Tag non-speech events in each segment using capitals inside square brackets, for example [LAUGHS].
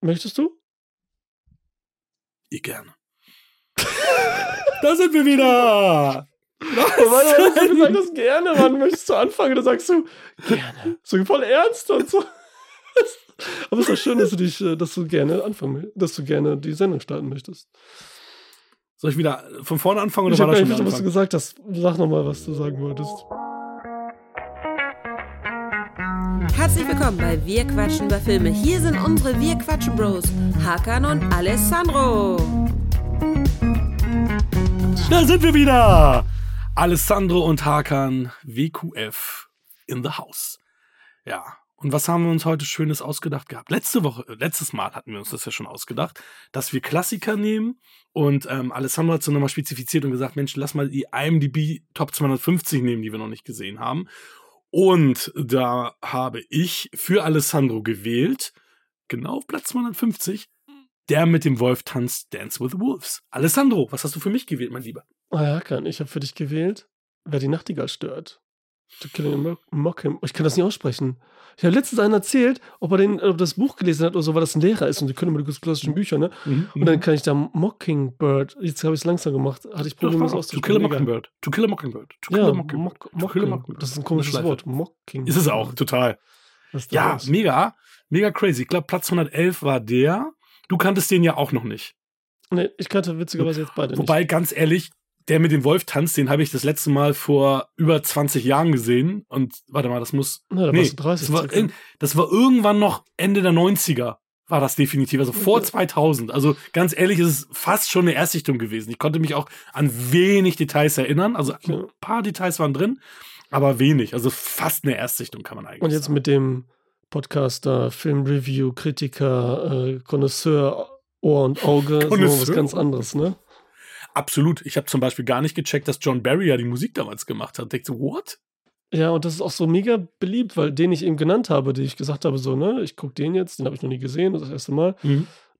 Möchtest du? Ich gerne. [LAUGHS] da sind wir wieder! Was? Du gesagt hast gerne, Mann. Möchtest du anfangen? Da sagst du gerne. So voll ernst und so. Aber es ist doch schön, dass du dich, äh, dass du gerne anfangen, dass du gerne die Sendung starten möchtest. Soll ich wieder von vorne anfangen oder ich war habe das schon nicht, was du gesagt hast. Sag nochmal, was du sagen wolltest. Herzlich willkommen bei Wir quatschen über Filme. Hier sind unsere Wir quatschen Bros, Hakan und Alessandro. Da sind wir wieder! Alessandro und Hakan, WQF in the house. Ja, und was haben wir uns heute Schönes ausgedacht gehabt? Letzte Woche, äh, letztes Mal hatten wir uns das ja schon ausgedacht, dass wir Klassiker nehmen und ähm, Alessandro hat so nochmal spezifiziert und gesagt, Mensch, lass mal die IMDb Top 250 nehmen, die wir noch nicht gesehen haben. Und da habe ich für Alessandro gewählt, genau auf Platz 250, der mit dem Wolf tanzt Dance with the Wolves. Alessandro, was hast du für mich gewählt, mein Lieber? Ah ja, kann. Ich habe für dich gewählt, wer die Nachtigall stört. To Kill a Mo- Mocking. Ich kann das nicht aussprechen. Ich habe letztens einen erzählt, ob er, den, ob das Buch gelesen hat oder so, weil das ein Lehrer ist und die können immer die klassischen Bücher, ne? Und dann kann ich da Mockingbird, jetzt habe ich es langsam gemacht, hatte ich Probleme, das To kill a auszusprechen. Mockingbird. To kill a Mockingbird. To kill a Mockingbird. Mock, To kill a Mocking. Mockingbird. Das ist ein komisches. Wort. Mocking. Ist es auch, total. Ist Ja, los? mega. Mega crazy. Ich glaube, Platz 111 war der. Du kanntest den ja auch noch nicht. Nee, ich kannte witzigerweise jetzt beide Wobei, ganz ehrlich, der mit dem Wolf tanzt, den habe ich das letzte Mal vor über 20 Jahren gesehen. Und warte mal, das muss. Na, da nee, warst du 30. das, war, das war irgendwann noch Ende der 90er. War das definitiv. Also vor Okay. 2000. Also ganz ehrlich, ist es fast schon eine Erstsichtung gewesen. Ich konnte mich auch an wenig Details erinnern. Also ein paar Details waren drin, aber wenig. Also fast eine Erstsichtung kann man eigentlich Und jetzt sagen. mit dem Podcaster, Filmreview, Kritiker, äh, Connoisseur, Ohr und Auge, so was ganz anderes, ne? Absolut. Ich habe zum Beispiel gar nicht gecheckt, dass John Barry ja die Musik damals gemacht hat. Denkst du, what? Ja, und das ist auch so mega beliebt, weil den ich eben genannt habe, den ich gesagt habe, so, ne, ich gucke den jetzt, den habe ich noch nie gesehen, das erste Mal.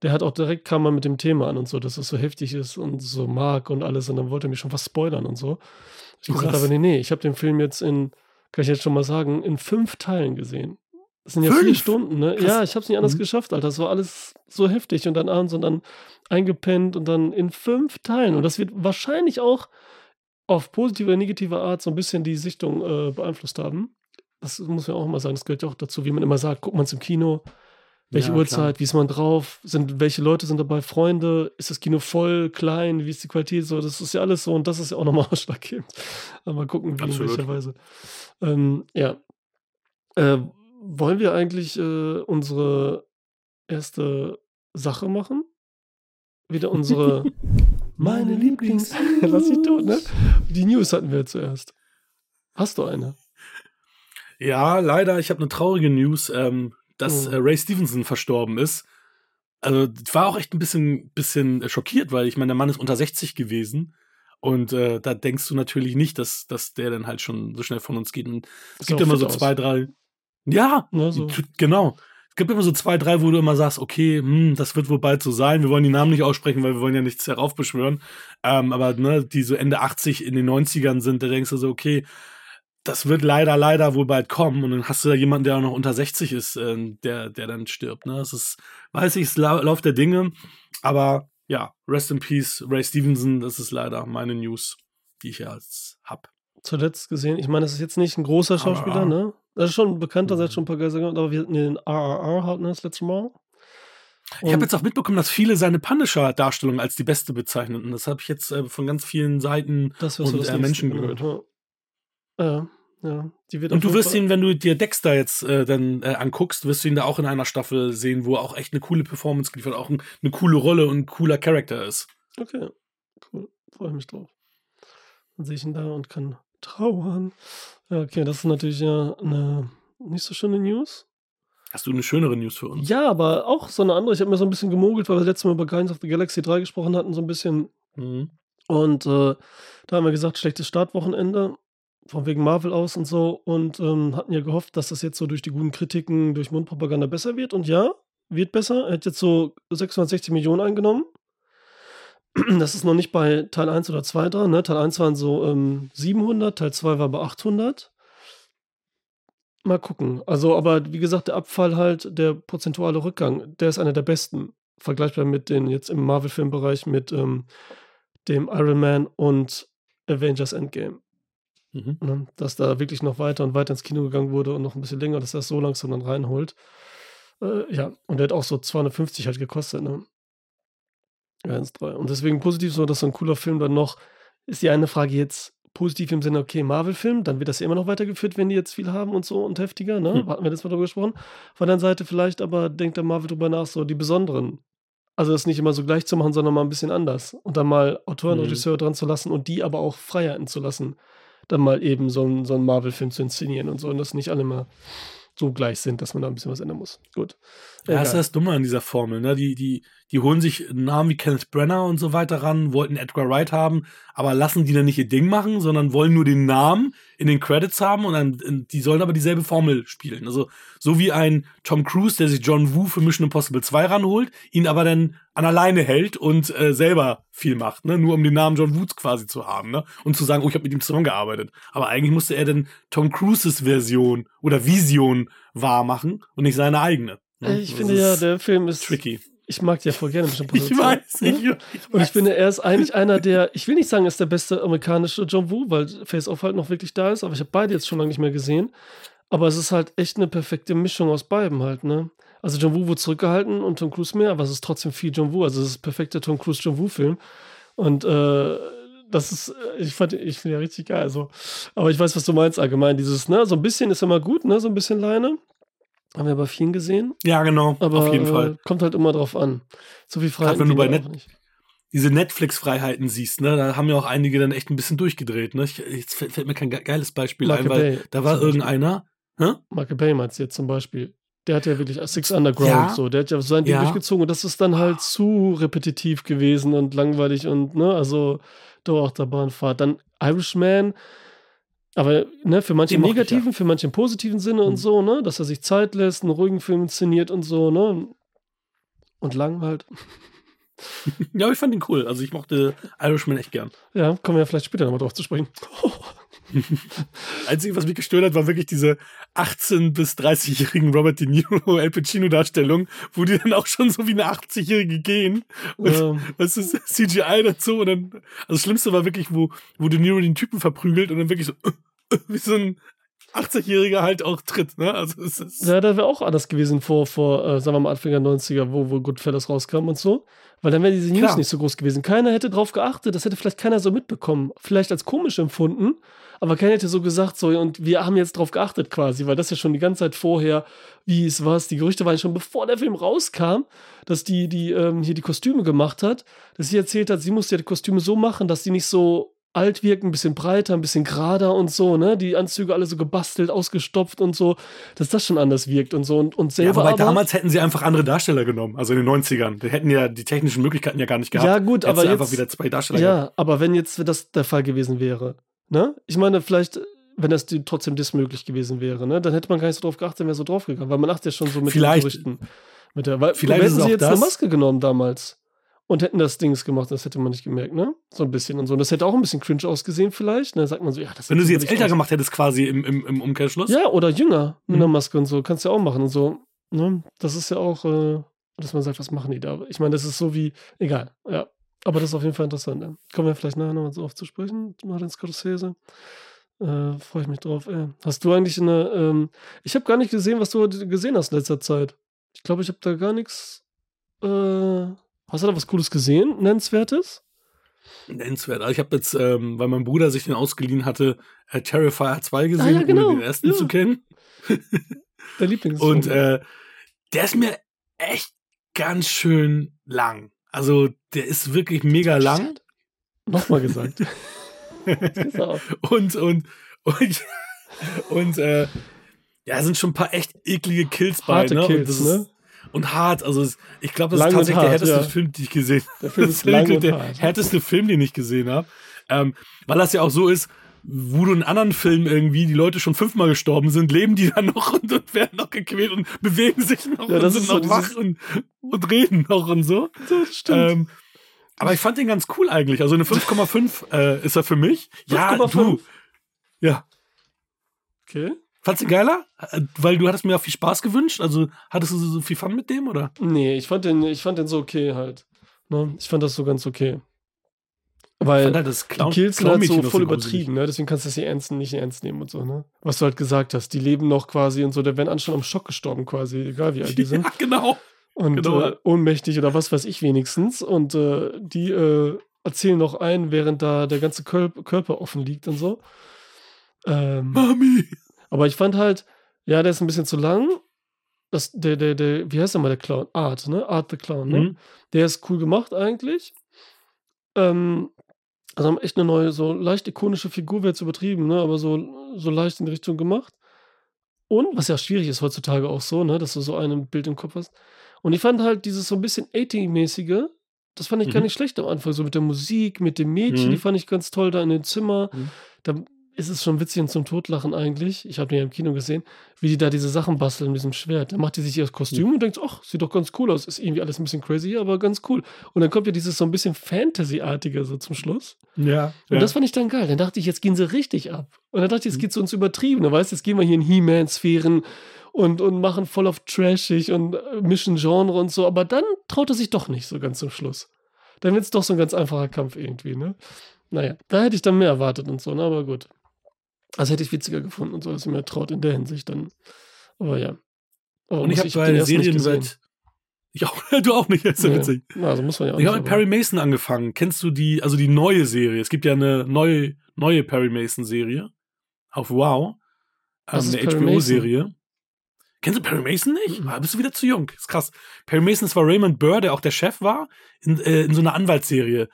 Der hat auch direkt kam mal mit dem Thema an und so, dass es so heftig ist und so mag und alles. Und dann wollte er mich schon was spoilern und so. Ich Oh, gesagt krass. habe, nee, nee, ich habe den Film jetzt in, kann ich jetzt schon mal sagen, in fünf Teilen gesehen. Das sind ja Fünf? vier Stunden, ne? Krass. Ja, ich habe es nicht anders Mhm. geschafft, Alter. Das war alles so heftig und dann abends und dann eingepennt und dann in fünf Teilen. Und das wird wahrscheinlich auch auf positive oder negative Art so ein bisschen die Sichtung äh, beeinflusst haben. Das muss man auch mal sagen. Das gehört ja auch dazu, wie man immer sagt, guckt man es im Kino, welche Ja, Uhrzeit, wie ist man drauf, sind, welche Leute sind dabei, Freunde, ist das Kino voll, klein, wie ist die Qualität, so, das ist ja alles so und das ist ja auch nochmal [LAUGHS] ausschlaggebend. Aber mal gucken, wie Absolut. in welcher Weise. Ähm, ja. Äh, wollen wir eigentlich äh, unsere erste Sache machen? Wieder unsere [LAUGHS] meine Lieblings. [LAUGHS] Lass ich tot, ne? Die News hatten wir zuerst. Hast du eine? Ja, leider, ich habe eine traurige News, ähm, dass Oh. äh, Ray Stevenson verstorben ist. Also ich war auch echt ein bisschen, bisschen schockiert, weil ich meine, der Mann ist unter 60 gewesen. Und äh, da denkst du natürlich nicht, dass, dass der dann halt schon so schnell von uns geht. Und es gibt immer so aus. zwei, drei. Ja, Ne, so. genau. Es gibt immer so zwei, drei, wo du immer sagst, okay, hm, das wird wohl bald so sein. Wir wollen die Namen nicht aussprechen, weil wir wollen ja nichts heraufbeschwören. Ähm, aber ne, die so Ende 80 in den 90ern sind, da denkst du so, okay, das wird leider, leider wohl bald kommen. Und dann hast du da jemanden, der auch noch unter 60 ist, ähm, der, der dann stirbt. Ne? Das ist, weiß ich, Lau- Lauf der Dinge. Aber ja, Rest in Peace, Ray Stevenson, das ist leider meine News, die ich jetzt hab. Zuletzt gesehen, ich meine, das ist jetzt nicht ein großer Schauspieler, RRR. ne? Das ist schon ein bekannter, der hat Mhm. schon ein paar Geister gemacht, aber wir hatten den RRR ne, das letzte Mal. Ich habe Und- jetzt auch mitbekommen, dass viele seine Punisher-Darstellung als die beste bezeichnen. Und das habe ich jetzt äh, von ganz vielen Seiten Das und äh, Menschen gehört. Ja, ja. Die wird Und du wirst Fall- ihn, wenn du dir Dexter jetzt äh, dann äh, anguckst, wirst du ihn da auch in einer Staffel sehen, wo er auch echt eine coole Performance geliefert, auch ein, eine coole Rolle und ein cooler Charakter ist. Okay, cool. Freue ich mich drauf. Dann sehe ich ihn da und kann trauern. Ja, okay, das ist natürlich ja eine nicht so schöne News. Hast du eine schönere News für uns? Ja, aber auch so eine andere. Ich habe mir so ein bisschen gemogelt, weil wir letztes Mal über Guardians of the Galaxy 3 gesprochen hatten, so ein bisschen. Mhm. Und äh, da haben wir gesagt, schlechtes Startwochenende, von wegen Marvel aus und so. Und ähm, hatten ja gehofft, dass das jetzt so durch die guten Kritiken, durch Mundpropaganda besser wird. Und ja, wird besser. Er hat jetzt so 660 Millionen eingenommen. Das ist noch nicht bei Teil 1 oder 2 dran. Ne? Teil 1 waren so ähm, 700, Teil 2 war bei 800. mal gucken. Also, aber wie gesagt, der Abfall halt, der prozentuale Rückgang, der ist einer der besten. Vergleichbar mit den jetzt im Marvel-Filmbereich mit ähm, dem Iron Man und Avengers Endgame. Mhm. Ne? Dass da wirklich noch weiter und weiter ins Kino gegangen wurde und noch ein bisschen länger, dass er es so langsam dann reinholt. Äh, ja, und der hat auch so 250 halt gekostet, ne? 1, 3. Und deswegen positiv so, dass so ein cooler Film dann noch, ist die eine Frage jetzt positiv im Sinne, okay, Marvel-Film, dann wird das ja immer noch weitergeführt, wenn die jetzt viel haben und so und heftiger, ne? Hm. Hatten wir das mal drüber gesprochen. Von der anderen Seite vielleicht aber denkt der Marvel drüber nach, so die besonderen. Also das nicht immer so gleich zu machen, sondern mal ein bisschen anders. Und dann mal Autoren, Mhm. Regisseure dran zu lassen und die aber auch Freiheiten zu lassen, dann mal eben so einen so einen Marvel-Film zu inszenieren und so. Und dass nicht alle mal so gleich sind, dass man da ein bisschen was ändern muss. Gut. Ja, das ist das Dumme an dieser Formel. Ne? Die, die, die holen sich Namen wie Kenneth Brenner und so weiter ran, wollten Edgar Wright haben, aber lassen die dann nicht ihr Ding machen, sondern wollen nur den Namen in den Credits haben und dann, die sollen aber dieselbe Formel spielen. Also so wie ein Tom Cruise, der sich John Woo für Mission Impossible 2 ranholt, ihn aber dann an alleine hält und äh, selber viel macht, ne? nur um den Namen John Woo quasi zu haben ne? und zu sagen, oh, ich habe mit ihm zusammengearbeitet. Aber eigentlich musste er dann Tom Cruises Version oder Vision wahr machen und nicht seine eigene. ne? Ich Das finde ja, der Film ist. tricky. Ich mag ja voll gerne Mission [LAUGHS] Ich Impossible weiß, 2, ne? ich, ich Und ich finde, er ist eigentlich einer der, ich will nicht sagen, er ist der beste amerikanische John Woo, weil Face Off halt noch wirklich da ist, aber ich habe beide jetzt schon lange nicht mehr gesehen. Aber es ist halt echt eine perfekte Mischung aus beiden halt, ne? Also John Woo wurde zurückgehalten und Tom Cruise mehr, aber es ist trotzdem viel John Woo. Also es ist ein perfekter Tom Cruise John Woo-Film. Und äh, das ist, äh, ich fand, ich finde ja richtig geil. Also, aber ich weiß, was du meinst allgemein. Dieses, ne, so ein bisschen ist immer gut, ne? So ein bisschen Leine. Haben wir bei vielen gesehen. Ja, genau, Aber auf jeden äh, Fall. kommt halt immer drauf an. So viel Freiheit. wenn du bei auch Net-. Diese Netflix-Freiheiten siehst, ne, da haben ja auch einige dann echt ein bisschen durchgedreht, ne? Ich, jetzt fällt, fällt mir kein ge- geiles Beispiel Michael ein, weil Bay da war irgendeiner, hä? Michael Bay meinst jetzt zum Beispiel. Der hat ja wirklich Six Underground Ja. so, der hat ja sein Ding Ja. durchgezogen und das ist dann halt zu repetitiv gewesen und langweilig und ne, also Dauerachterbahnfahrt. Dann Irishman, aber ne, für manche mochte ich, negativen, für manche im positiven Sinne und Mhm. so, ne, dass er sich Zeit lässt, einen ruhigen Film inszeniert und so, ne. Und lang halt. [LAUGHS] Ja, ich fand ihn cool. Also ich mochte Irishman echt gern. Ja, kommen wir ja vielleicht später nochmal drauf zu sprechen. [LAUGHS] [LAUGHS] Einzige, was mich gestört hat, war wirklich diese 18- bis 30-jährigen Robert De Niro [LAUGHS] Al Pacino-Darstellung, wo die dann auch schon so wie eine 80-Jährige gehen. Und ähm, das ist CGI dazu und dann, also das Schlimmste war wirklich, wo, wo De Niro den Typen verprügelt und dann wirklich so, wie so ein 80-Jähriger halt auch tritt, ne? Also es ist, Ja, da wäre auch anders gewesen vor, vor äh, sagen wir mal, Anfang der 90er, wo, wo Goodfellas rauskam und so. Weil dann wären diese News Klar. nicht so groß gewesen. Keiner hätte drauf geachtet, das hätte vielleicht keiner so mitbekommen. Vielleicht als komisch empfunden, aber keiner hätte so gesagt, so, und wir haben jetzt drauf geachtet quasi, weil das ja schon die ganze Zeit vorher, wie es war, die Gerüchte waren schon bevor der Film rauskam, dass die, die ähm, hier die Kostüme gemacht hat, dass sie erzählt hat, sie musste ja die Kostüme so machen, dass die nicht so alt wirken, ein bisschen breiter, ein bisschen gerader und so, ne? Die Anzüge alle so gebastelt, ausgestopft und so, dass das schon anders wirkt und so und, und ja, selber wobei aber, damals hätten sie einfach andere Darsteller genommen, also in den 90ern. Die hätten ja die technischen Möglichkeiten ja gar nicht gehabt. Ja, gut, Hättest aber jetzt- einfach wieder zwei Darsteller gehabt. Ja, aber wenn jetzt das der Fall gewesen wäre, ne? Ich meine, vielleicht, wenn das die, trotzdem das möglich gewesen wäre, ne? Dann hätte man gar nicht so drauf geachtet, wäre so draufgegangen, weil man achtet ja schon so mit Vielleicht- den Gerüchten. Mit der, weil, vielleicht hätten sie jetzt eine das- Maske genommen damals und hätten das Dings gemacht, das hätte man nicht gemerkt, ne? So ein bisschen und so. Und das hätte auch ein bisschen cringe ausgesehen, vielleicht. Ne? Sagt man so, ja, das Wenn du sie jetzt älter aus. gemacht hättest, quasi im, im, im Umkehrschluss. Ja, oder jünger mit Mhm. einer Maske und so. Kannst du ja auch machen und so. Ne? Das ist ja auch, äh, dass man sagt, was machen die da? Ich meine, das ist so wie, egal, ja. Aber das ist auf jeden Fall interessant. Ja. Kommen wir vielleicht nachher nochmal so auf zu sprechen, Martin Scorsese. Äh, Freue ich mich drauf. Ey. Hast du eigentlich eine, ähm, ich habe gar nicht gesehen, was du gesehen hast in letzter Zeit. Ich glaube, ich habe da gar nichts, äh, hast du da was Cooles gesehen, nennenswertes? Nennenswert. Also ich habe jetzt, ähm, weil mein Bruder sich den ausgeliehen hatte, äh, Terrifier 2 gesehen, Ah, ja, genau. ohne den ersten Ja. zu kennen. [LAUGHS] Der Lieblings. Und äh, der ist mir echt ganz schön lang. Also der ist wirklich mega lang. Nochmal gesagt. [LAUGHS] Und, und, und, und äh, ja, es sind schon ein paar echt eklige Kills bei, Harte ne? Kills, und, das ne? Ist, und hart. Also es, ich glaube, das Lang ist tatsächlich der hart, härteste ja. Film, den ich gesehen habe. Der Film [LAUGHS] Das ist lang der hart. härteste Film, den ich gesehen habe. Ähm, weil das ja auch so ist, wo du in anderen Filmen irgendwie die Leute schon fünfmal gestorben sind, leben die dann noch und, und werden noch gequält und bewegen sich noch Ja, und sind so noch wach und, und reden noch und so. Das stimmt. Ähm, aber ich fand den ganz cool eigentlich. Also eine 5,5 äh, ist er für mich. Ja, 5,5? du. Ja, okay. Fandst du geiler? Weil du hattest mir auch viel Spaß gewünscht. Also hattest du so viel Fun mit dem, oder? Nee, ich fand den, ich fand den so okay halt. Ne? Ich fand das so ganz okay. Weil halt das die Clown, Kills sind halt so voll übertrieben, ne? Deswegen kannst du das hier ernst, nicht ernst nehmen und so, ne? Was du halt gesagt hast, die leben noch quasi und so, der werden alle schon am Schock gestorben quasi, egal wie alt die [LAUGHS] sind. Ja, genau. und genau. äh, ohnmächtig oder was weiß ich wenigstens. Und äh, die äh, erzählen noch ein, während da der ganze Körp Körper offen liegt und so. Ähm, Mami. Aber ich fand halt, ja, der ist ein bisschen zu lang. Das, der, der, der, wie heißt der mal der Clown? Art, ne? Art the Clown, ne? Mhm. Der ist cool gemacht eigentlich. Ähm, also haben echt eine neue, so leicht ikonische Figur, wäre jetzt übertrieben, ne? Aber so, so leicht in die Richtung gemacht. Und, was ja schwierig ist heutzutage auch so, ne? Dass du so ein Bild im Kopf hast. Und ich fand halt dieses so ein bisschen 80-mäßige, das fand ich gar Mhm. nicht schlecht am Anfang. So mit der Musik, mit dem Mädchen, Mhm. die fand ich ganz toll da in dem Zimmer. Mhm. Da ist es schon witzig und zum Totlachen eigentlich. Ich habe den ja im Kino gesehen, wie die da diese Sachen basteln mit diesem Schwert. Da macht die sich ihr Kostüm und denkt, ach, sieht doch ganz cool aus. Ist irgendwie alles ein bisschen crazy, aber ganz cool. Und dann kommt ja dieses so ein bisschen Fantasy-artige so zum Schluss. Ja. Und ja. das fand ich dann geil. Dann dachte ich, jetzt gehen sie richtig ab. Und dann dachte ich, jetzt Mhm. geht's uns übertrieben. Du weißt, jetzt gehen wir hier in He-Man-Sphären und, und machen voll auf trashig und äh, mischen Genre und so. Aber dann traut er sich doch nicht so ganz zum Schluss. Dann wird's doch so ein ganz einfacher Kampf irgendwie, ne? Naja, da hätte ich dann mehr erwartet und so, ne? Aber gut. Also hätte ich witziger gefunden und so, dass sie mir traut in der Hinsicht dann. Aber ja. Aber Und ich habe bei Serien seit. Ich auch, [LAUGHS] du auch nicht, das ist ja Nee. witzig. Also muss man ja auch Ich habe mit Perry Mason angefangen. Kennst du die, also die neue Serie? Es gibt ja eine neue, neue Perry Mason Serie auf Wow. Ähm, eine HBO-Serie. Kennst du Perry Mason nicht? Mhm. Ah, bist du wieder zu jung? Ist krass. Perry Mason ist war Raymond Burr, der auch der Chef war, in, äh, in so einer Anwaltsserie.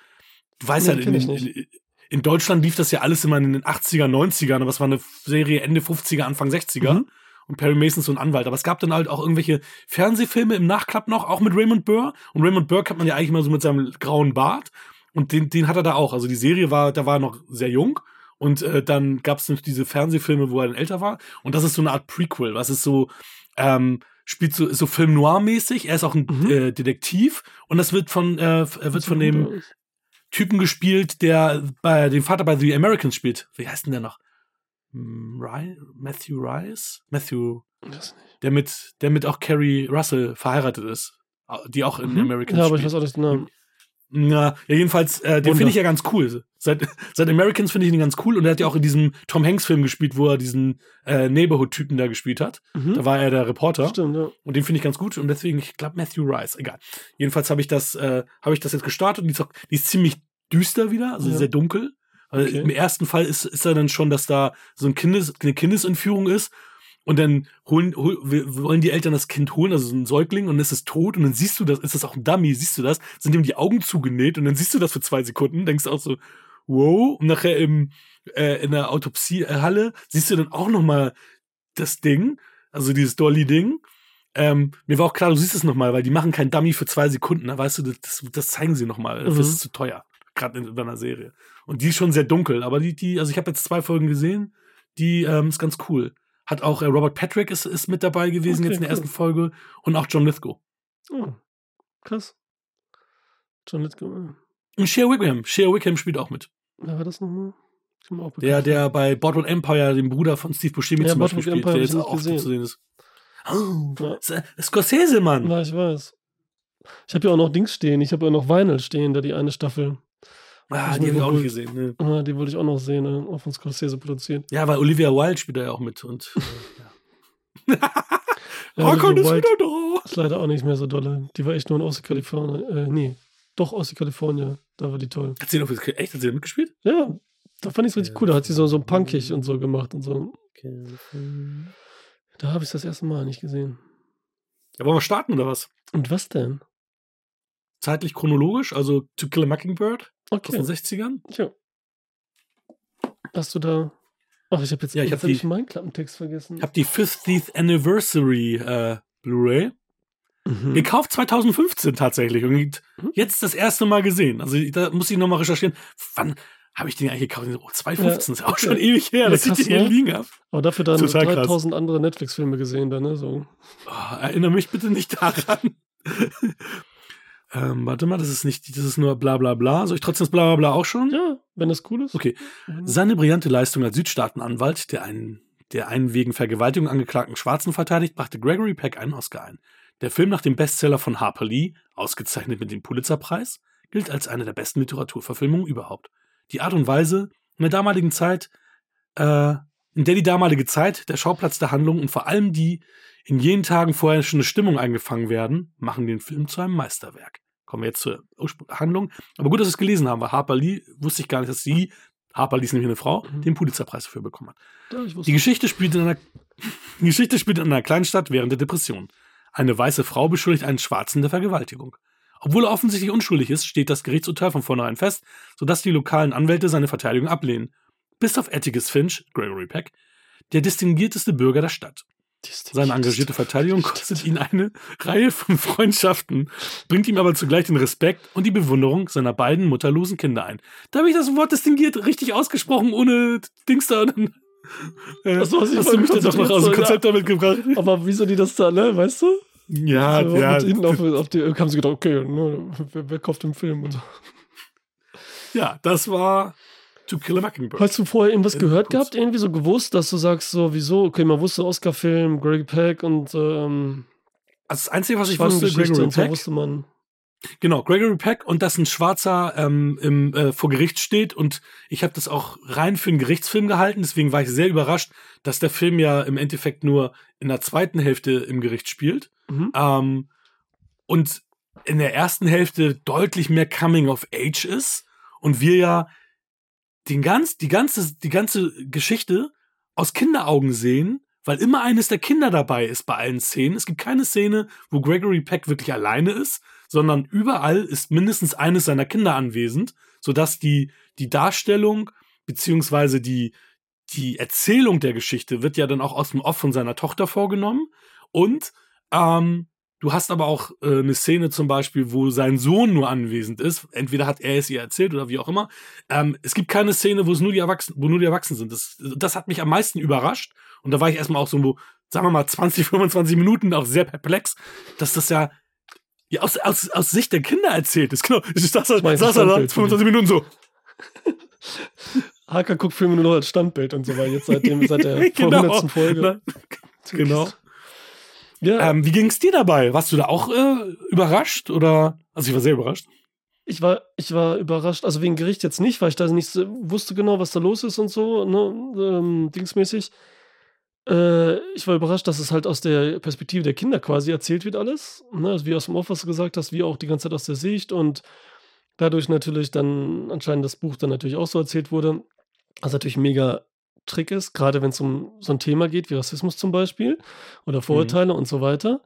Du weißt Nee, ja, in, ich in, nicht. In, Deutschland lief das ja alles immer in den 80er, 90ern, aber es war eine Serie Ende 50er, Anfang 60er. Mhm. Und Perry Mason ist so ein Anwalt. Aber es gab dann halt auch irgendwelche Fernsehfilme im Nachklapp noch, auch mit Raymond Burr. Und Raymond Burr kennt man ja eigentlich mal so mit seinem grauen Bart. Und den, den hat er da auch. Also die Serie war, da war er noch sehr jung. Und äh, dann gab es diese Fernsehfilme, wo er dann älter war. Und das ist so eine Art Prequel. Was ist so, ähm, spielt so, so Film Noir-mäßig. Er ist auch ein Mhm. äh, Detektiv. Und das wird von, äh, er wird von dem Typen gespielt, der bei den Vater bei The Americans spielt. Wie heißt denn der noch? Hm, Matthew Rice? Matthew, Das nicht. der mit, der mit auch Carrie Russell verheiratet ist. Die auch in The Mhm. Americans Ja, aber ich spielt. weiß auch nicht den Namen. Na, ja, jedenfalls, äh, den finde ich ja ganz cool. Seit, seit Americans finde ich ihn ganz cool und er hat ja auch in diesem Tom Hanks-Film gespielt, wo er diesen äh, Neighborhood-Typen da gespielt hat. Mhm. Da war er der Reporter. Stimmt, ja. Und den finde ich ganz gut und deswegen, ich glaube, Matthew Rice, egal. Jedenfalls habe ich das, äh, habe ich das jetzt gestartet und die ist, auch, die ist ziemlich düster wieder, also Ja. sehr dunkel. Weil Okay. Im ersten Fall ist, ist er dann schon, dass da so ein Kindes, eine Kindesentführung ist und dann holen, hol, wollen die Eltern das Kind holen, also so ein Säugling und es ist tot und dann siehst du das, ist das auch ein Dummy, siehst du das, sind ihm die Augen zugenäht und dann siehst du das für zwei Sekunden, denkst auch so, wow, und nachher im, äh, in der Autopsiehalle siehst du dann auch noch mal das Ding, also dieses Dolly-Ding. Ähm, mir war auch klar, du siehst es noch mal, weil die machen kein Dummy für zwei Sekunden, da weißt du, das, das zeigen sie noch mal, das Mhm. ist zu teuer, gerade in, in einer Serie. Und die ist schon sehr dunkel, aber die, die, also ich habe jetzt zwei Folgen gesehen, die ähm, ist ganz cool. Hat auch äh, Robert Patrick ist, ist mit dabei gewesen Okay, jetzt in der cool. ersten Folge und auch John Lithgow. Oh, krass. John Lithgow. Und Shea Wickham, Shea Wickham spielt auch mit. Wer war das nochmal? Der, der bei Boardwalk Empire den Bruder von Steve Buscemi Ja, zum Beispiel Boardwalk spielt, Empire der jetzt auch gesehen. zu sehen ist. Oh, Ja. S- Scorsese, Mann. Ja, ich weiß. Ich habe ja auch noch Dings stehen. Ich habe ja noch Vinyl stehen, da die eine Staffel. Ah, die habe ich auch nicht gesehen. Ne. Ah, die wollte ich auch noch sehen, ne? auch von Scorsese produziert. Ja, weil Olivia Wilde spielt da ja auch mit. Und, äh, [LAUGHS] ja. Ja, Hakan Olivia ist Wilde wieder da. ist leider auch nicht mehr so dolle. Die war echt nur in Ostkalifornien. Äh, nee, doch Ostkalifornien. Da war die toll. Hat sie noch echt hat sie da mitgespielt? Ja, da fand ich es richtig cool. Da hat sie so, so punkig und so gemacht und so. Da habe ich das erste Mal nicht gesehen. Ja, wollen wir starten oder was? Und was denn? Zeitlich chronologisch, also To Kill a Mockingbird aus Okay. den 60ern. Ja. Hast du da. Ach, ich habe jetzt, Ja, ich jetzt hab hab ich die- meinen Klappentext vergessen. Ich habe die 50th Anniversary äh, Blu-ray Mhm. gekauft 2015 tatsächlich und Mhm. jetzt das erste Mal gesehen. Also da muss ich nochmal recherchieren. Wann habe ich den eigentlich gekauft? Oh, 2015 ist ja auch okay. schon ewig her, Ja, dass krass, ich den hier ne? liegen habe. Aber dafür dann Total krass. 3000 andere Netflix-Filme gesehen, dann, ne? So. Oh, erinnere mich bitte nicht daran. Ähm, warte mal, das ist nicht, das ist nur bla bla bla. Soll ich trotzdem das bla bla bla auch schon? Ja, wenn das cool ist. Okay. Mhm. Seine brillante Leistung als Südstaatenanwalt, der einen der einen wegen Vergewaltigung angeklagten Schwarzen verteidigt, brachte Gregory Peck einen Oscar ein. Der Film nach dem Bestseller von Harper Lee, ausgezeichnet mit dem Pulitzerpreis, gilt als eine der besten Literaturverfilmungen überhaupt. Die Art und Weise, in der damaligen Zeit, äh, in der die damalige Zeit, der Schauplatz der Handlung und vor allem die in jenen Tagen vorher schon eine Stimmung eingefangen werden, machen den Film zu einem Meisterwerk. Kommen wir jetzt zur Handlung. Aber gut, dass wir es gelesen haben, weil Harper Lee wusste ich gar nicht, dass sie, Harper Lee ist nämlich eine Frau, mhm. den Pulitzerpreis dafür bekommen hat. Ja, [LAUGHS] die Geschichte spielt in einer, die Geschichte spielt in einer Kleinstadt während der Depression. Eine weiße Frau beschuldigt einen Schwarzen der Vergewaltigung. Obwohl er offensichtlich unschuldig ist, steht das Gerichtsurteil von vornherein fest, sodass die lokalen Anwälte seine Verteidigung ablehnen. Bis auf Atticus Finch, Gregory Peck, der distinguierteste Bürger der Stadt. Seine engagierte Verteidigung kostet ihn eine Reihe von Freundschaften, bringt ihm aber zugleich den Respekt und die Bewunderung seiner beiden mutterlosen Kinder ein. Da habe ich das Wort distinguiert richtig ausgesprochen, ohne Dings da. Äh, Achso, hast, du mich dann doch noch aus dem Konzept ja. damit gebracht? Aber wieso die das da, ne, weißt du? Ja, also, ja. Mit auf, auf die, haben sie gedacht, okay, ne, wer, wer kauft den Film und so. Ja, das war To Kill a Mockingbird. Hast du vorher irgendwas äh, gehört gehabt, irgendwie so gewusst, dass du sagst, so, wieso? Okay, man wusste Oscar-Film, Greg Peck und ähm, also das Einzige, was ich wusste, Gregory Peck. wusste man. Genau, Gregory Peck und dass ein Schwarzer ähm, im, äh, vor Gericht steht und ich habe das auch rein für einen Gerichtsfilm gehalten, deswegen war ich sehr überrascht, dass der Film ja im Endeffekt nur in der zweiten Hälfte im Gericht spielt mhm. ähm, und in der ersten Hälfte deutlich mehr Coming of Age ist und wir ja den ganz, die ganze, die ganze Geschichte aus Kinderaugen sehen, weil immer eines der Kinder dabei ist bei allen Szenen. Es gibt keine Szene, wo Gregory Peck wirklich alleine ist, sondern überall ist mindestens eines seiner Kinder anwesend, sodass die, die Darstellung beziehungsweise die, die Erzählung der Geschichte wird ja dann auch aus dem Off von seiner Tochter vorgenommen und ähm, Du hast aber auch äh, eine Szene zum Beispiel, wo sein Sohn nur anwesend ist. Entweder hat er es ihr erzählt oder wie auch immer. Ähm, es gibt keine Szene, wo es nur die Erwachsenen, wo nur die Erwachsenen sind. Das, das hat mich am meisten überrascht. Und da war ich erstmal auch so, sagen wir mal, 20, 25 Minuten auch sehr perplex, dass das ja, ja aus, aus, aus Sicht der Kinder erzählt ist. Genau. Ich saß, da, saß da 25 Minuten so. Haka guckt Filme nur noch als Standbild und so, weil jetzt seitdem, seit der [LAUGHS] genau. 100. Folge. genau. Ja. Ähm, wie ging es dir dabei? Warst du da auch äh, überrascht oder? Also ich war sehr überrascht. Ich war, ich war überrascht, also wegen Gericht jetzt nicht, weil ich da nicht wusste genau, was da los ist und so, ne, ähm, dingsmäßig. Äh, ich war überrascht, dass es halt aus der Perspektive der Kinder quasi erzählt wird alles. Ne? Also wie aus dem Off, was du gesagt hast, wie auch die ganze Zeit aus der Sicht und dadurch natürlich dann anscheinend das Buch dann natürlich auch so erzählt wurde. Was natürlich mega Trick ist, gerade wenn es um so ein Thema geht, wie Rassismus zum Beispiel oder Vorurteile mhm. und so weiter,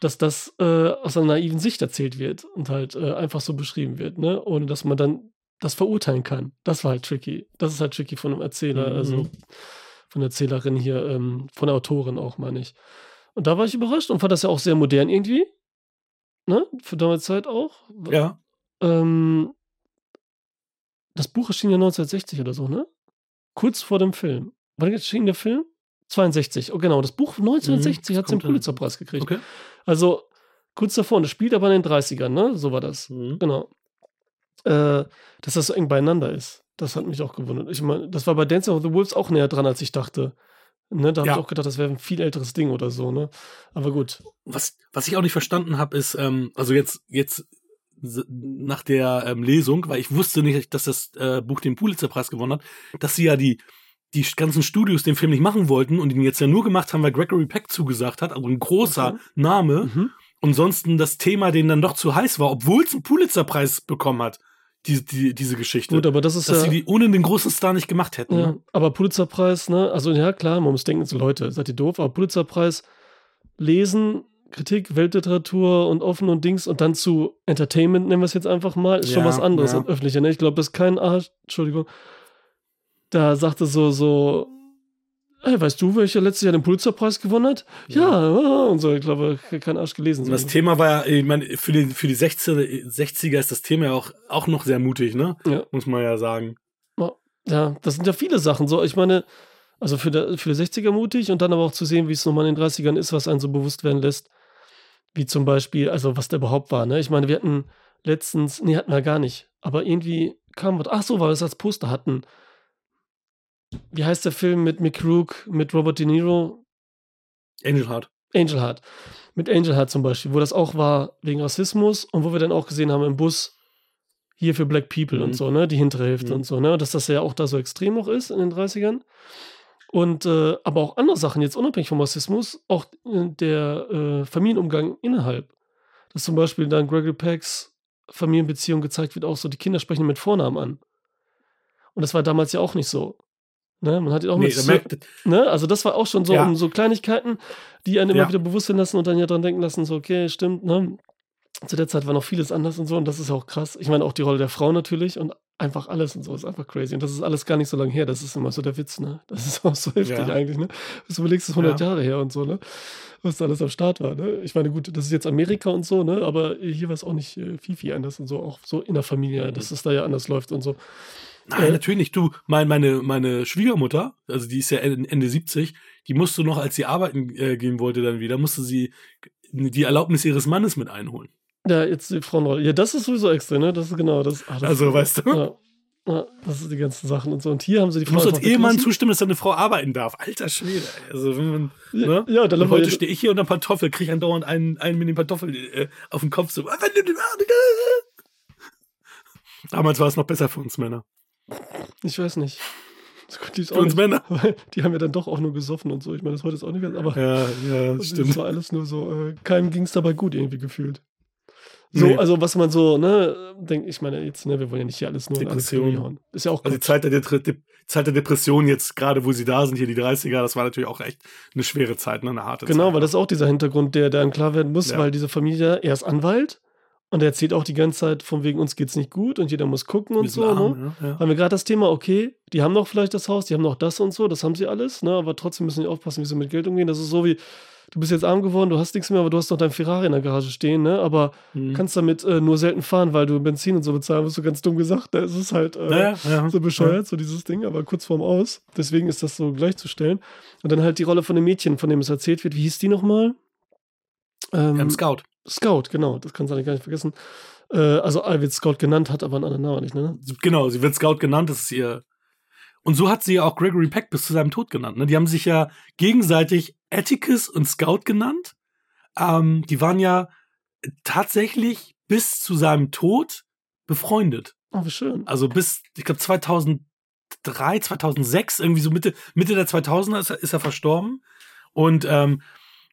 dass das äh, aus einer naiven Sicht erzählt wird und halt äh, einfach so beschrieben wird, ne? ohne dass man dann das verurteilen kann. Das war halt tricky. Das ist halt tricky von einem Erzähler, mhm. also von der Erzählerin hier, ähm, von der Autorin auch, meine ich. Und da war ich überrascht und fand das ja auch sehr modern irgendwie. Ne? Für damals Zeit auch. Ja. Ähm, das Buch erschien ja 1960 oder so, ne? Kurz vor dem Film. Wann erschien der Film? 62. Oh, genau. Das Buch 1960 mhm, hat den Pulitzerpreis gekriegt. Okay. Also kurz davor. Und das spielt aber in den 30ern, ne? So war das. Mhm. Genau. Äh, dass das so eng beieinander ist. Das hat mich auch gewundert. Ich meine, das war bei Dancing of the Wolves auch näher dran, als ich dachte. Ne, da habe ja. ich auch gedacht, das wäre ein viel älteres Ding oder so, ne? Aber gut. Was, was ich auch nicht verstanden habe, ist, ähm, also jetzt, jetzt nach der ähm, Lesung, weil ich wusste nicht, dass das äh, Buch den Pulitzerpreis gewonnen hat, dass sie ja die die ganzen Studios den Film nicht machen wollten und ihn jetzt ja nur gemacht haben, weil Gregory Peck zugesagt hat, also ein großer okay. Name. Mhm. Und sonst das Thema denen dann doch zu heiß war, obwohl es einen Pulitzerpreis bekommen hat, die, die, diese Geschichte. Gut, aber das ist Dass ja, sie die ohne den großen Star nicht gemacht hätten. Ja, ne? aber Pulitzerpreis, ne, also ja klar, man muss denken, so Leute, seid ihr doof, aber Pulitzerpreis lesen Kritik, Weltliteratur und offen und Dings und dann zu Entertainment, nennen wir es jetzt einfach mal, ist ja, schon was anderes ja. öffentlicher. Ne? Ich glaube, das ist kein Arsch, Entschuldigung, da sagte so, so, hey, weißt du, welcher letztes Jahr den Pulitzerpreis gewonnen hat? Ja, ja und so, ich glaube, kein Arsch gelesen. So. Das Thema war ja, ich meine, für die, für die 60er, 60er ist das Thema ja auch, auch noch sehr mutig, ne? Ja. Muss man ja sagen. Ja, das sind ja viele Sachen. So, ich meine, also für, der, für die 60er mutig und dann aber auch zu sehen, wie es nochmal in den 30ern ist, was einen so bewusst werden lässt. Wie zum Beispiel, also was da überhaupt war. Ne? Ich meine, wir hatten letztens, nee, hatten wir gar nicht. Aber irgendwie kam was, ach so, weil wir es als Poster hatten. wie heißt der Film mit Mick Rook, mit Robert De Niro? Angel Heart. Angel Heart. Mit Angel Heart zum Beispiel, wo das auch war wegen Rassismus und wo wir dann auch gesehen haben im Bus, hier für Black People Mhm. und so, ne? Die hintere Hälfte Mhm. und so, ne? Dass das ja auch da so extrem noch ist in den 30ern. Und äh, aber auch andere Sachen, jetzt unabhängig vom Rassismus, auch äh, der äh, Familienumgang innerhalb. Dass zum Beispiel dann Gregory Pecks Familienbeziehung gezeigt wird, auch so, die Kinder sprechen mit Vornamen an. Und das war damals ja auch nicht so. Ne? Man hat ja auch Nee, mit Ne? Also das war auch schon so Ja. um so Kleinigkeiten, die einen immer Ja. wieder bewusst werden lassen und dann ja dran denken lassen, so, okay, stimmt, ne? Zu der Zeit war noch vieles anders und so und das ist auch krass. Ich meine auch die Rolle der Frau natürlich und einfach alles und so ist einfach crazy. Und das ist alles gar nicht so lange her, das ist immer so der Witz, ne? Das ist auch so heftig Ja. eigentlich, ne? Du überlegst, es ist 100 Ja. Jahre her und so, ne? Was da alles am Start war, ne? Ich meine, gut, das ist jetzt Amerika und so, ne? Aber hier war es auch nicht äh, viel, viel anders und so, auch so in der Familie, dass es da ja anders läuft und so. Nein, Äh, natürlich nicht. Du, mein, meine, meine Schwiegermutter, also die ist ja Ende Ende 70, die musste noch, als sie arbeiten äh, gehen wollte, dann wieder, musste sie die Erlaubnis ihres Mannes mit einholen. Ja, jetzt die Frauenrolle. Ja, das ist sowieso extra, ne? Das ist genau das. ah, das Also, weißt du? Ja. ja, das sind die ganzen Sachen und so. Und hier haben sie die Du musst als Ehemann zustimmen, dass deine Frau arbeiten darf. Alter Schwede. Also, wenn man, Ja, ne? ja, dann Und wir heute stehe ich hier unter Pantoffel, kriege andauernd einen, einen mit den Pantoffeln äh, auf den Kopf so. "Ah, Damals war es noch besser für uns Männer. Ich weiß nicht. Das konnte ich Für auch uns nicht. Männer. [LAUGHS] Die haben ja dann doch auch nur gesoffen und so. Ich meine, das heute ist auch nicht ganz, aber Ja, ja, das stimmt. war alles nur so. Äh, keinem ging es dabei gut irgendwie gefühlt. So, Nee. also was man so, ne, denkt, ich meine, jetzt, ne, wir wollen ja nicht hier alles nur in Depression. Chemie hauen. Ist ja auch Also die. Zeit der, De Zeit der Depression jetzt, gerade wo sie da sind, hier die 30er, das war natürlich auch echt eine schwere Zeit, ne? eine harte Genau, Zeit. weil das ist auch dieser Hintergrund, der dann klar werden muss, Ja. weil diese Familie, er ist Anwalt und er erzählt auch die ganze Zeit, von wegen uns geht's nicht gut und jeder muss gucken und so, ne? arm, ja, ja. Haben wir gerade das Thema, okay, die haben noch vielleicht das Haus, die haben noch das und so, das haben sie alles, ne? Aber trotzdem müssen die aufpassen, wie sie mit Geld umgehen. Das ist so wie, du bist jetzt arm geworden, du hast nichts mehr, aber du hast noch dein Ferrari in der Garage stehen, ne? Aber Mhm. kannst damit äh, nur selten fahren, weil du Benzin und so bezahlen musst, du ganz dumm gesagt. Es ist halt äh, Ja, ja, so bescheuert, so dieses Ding, aber kurz vorm Aus. Deswegen ist das so gleichzustellen. Und dann halt die Rolle von dem Mädchen, von dem es erzählt wird. Wie hieß die nochmal? Ja. Ähm, Im Scout. Scout, genau, das kannst du eigentlich gar nicht vergessen. Äh, also, wird Scout genannt, hat aber einen anderen Namen nicht, ne? Genau, sie wird Scout genannt, das ist ihr. Und so hat sie ja auch Gregory Peck bis zu seinem Tod genannt. Ne? Die haben sich ja gegenseitig Atticus und Scout genannt. Ähm, die waren ja tatsächlich bis zu seinem Tod befreundet. Oh, wie schön. Also bis, ich glaube, 2003, 2006, irgendwie so Mitte, Mitte der 2000er ist er, ist er verstorben. Und, ähm,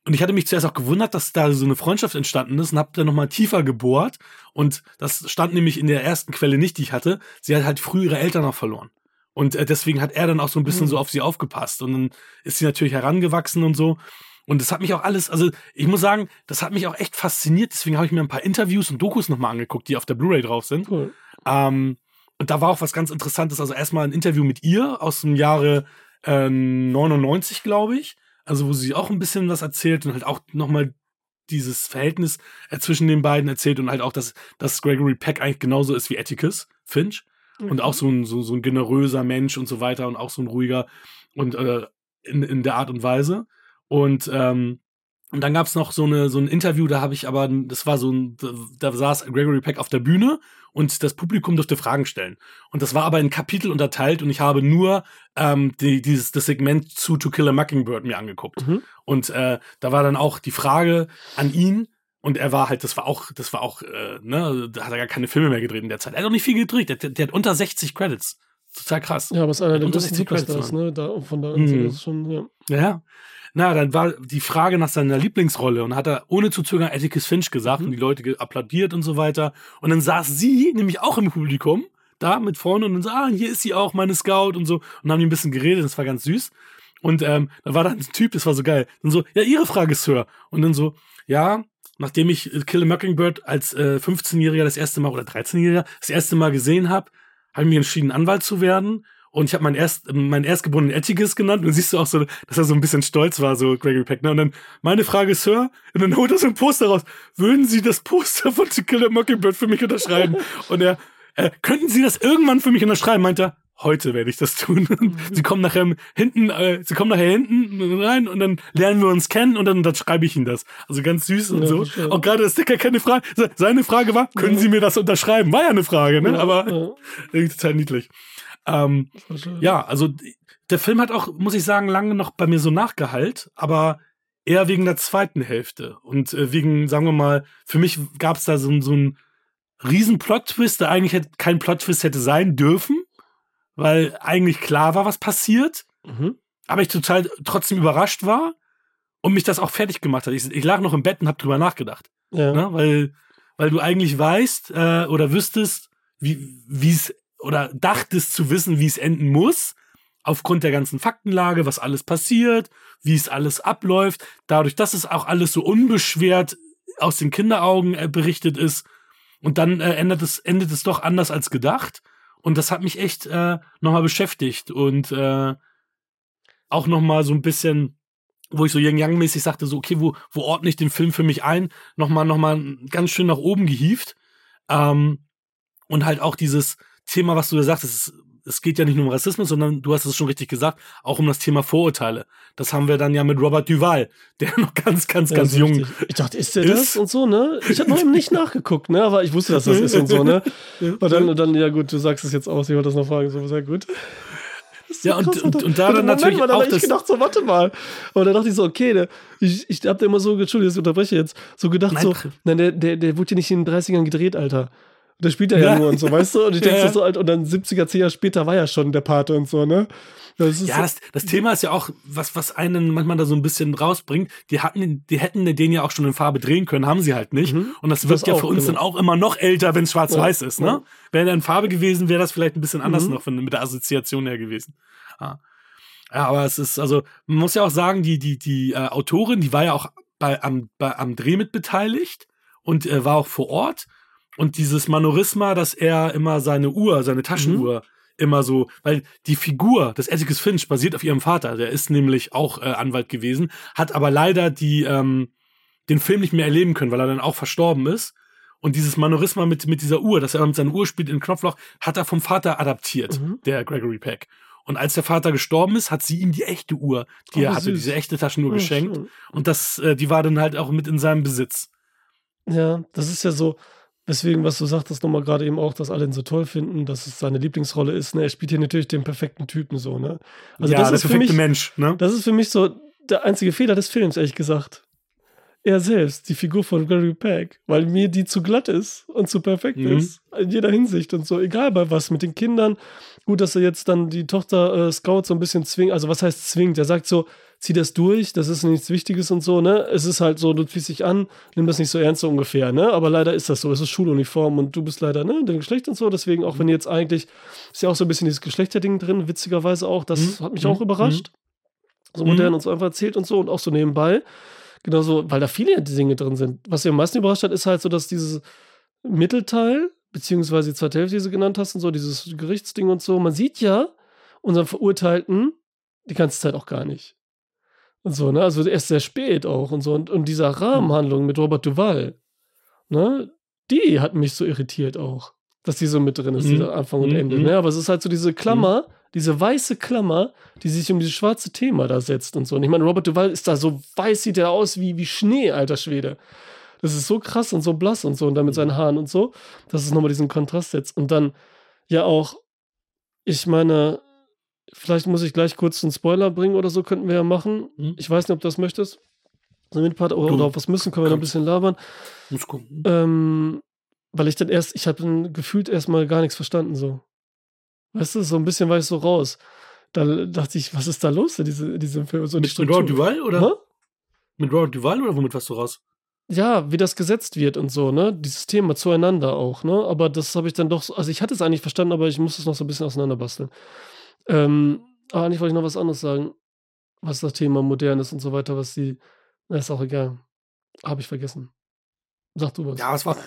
und ich hatte mich zuerst auch gewundert, dass da so eine Freundschaft entstanden ist und habe dann nochmal tiefer gebohrt. Und das stand nämlich in der ersten Quelle nicht, die ich hatte. Sie hat halt früh ihre Eltern noch verloren. Und äh, deswegen hat er dann auch so ein bisschen Mhm. so auf sie aufgepasst. Und dann ist sie natürlich herangewachsen und so. Und das hat mich auch alles, also ich muss sagen, das hat mich auch echt fasziniert. Deswegen habe ich mir ein paar Interviews und Dokus nochmal angeguckt, die auf der Blu-ray drauf sind. Cool. Ähm, und da war auch was ganz Interessantes. Also erstmal ein Interview mit ihr aus dem Jahre äh, 99, glaube ich. Also wo sie auch ein bisschen was erzählt und halt auch nochmal dieses Verhältnis äh, zwischen den beiden erzählt und halt auch, dass, dass Gregory Peck eigentlich genauso ist wie Atticus Finch. Und auch so ein, so, so ein generöser Mensch und so weiter und auch so ein ruhiger und äh, in, in der Art und Weise. Und, ähm, und dann gab's noch so, eine, so ein Interview, da habe ich aber, das war so ein, da, da saß Gregory Peck auf der Bühne und das Publikum durfte Fragen stellen. Und das war aber in Kapitel unterteilt und ich habe nur ähm, die, dieses, das Segment zu To Kill a Mockingbird mir angeguckt. Mhm. Und äh, da war dann auch die Frage an ihn, und er war halt, das war auch, das war auch, äh, ne, da hat er gar keine Filme mehr gedreht in der Zeit. Er hat auch nicht viel gedreht, der, der hat unter 60 Credits. Total krass. Ja, aber ist einer der größten Credits, Superstars, ne? Da, von da Mhm. ist schon, ja. Ja. Na, dann war die Frage nach seiner Lieblingsrolle und hat er ohne zu zögern Atticus Finch gesagt Mhm. und die Leute applaudiert und so weiter. Und dann saß sie nämlich auch im Publikum, da mit vorne und dann so, ah, hier ist sie auch, meine Scout und so. Und haben die ein bisschen geredet, das war ganz süß. Und ähm, da war dann ein Typ, das war so geil. Dann so, ja, ihre Frage, Sir. Und dann so, ja, nachdem ich äh, Kill a Mockingbird als äh, 15-Jähriger das erste Mal oder 13-Jähriger das erste Mal gesehen habe, habe ich mich entschieden, Anwalt zu werden. Und ich habe meinen erst, meinen erstgeborenen Atticus genannt. Und dann siehst du auch so, dass er so ein bisschen stolz war, so Gregory Peck. Ne? Und dann, meine Frage, Sir, und dann holt er so ein Poster raus. Würden Sie das Poster von To Kill a Mockingbird für mich unterschreiben? [LAUGHS] und er, äh, könnten Sie das irgendwann für mich unterschreiben? Meint er, heute werde ich das tun. Und sie kommen nachher hinten, äh, sie kommen nachher hinten rein und dann lernen wir uns kennen und dann, dann schreibe ich ihnen das. Also ganz süß und Ja, so. verstehe. Auch gerade das Sticker keine Frage. Se- Seine Frage war, können Ja. Sie mir das unterschreiben? War ja eine Frage, ne? Ja, Aber irgendwie total niedlich. Ähm, schön. ja, also der Film hat auch, muss ich sagen, lange noch bei mir so nachgehalt, aber eher wegen der zweiten Hälfte. Und äh, wegen, sagen wir mal, für mich gab es da so, so einen riesen Plot-Twist, der eigentlich kein Plot-Twist hätte sein dürfen, weil eigentlich klar war, was passiert. Mhm. Aber ich total trotzdem überrascht war und mich das auch fertig gemacht hat. Ich, ich lag noch im Bett und habe drüber nachgedacht. Ja. Ne? Weil, weil du eigentlich weißt äh, oder wüsstest, wie es oder dachtest zu wissen, wie es enden muss, aufgrund der ganzen Faktenlage, was alles passiert, wie es alles abläuft, dadurch, dass es auch alles so unbeschwert aus den Kinderaugen äh, berichtet ist. Und dann äh, endet, es, endet es doch anders als gedacht. Und das hat mich echt äh, nochmal beschäftigt und äh, auch nochmal so ein bisschen, wo ich so Yang-Yang-mäßig sagte, so, okay, wo, wo ordne ich den Film für mich ein? Nochmal, nochmal ganz schön nach oben gehievt. Ähm, und halt auch dieses Thema, was du da sagst, es, geht ja nicht nur um Rassismus, sondern du hast es schon richtig gesagt, auch um das Thema Vorurteile. Das haben wir dann ja mit Robert Duval, [LAUGHS] der noch ganz, ganz, Ja, ganz jung richtig. Ich dachte, ist der ist. das und so, ne? Ich habe noch eben nicht nachgeguckt, ne? Aber ich wusste, dass das ist und so, ne? [LAUGHS] Und dann, und dann, ja gut, du sagst es jetzt aus, ich wollte das noch fragen, so sehr gut. Ist so Ja, und- krass, und- und da dann Moment natürlich da auch ich gedacht, so, warte mal. Aber dann dachte ich so, okay, ne, ich, ich hab da immer so, Entschuldigung, ich unterbreche jetzt, so gedacht, Nein, so, nein, der, der, der wurde ja nicht in den 30ern gedreht, Alter. Der spielt er ja, Ja. nur und so, weißt du? Und ich denke Ja, ja. so alt, und dann 70er, 10 Jahre später war ja schon der Pate und so, ne? Das Ja, so, das, das Thema ist ja auch, was, was einen manchmal da so ein bisschen rausbringt. Die hatten, die hätten den ja auch schon in Farbe drehen können, haben sie halt nicht. Mhm. Und das Das wirkt ja auch, für uns genau. dann auch immer noch älter, wenn es schwarz-weiß ist, ne? Ja. Wäre er in Farbe gewesen, wäre das vielleicht ein bisschen anders Mhm. noch von, mit der Assoziation her gewesen. Ja. ja, aber es ist, also, man muss ja auch sagen, die, die, die äh, Autorin, die war ja auch bei, am, bei, am Dreh mit beteiligt und äh, war auch vor Ort. Und dieses Manorisma, dass er immer seine Uhr, seine Taschenuhr immer so, weil die Figur des Atticus Finch basiert auf ihrem Vater, der ist nämlich auch äh, Anwalt gewesen, hat aber leider die, ähm, den Film nicht mehr erleben können, weil er dann auch verstorben ist. Und dieses Manorisma mit, mit dieser Uhr, dass er mit seiner Uhr spielt in Knopfloch, hat er vom Vater adaptiert, Mhm. der Gregory Peck. Und als der Vater gestorben ist, hat sie ihm die echte Uhr, die Oh, er hatte, süß. diese echte Taschenuhr Ja, geschenkt. schön. Und das, äh, die war dann halt auch mit in seinem Besitz. Ja, das ist ja so, weswegen, was du sagtest, nochmal gerade eben auch, dass alle ihn so toll finden, dass es seine Lieblingsrolle ist. Ne? Er spielt hier natürlich den perfekten Typen so, ne? Also ja, das ist für perfekte mich, Mensch, ne? das ist für mich so der einzige Fehler des Films, ehrlich gesagt. Er selbst, die Figur von Gary Peck, weil mir die zu glatt ist und zu perfekt Mhm. ist. In jeder Hinsicht und so, egal bei was, mit den Kindern. Gut, dass er jetzt dann die Tochter äh, Scout so ein bisschen zwingt, also was heißt zwingt? Er sagt so, zieh das durch, das ist nichts Wichtiges und so, ne? Es ist halt so, du ziehst dich an, nimm das nicht so ernst so ungefähr, ne? Aber leider ist das so, es ist Schuluniform und du bist leider, ne, dein Geschlecht und so, deswegen auch wenn jetzt eigentlich, ist ja auch so ein bisschen dieses Geschlechterding drin, witzigerweise auch, das Mhm. hat mich Mhm. auch überrascht. So Mhm. modern und so einfach erzählt und so und auch so nebenbei. Genauso, weil da viele Dinge drin sind. Was mir am meisten überrascht hat, ist halt so, dass dieses Mittelteil, beziehungsweise die zweite Hälfte, die du genannt hast und so, dieses Gerichtsding und so, man sieht ja unseren Verurteilten die ganze Zeit auch gar nicht. Und so, ne? Also erst sehr spät auch und so. Und, und dieser Rahmenhandlung mit Robert Duval, ne? Die hat mich so irritiert auch. Dass die so mit drin ist, Mhm. dieser Anfang und Mhm, Ende. mhm. Ne? Aber es ist halt so diese Klammer, diese weiße Klammer, die sich um dieses schwarze Thema da setzt und so. Und ich meine, Robert Duval ist da so weiß, sieht er aus wie, wie Schnee, alter Schwede. Das ist so krass und so blass und so und dann mit seinen Haaren und so, dass es nochmal diesen Kontrast setzt. Und dann ja auch, ich meine, vielleicht muss ich gleich kurz einen Spoiler bringen oder so, könnten wir ja machen. Mhm. Ich weiß nicht, ob du das möchtest. Part oder, Du oder auf was müssen, können wir noch ein bisschen labern. Muss gucken. Ähm, weil ich dann erst, ich habe dann gefühlt erstmal gar nichts verstanden, so. Weißt du, so ein bisschen war ich so raus. Da dachte ich, was ist da los in diese, diesem Film? So Mit, mit Robert. Duval oder? Hä? Mit Robert Duval oder womit warst du raus? ja, wie das gesetzt wird und so, ne? Dieses Thema zueinander auch, ne? Aber das habe ich dann doch so, also ich hatte es eigentlich verstanden, aber ich muss es noch so ein bisschen auseinanderbasteln. Ähm, aber eigentlich wollte ich noch was anderes sagen, was das Thema modern ist und so weiter, was die, na, ist auch egal. Habe ich vergessen. Sag du was. Ja, es war,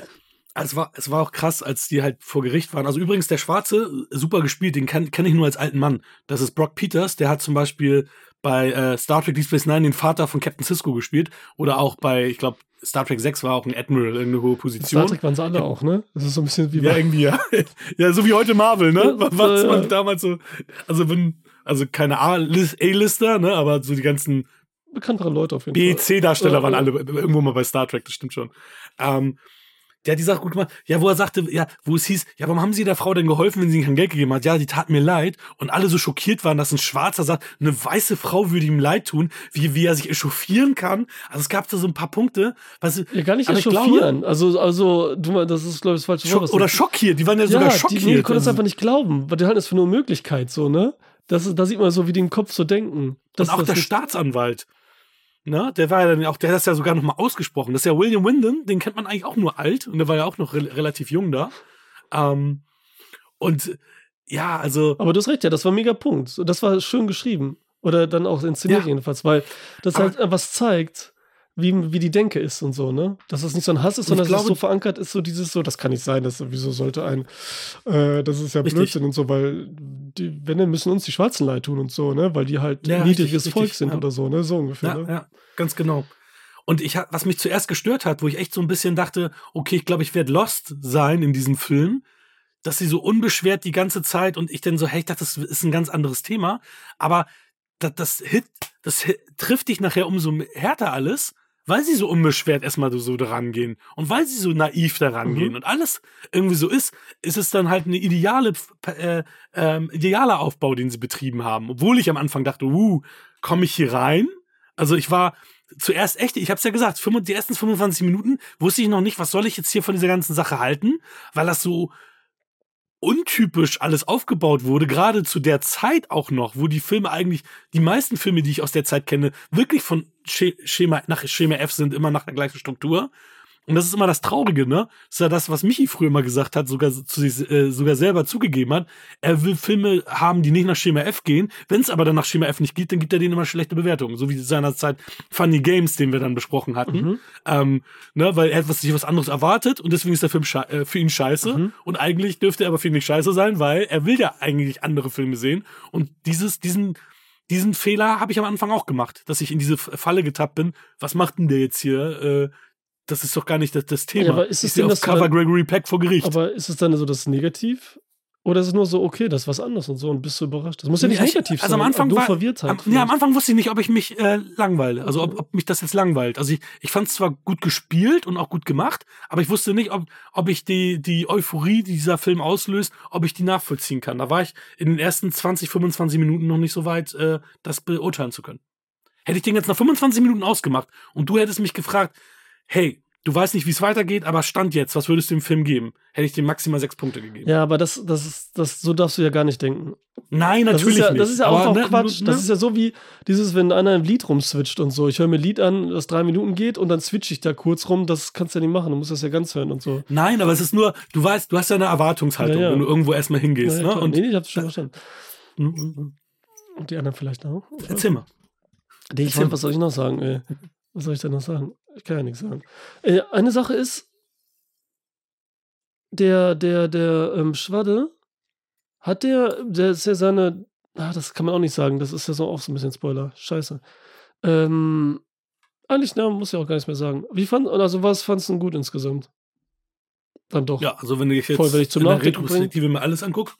es war, es war auch krass, als die halt vor Gericht waren. Also übrigens, der Schwarze, super gespielt, den kenne kenn ich nur als alten Mann. Das ist Brock Peters, der hat zum Beispiel bei äh, Star Trek Deep Space Nine den Vater von Captain Cisco gespielt. Oder auch bei, ich glaube, Star Trek 6 war auch ein Admiral, irgendeine hohe In Position. Star Trek waren sie alle auch, ne? Das ist so ein bisschen wie Ja, bei, irgendwie, ja. [LAUGHS] ja, so wie heute Marvel, ne? Ja, Was ja, man ja. damals so, also wenn, also keine A-Lis- A-Lister, ne? Aber so die ganzen bekanntere Leute auf jeden B, Fall. C-Darsteller Ja, waren ja. alle irgendwo mal bei Star Trek, das stimmt schon. Ähm, der hat die Sache gut gemacht. Ja, wo er sagte, ja, wo es hieß, ja, warum haben Sie der Frau denn geholfen, wenn sie ihm kein Geld gegeben hat? Ja, die tat mir leid. Und alle so schockiert waren, dass ein Schwarzer sagt, eine weiße Frau würde ihm leid tun, wie, wie er sich echauffieren kann. Also es gab da so ein paar Punkte. Was, Ja, gar nicht echauffieren. glaube- also, also, du das ist, glaube ich, das falsche Wort. Schock, was oder schockiert, die waren ja ja, sogar die, schockiert. nee, die konnten es Also- einfach nicht glauben, weil die halten das für eine Möglichkeit, so, ne? Das da sieht man so, wie die im Kopf so denken. Das, und auch der Staatsanwalt. Ne, der war ja dann auch, der hat das ja sogar noch mal ausgesprochen. Das ist ja William Wyndham, den kennt man eigentlich auch nur alt und der war ja auch noch re relativ jung da. Ähm, und ja, also Aber du hast recht, ja, das war ein mega Punkt. Das war schön geschrieben. Oder dann auch inszeniert Ja. jedenfalls, weil das halt was zeigt, wie, wie die Denke ist und so, ne? Dass es nicht so ein Hass ist, sondern dass es glaube- so verankert ist, so dieses so, das kann nicht sein, das, wieso sollte ein, äh, das ist ja Richtig. Blödsinn und so, weil die, wenn, dann müssen uns die Schwarzen leid tun und so, ne? Weil die halt Ja, niedriges richtig, Volk richtig, sind ja. oder so, ne? So ungefähr, Ja, ne? ja, ganz genau. Und ich, was mich zuerst gestört hat, wo ich echt so ein bisschen dachte, okay, ich glaube, ich werde lost sein in diesem Film, dass sie so unbeschwert die ganze Zeit und ich dann so, hey, ich dachte, das ist ein ganz anderes Thema, aber das, das Hit, das Hit, trifft dich nachher umso härter alles, weil sie so unbeschwert erstmal so daran gehen und weil sie so naiv daran Mhm. gehen und alles irgendwie so ist, ist es dann halt eine ideale, äh, ähm, idealer Aufbau, den sie betrieben haben. Obwohl ich am Anfang dachte, uh, komme ich hier rein? Also ich war zuerst echt, ich habe es ja gesagt, 25 die ersten 25 Minuten wusste ich noch nicht, was soll ich jetzt hier von dieser ganzen Sache halten, weil das so untypisch alles aufgebaut wurde, gerade zu der Zeit auch noch, wo die Filme eigentlich, die meisten Filme, die ich aus der Zeit kenne, wirklich von Sche- Schema, nach Schema F sind, immer nach der gleichen Struktur. Und das ist immer das Traurige, ne? Das ist ja das, was Michi früher mal gesagt hat, sogar zu sich, äh, sogar selber zugegeben hat. Er will Filme haben, die nicht nach Schema F gehen. Wenn es aber dann nach Schema F nicht geht, dann gibt er denen immer schlechte Bewertungen. So wie seinerzeit Funny Games, den wir dann besprochen hatten. Mhm. Ähm, ne, weil er hat was, sich was anderes erwartet und deswegen ist der Film äh, für ihn scheiße. Mhm. Und eigentlich dürfte er aber für ihn nicht scheiße sein, weil er will ja eigentlich andere Filme sehen. Und dieses, diesen, diesen Fehler habe ich am Anfang auch gemacht, dass ich in diese Falle getappt bin. Was macht denn der jetzt hier? Äh, das ist doch gar nicht das, das Thema. Ja, aber ist es ich denn, auf Cover dann- Gregory Peck vor Gericht. Aber ist es dann so das Negativ? Oder ist es nur so, okay, das ist was anderes und so und bist du überrascht? Das muss ja nicht ich- negativ also sein. am Anfang war- verwirrt halt. Am, ja, am. Anfang wusste ich nicht, ob ich mich äh, langweile. Also ob, ob mich das jetzt langweilt. Also ich, ich fand es zwar gut gespielt und auch gut gemacht, aber ich wusste nicht, ob, ob ich die, die Euphorie, die dieser Film auslöst, ob ich die nachvollziehen kann. Da war ich in den ersten 20, 25 Minuten noch nicht so weit, äh, das beurteilen zu können. Hätte ich den jetzt nach 25 Minuten ausgemacht und du hättest mich gefragt, hey, du weißt nicht, wie es weitergeht, aber Stand jetzt, was würdest du dem Film geben? Hätte ich dem maximal sechs Punkte gegeben. Ja, aber das, das ist, das, so darfst du ja gar nicht denken. Nein, Das natürlich ist ja, nicht. das ist ja auch, auch ne, Quatsch. ne? Das ist ja so wie dieses, wenn einer ein Lied rumswitcht und so. Ich höre mir ein Lied an, das drei Minuten geht und dann switche ich da kurz rum. Das kannst du ja nicht machen. Du musst das ja ganz hören und so. Nein, aber es ist nur, du weißt, du hast ja eine Erwartungshaltung, Ja, ja. wenn du irgendwo erstmal hingehst. Ne? Und nee, ich hab's schon verstanden. Mm, mm, mm. Und die anderen vielleicht auch. erzähl mal. Nee, ich Erzähl was soll ich noch sagen, ey? Was soll ich denn noch sagen? Ich kann ja nichts sagen. Äh, eine Sache ist, der, der, der ähm, Schwadde, hat der, der ist ja seine, ah, das kann man auch nicht sagen, das ist ja so auch so ein bisschen Spoiler. Scheiße. Ähm, eigentlich, ne, muss ja auch gar nichts mehr sagen. Wie fand, also was fandst du gut insgesamt? Dann doch. Ja, also wenn ich jetzt Voll, wenn ich zum in der Retrospektive mir alles angucke,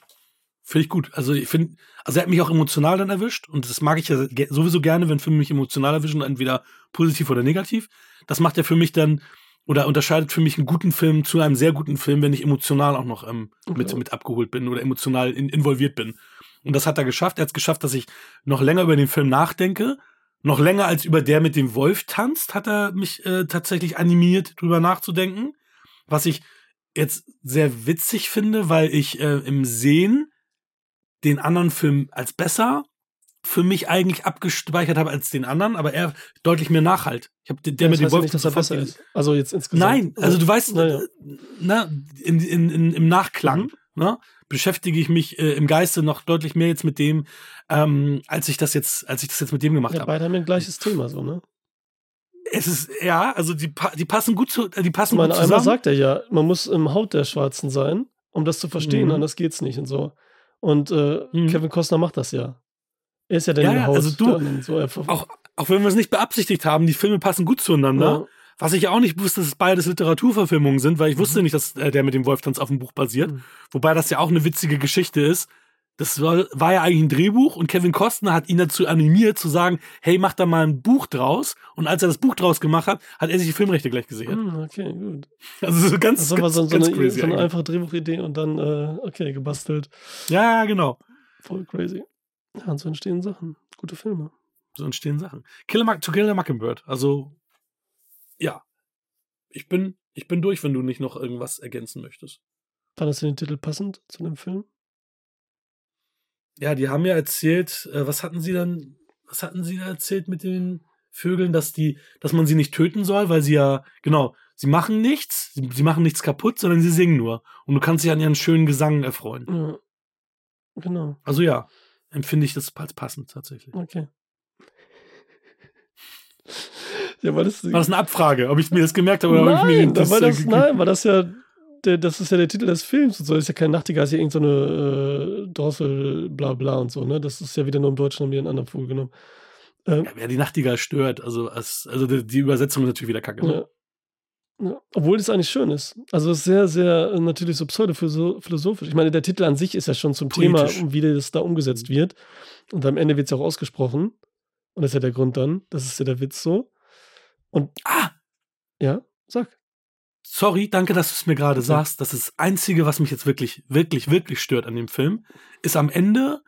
finde ich gut. Also ich finde, also er hat mich auch emotional dann erwischt und das mag ich ja sowieso gerne, wenn Filme mich emotional erwischen, entweder positiv oder negativ. Das macht ja für mich dann oder unterscheidet für mich einen guten Film zu einem sehr guten Film, wenn ich emotional auch noch ähm, mit, Okay. mit abgeholt bin oder emotional in, involviert bin. Und das hat er geschafft. Er hat es geschafft, dass ich noch länger über den Film nachdenke. Noch länger als über der mit dem Wolf tanzt, hat er mich äh, tatsächlich animiert, drüber nachzudenken. Was ich jetzt sehr witzig finde, weil ich äh, im Sehen den anderen Film als besser für mich eigentlich abgespeichert habe als den anderen, aber er deutlich mehr Nachhalt. Ich habe der der mit dem ja Wolf nicht, dass er besser ist. Also jetzt insgesamt. Nein, also du weißt, Naja. äh, na, in, in, in, im Nachklang, Mhm. ne, beschäftige ich mich äh, im Geiste noch deutlich mehr jetzt mit dem, ähm, als ich das jetzt, als ich das jetzt mit dem gemacht Ja, habe. beide haben ja ein gleiches Thema, so, ne? Es ist ja, also die, die passen gut zu, die Ich passen meine, gut einmal zusammen. sagt er ja, man muss im Haut der Schwarzen sein, um das zu verstehen, Mhm. anders geht's nicht und so. Und äh, Mhm. Kevin Costner macht das ja. Er ist ja der Ja, der ja, Haut. also du- so, auch, auch wenn wir es nicht beabsichtigt haben, die Filme passen gut zueinander. ja. Was ich ja auch nicht wusste, dass es beides Literaturverfilmungen sind, weil ich wusste nicht, dass äh, der mit dem Wolftanz auf dem Buch basiert. Mhm. Wobei das ja auch eine witzige Geschichte ist, Das war, war ja eigentlich ein Drehbuch und Kevin Costner hat ihn dazu animiert zu sagen, hey, mach da mal ein Buch draus. Und als er das Buch draus gemacht hat, hat er sich die Filmrechte gleich gesichert. Hm, okay, gut. Also so ganz, Das war ganz, so, so, ganz eine, crazy so eine einfache Drehbuchidee und dann, äh, okay, gebastelt. Ja, genau. Voll crazy. Ja, und so entstehen Sachen. Gute Filme. So entstehen Sachen. Kill a, Mock- to Kill a Mockingbird. Also, ja. Ich bin, ich bin durch, wenn du nicht noch irgendwas ergänzen möchtest. Das in den Titel passend zu dem Film? Ja, die haben ja erzählt, äh, was hatten sie dann, was hatten sie da erzählt mit den Vögeln, dass die, dass man sie nicht töten soll, weil sie ja, genau, sie machen nichts, sie, sie machen nichts kaputt, sondern sie singen nur. Und du kannst dich an ihren schönen Gesang erfreuen. Ja. Genau. Also ja, empfinde ich das als passend tatsächlich. Okay. ja, weil das. War das eine Abfrage, ob ich mir das gemerkt habe oder ob ich mir nein, da war das, nein, war das ja. Der, das ist ja der Titel des Films und so. Das ist ja kein Nachtigall, ist ja irgend so äh, Drossel, bla bla und so, ne? Das ist ja wieder nur im Deutschen haben wir einen anderen Vogel genommen. Ähm, Ja, wer die Nachtigall stört, also, als, also die, die Übersetzung ist natürlich wieder kacke. Ne? Ja. Ja. Obwohl das eigentlich schön ist. Also es ist sehr, sehr äh, natürlich so pseudo-philosophisch. Ich meine, der Titel an sich ist ja schon zum. Thema, wie das da umgesetzt wird. Und am Ende wird es ja auch ausgesprochen. Und das ist ja der Grund dann. Das ist ja der Witz so. Und Ah, ja, sag. Sorry, danke, dass du es mir gerade Okay. sagst. Das ist das Einzige, was mich jetzt wirklich, wirklich, wirklich stört an dem Film, ist am Ende,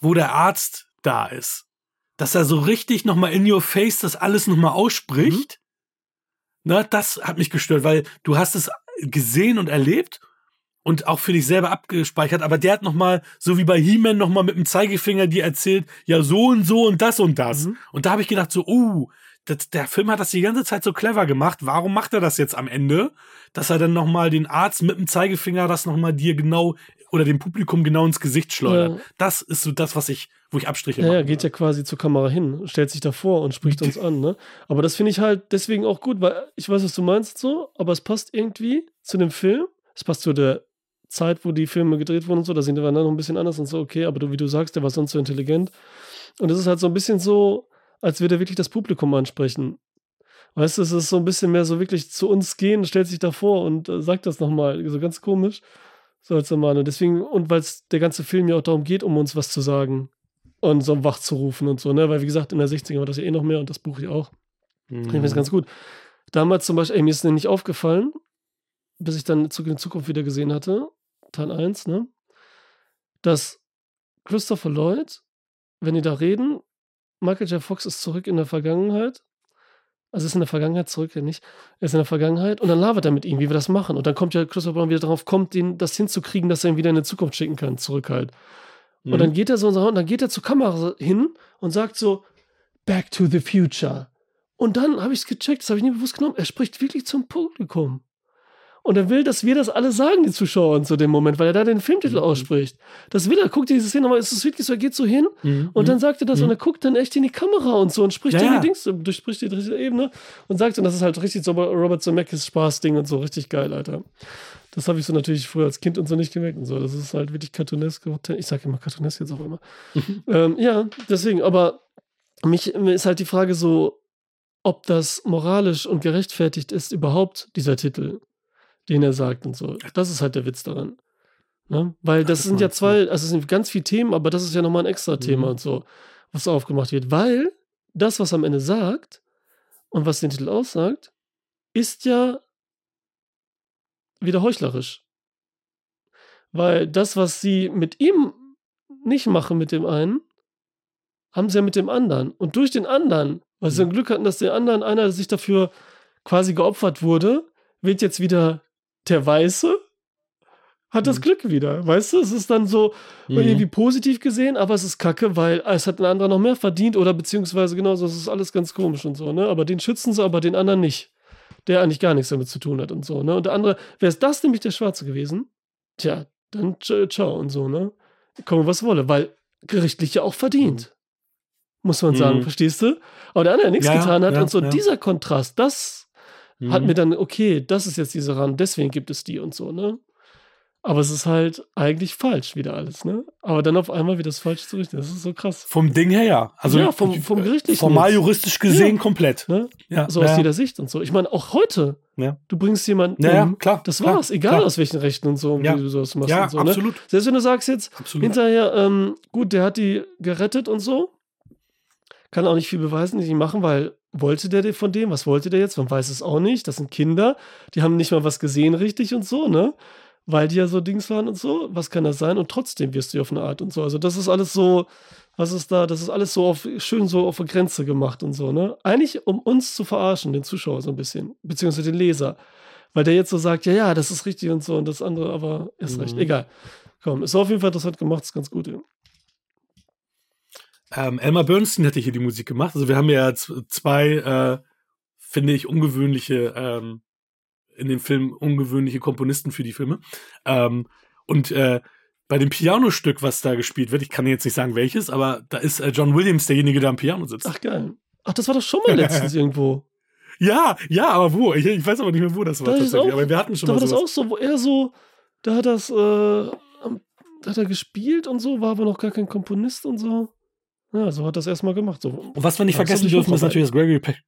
wo der Arzt da ist. Dass er so richtig nochmal in your face das alles nochmal ausspricht. Na, das hat mich gestört, weil du hast es gesehen und erlebt und auch für dich selber abgespeichert, aber der hat nochmal, so wie bei He-Man, nochmal mit dem Zeigefinger dir erzählt, ja, so und so und das und das. Mhm. Und da habe ich gedacht, so, uh, das, der Film hat das die ganze Zeit so clever gemacht. Warum macht er das jetzt am Ende? Dass er dann nochmal den Arzt mit dem Zeigefinger das nochmal dir genau oder dem Publikum genau ins Gesicht schleudert. Ja. Das ist so das, was ich, wo ich Abstriche Ja, ja, mache. geht ja quasi zur Kamera hin, stellt sich davor und spricht uns an, ne? Aber das finde ich halt deswegen auch gut, weil ich weiß, was du meinst so, aber es passt irgendwie zu dem Film. Es passt zu der Zeit, wo die Filme gedreht wurden und so, da sind wir dann noch ein bisschen anders und so, okay, aber du, wie du sagst, der war sonst so intelligent. Und es ist halt so ein bisschen so, als würde er wirklich das Publikum ansprechen. Weißt du, es ist so ein bisschen mehr so wirklich zu uns gehen, stellt sich davor und äh, sagt das nochmal, so ganz komisch. So als Mann. Und deswegen, und weil es der ganze Film ja auch darum geht, um uns was zu sagen und so wach zu rufen und so, ne? Weil, wie gesagt, in der 60er war das ja eh noch mehr und das Buch ja auch. Ich Mhm. finde das ganz gut. Damals zum Beispiel, ey, mir ist nicht aufgefallen, bis ich dann in Zukunft wieder gesehen hatte, Teil 1, ne? Dass Christopher Lloyd, wenn die da reden, Michael J. Fox ist zurück in der Vergangenheit. Also ist in der Vergangenheit zurück, ja nicht. Er ist in der Vergangenheit und dann labert er mit ihm, wie wir das machen. Und dann kommt ja Christopher Lloyd wieder drauf, kommt, den, das hinzukriegen, dass er ihn wieder in die Zukunft schicken kann, zurück halt. Mhm. Und dann geht er so und dann geht er zur Kamera hin und sagt so, Back to the Future. Und dann habe ich es gecheckt, das habe ich nie bewusst genommen. Er spricht wirklich zum Publikum. Und er will, dass wir das alle sagen, die Zuschauer so dem Moment, weil er da den Filmtitel Mhm. ausspricht. Das will er, guckt diese Szene nochmal, ist es wirklich so, er geht so hin Mhm. und dann sagt er das Mhm. und er guckt dann echt in die Kamera und so und spricht Ja, die Dings, durchspricht die dritte Ebene und sagt, und das ist halt richtig so Robert Zemeckis Spaß-Ding und so, richtig geil, Alter. Das habe ich so natürlich früher als Kind und so nicht gemerkt und so. Das ist halt wirklich cartoonesk. Ich sage immer cartoonesk jetzt auch immer. [LAUGHS] ähm, ja, deswegen, aber mich ist halt die Frage so, ob das moralisch und gerechtfertigt ist, überhaupt dieser Titel, den er sagt und so. Das ist halt der Witz daran. Ne? Weil das das sind ja zwei, also es sind ganz viele Themen, aber das ist ja nochmal ein extra Thema Mhm. und so, was aufgemacht wird. Weil das, was am Ende sagt und was den Titel aussagt, ist ja wieder heuchlerisch. Weil das, was sie mit ihm nicht machen, mit dem einen, haben sie ja mit dem anderen. Und durch den anderen, weil sie Mhm. ein Glück hatten, dass der andere, einer sich dafür quasi geopfert wurde, wird jetzt wieder der Weiße, hat das Mhm. Glück wieder. Weißt du, es ist dann so Mhm. irgendwie positiv gesehen, aber es ist kacke, weil es hat ein anderer noch mehr verdient oder beziehungsweise genauso, es ist alles ganz komisch und so, ne? Aber den schützen sie, aber den anderen nicht. Der eigentlich gar nichts damit zu tun hat und so, ne? Und der andere, wäre es das nämlich der Schwarze gewesen, tja, dann ciao und so, ne? Komme, was wolle, weil gerichtlich ja auch verdient. Muss man sagen, Mhm. verstehst du? Aber der andere, der nichts Ja, getan hat ja, und so, ja. dieser Kontrast, das Mhm. hat mir dann, okay, das ist jetzt diese Rand, deswegen gibt es die und so, ne? Aber es ist halt eigentlich falsch wieder alles, ne? Aber dann auf einmal wieder das Falsche zu richten. Das ist so krass. Vom Ding her ja. Also ja, vom, vom gerichtlichen. Formal juristisch gesehen Ja. komplett. ne? Ja, So aus jeder Sicht und so. Ich meine, auch heute, Ja. du bringst jemanden Ja, ja, um, klar, das klar, war's, egal klar. aus welchen Rechten und so, Ja. wie du sowas machst Ja, und so, ne? absolut. Selbst wenn du sagst jetzt, Absolut. hinterher, ähm, gut, der hat die gerettet und so, kann auch nicht viel beweisen, nicht machen, weil wollte der von dem, was wollte der jetzt? Man weiß es auch nicht. Das sind Kinder, die haben nicht mal was gesehen richtig und so, ne? Weil die ja so Dings waren und so. Was kann das sein? Und trotzdem wirst du auf eine Art und so. Also das ist alles so, was ist da? Das ist alles so auf, schön so auf der Grenze gemacht und so, ne? Eigentlich um uns zu verarschen, den Zuschauer so ein bisschen, beziehungsweise den Leser. Weil der jetzt so sagt, ja, ja, das ist richtig und so und das andere, aber ist recht. Mhm. Egal. Komm, ist auf jeden Fall interessant gemacht, ist ganz gut. Ja. Ähm, Elmar Bernstein hätte hier die Musik gemacht. Also wir haben ja zwei, äh, finde ich, ungewöhnliche, ähm, in dem Film ungewöhnliche Komponisten für die Filme. Ähm, und äh, bei dem Pianostück, was da gespielt wird, ich kann jetzt nicht sagen welches, aber da ist äh, John Williams derjenige, der am Piano sitzt. Ach, geil. Ach, das war doch schon mal letztens [LAUGHS] irgendwo. Ja, ja, aber wo? Ich, ich weiß aber nicht mehr, wo das war Da tatsächlich. auch- aber wir hatten schon Da mal war das sowas. auch so, wo er so, da hat das, äh, hat er gespielt und so, war aber noch gar kein Komponist und so. Ja, so hat das erstmal gemacht. So. Und was wir nicht vergessen schon dürfen, ist natürlich, dass Gregory Peck,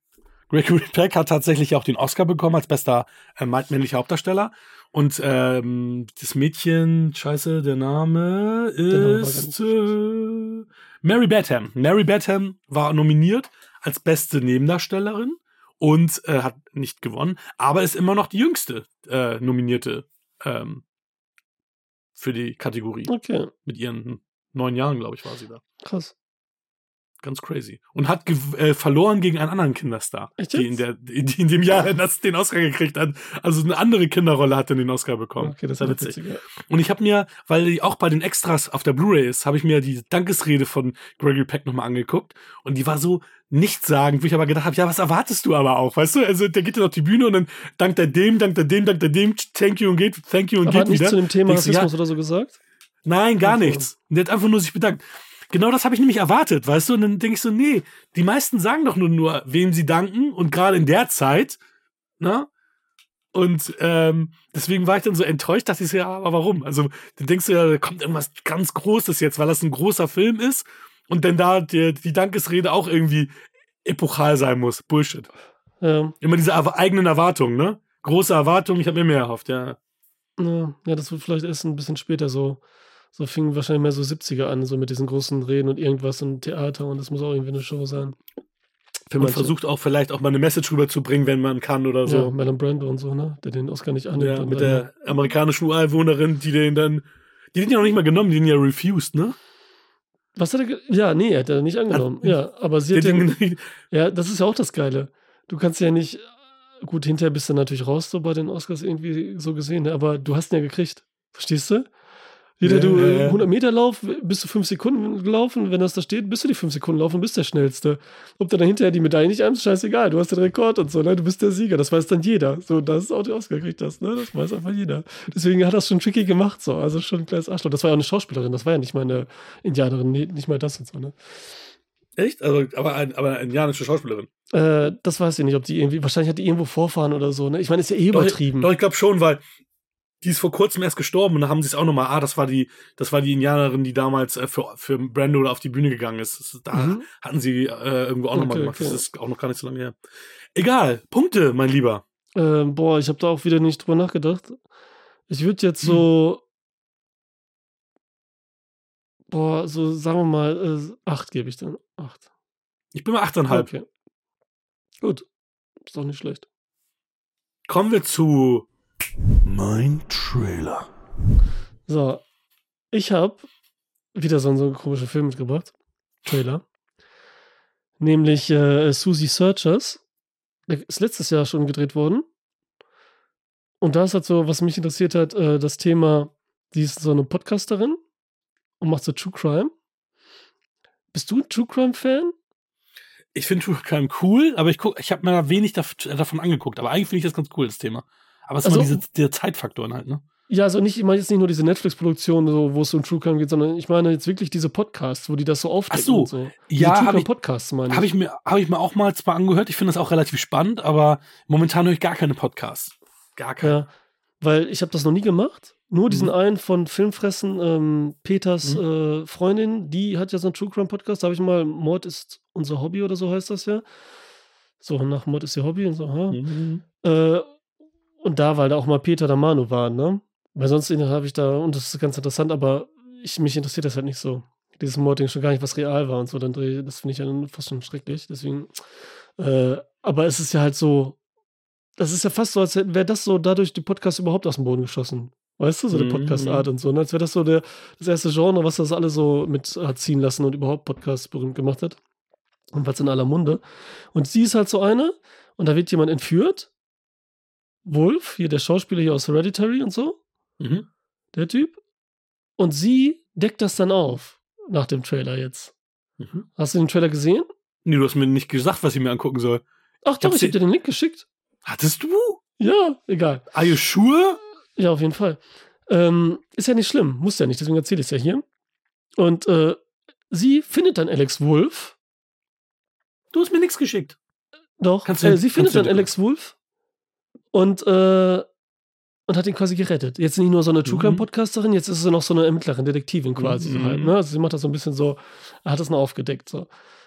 Gregory [LAUGHS] Peck hat tatsächlich auch den Oscar bekommen als bester äh, männlicher Hauptdarsteller. Und ähm, das Mädchen, scheiße, der Name ist äh, Mary Badham. Mary Badham war nominiert als beste Nebendarstellerin und äh, hat nicht gewonnen, aber ist immer noch die jüngste äh, Nominierte ähm, für die Kategorie. Okay, Mit ihren neun Jahren, glaube ich, war sie da. krass. Ganz crazy. Und hat äh, verloren gegen einen anderen Kinderstar, die in, der, die in dem Jahr das, den Oscar gekriegt hat. Also eine andere Kinderrolle hat dann den Oscar bekommen. Okay, das war witzig. witzig. Ja. Und ich habe mir, weil die auch bei den Extras auf der Blu-ray ist, habe ich mir die Dankesrede von Gregory Peck nochmal angeguckt. Und die war so nichtssagend, wo ich aber gedacht habe, ja, was erwartest du aber auch? Weißt du, also der geht dann auf die Bühne und dann dankt er dem, dankt er dem, dankt er dem, thank you und geht, thank you und Aber hat geht nichts wieder. zu dem Thema du, ja, Rassismus oder so gesagt? Nein, gar nichts. Und der hat einfach nur sich bedankt. Genau das habe ich nämlich erwartet, weißt du? Und dann denke ich so, nee, die meisten sagen doch nur, nur wem sie danken und gerade in der Zeit, ne? Und ähm, deswegen war ich dann so enttäuscht, dachte ich so, ja, aber warum? Also, dann denkst du ja, da kommt irgendwas ganz Großes jetzt, weil das ein großer Film ist und dann da die, die Dankesrede auch irgendwie epochal sein muss. Bullshit. Ja, Immer diese eigenen Erwartungen, ne? Große Erwartungen, ich habe mir mehr erhofft, ja. ja, ja, das wird vielleicht erst ein bisschen später so. So fing wahrscheinlich mehr so 70er an, so mit diesen großen Reden und irgendwas und Theater und das muss auch irgendwie eine Show sein. Für Und manche. versucht auch vielleicht auch mal eine Message rüberzubringen, wenn man kann oder so. Ja, Marlon Brando und so, ne? Der den Oscar nicht annimmt. Ja, mit der amerikanischen Ureinwohnerin, die den dann. Die den ja noch nicht mal genommen, die den ja refused, ne? Was hat er Ja, nee, hat er nicht angenommen. ja, aber sie hat den, den, [LAUGHS] Ja, das ist ja auch das Geile. Du kannst ja nicht, gut, hinterher bist du natürlich raus so bei den Oscars irgendwie so gesehen, ne? aber du hast ihn ja gekriegt. Verstehst du? Jeder, du ja, äh, ja. 100 Meter Lauf, bist du fünf Sekunden gelaufen, wenn das da steht, bist du die fünf Sekunden laufen, bist der Schnellste. Ob du dann hinterher die Medaille nicht einst, scheißegal, du hast den Rekord und so, ne? du bist der Sieger, das weiß dann jeder. So, das ist auch der Oscar gekriegt hast, ne? das weiß einfach jeder. Deswegen hat das schon tricky gemacht, so, also schon ein kleines Arschloch. Das war ja auch eine Schauspielerin, das war ja nicht mal eine Indianerin, nicht mal das und so, ne? echt? Also, aber, ein, aber eine indianische Schauspielerin. Äh, das weiß ich nicht, ob die irgendwie, wahrscheinlich hat die irgendwo Vorfahren oder so, ne? Ich meine, ist ja eh Doch, übertrieben. Doch, ich glaube schon, weil die ist vor kurzem erst gestorben und da haben sie es auch nochmal, ah, das war die, das war die Indianerin, die damals äh, für, für Brando auf die Bühne gegangen ist. Das, da Mhm. hatten sie äh, irgendwo auch nochmal Okay, gemacht. Das okay. ist auch noch gar nicht so lange her. Egal, Punkte, mein Lieber. Ähm, boah, ich habe da auch wieder nicht drüber nachgedacht. Ich würde jetzt Hm. so, boah, so sagen wir mal, äh, acht gebe ich dann. Acht. Ich bin mal 8,5. Okay. Gut. Ist doch nicht schlecht. Kommen wir zu mein Trailer. So. Ich habe wieder so, so einen komischen Film mitgebracht. Trailer. Nämlich äh, Susie Searchers. Der ist letztes Jahr schon gedreht worden. Und da ist halt so, was mich interessiert hat, äh, das Thema, die ist so eine Podcasterin und macht so True Crime. Bist du ein True Crime-Fan? Ich finde True Crime cool, aber ich guck, ich habe mir da wenig dav- davon angeguckt. Aber eigentlich finde ich das ganz cool, das Thema. Aber es ist Also- immer diese, der Zeitfaktor halt, ne? Ja, also nicht, ich meine jetzt nicht nur diese Netflix-Produktion, so, wo es um True Crime geht, sondern ich meine jetzt wirklich diese Podcasts, wo die das so aufdecken Ach so. so. Ja, hab Crime ich- Podcasts meine ich. Habe ich mir, habe ich mir auch mal zwar angehört. Ich finde das auch relativ spannend, aber momentan höre ich gar keine Podcasts. Gar keine. Ja, weil ich habe das noch nie gemacht, Nur diesen Mhm. einen von Filmfressen, ähm, Peters äh, Freundin, die hat ja so einen True Crime Podcast. Da habe ich mal, Mord ist unser Hobby oder so heißt das ja. So, nach Mord ist ihr Hobby und so, ha. Mhm. Äh, und da, weil da auch mal Peter der Manu war, ne? Weil sonst habe ich da, und das ist ganz interessant, aber ich, mich interessiert das halt nicht so. Dieses Mordding schon gar nicht, was real war und so, dann dreh, das finde ich ja fast schon schrecklich. Deswegen, äh, aber es ist ja halt so, das ist ja fast so, als wäre das so dadurch die Podcast überhaupt aus dem Boden geschossen. Weißt du, so eine Mhm. Podcast-Art und so. Ne? Als wäre das so der, das erste Genre, was das alle so mit hat ziehen lassen und überhaupt Podcasts berühmt gemacht hat. Und was in aller Munde. Und sie ist halt so eine, und da wird jemand entführt. Wolf, hier der Schauspieler hier aus Hereditary und so, Mhm. der Typ. Und sie deckt das dann auf nach dem Trailer jetzt. Mhm. Hast du den Trailer gesehen? Nee, du hast mir nicht gesagt, was ich mir angucken soll. Ach doch, ich hab dir den Link geschickt. Hattest du? Ja, egal. Are you sure? Ja, auf jeden Fall. Ähm, ist ja nicht schlimm, muss ja nicht, deswegen erzähle ich es ja hier. Und äh, sie findet dann Alex Wolf. Du hast mir nichts geschickt. Doch, Kannst du- äh, sie findet dann Alex Wolf und, äh, und hat ihn quasi gerettet. Jetzt nicht nur so eine True Crime Mhm. Podcasterin, jetzt ist sie noch so eine Ermittlerin, Detektivin quasi. So Mhm. halt, ne? Also sie macht das so ein bisschen so, hat das noch aufgedeckt. So.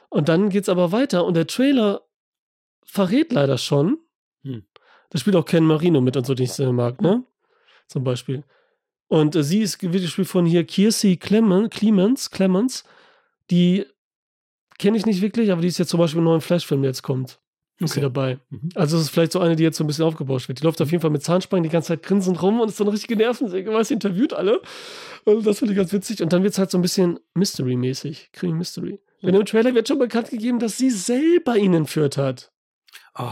Und dann geht's aber weiter und der Trailer verrät leider schon, Hm. da spielt auch Ken Marino mit und so, den ich sehr mag, ne? Zum Beispiel. Und äh, sie ist wird gespielt von hier Kiersey Clemens, Clemens, Clemens, die kenne ich nicht wirklich, aber die ist jetzt zum Beispiel im neuen Flash-Film, der jetzt kommt. Ist sie Okay. dabei. Mhm. Also es ist vielleicht so eine, die jetzt so ein bisschen aufgebauscht wird. Die läuft auf jeden Fall mit Zahnspangen die ganze Zeit grinsend rum und ist so eine richtige Nervensäge, weil sie interviewt alle. Und das finde ich ganz witzig. Und dann wird es halt so ein bisschen Mystery-mäßig. Krimi-Mystery. Denn im Trailer wird schon bekannt gegeben, dass sie selber ihn entführt hat. Oh,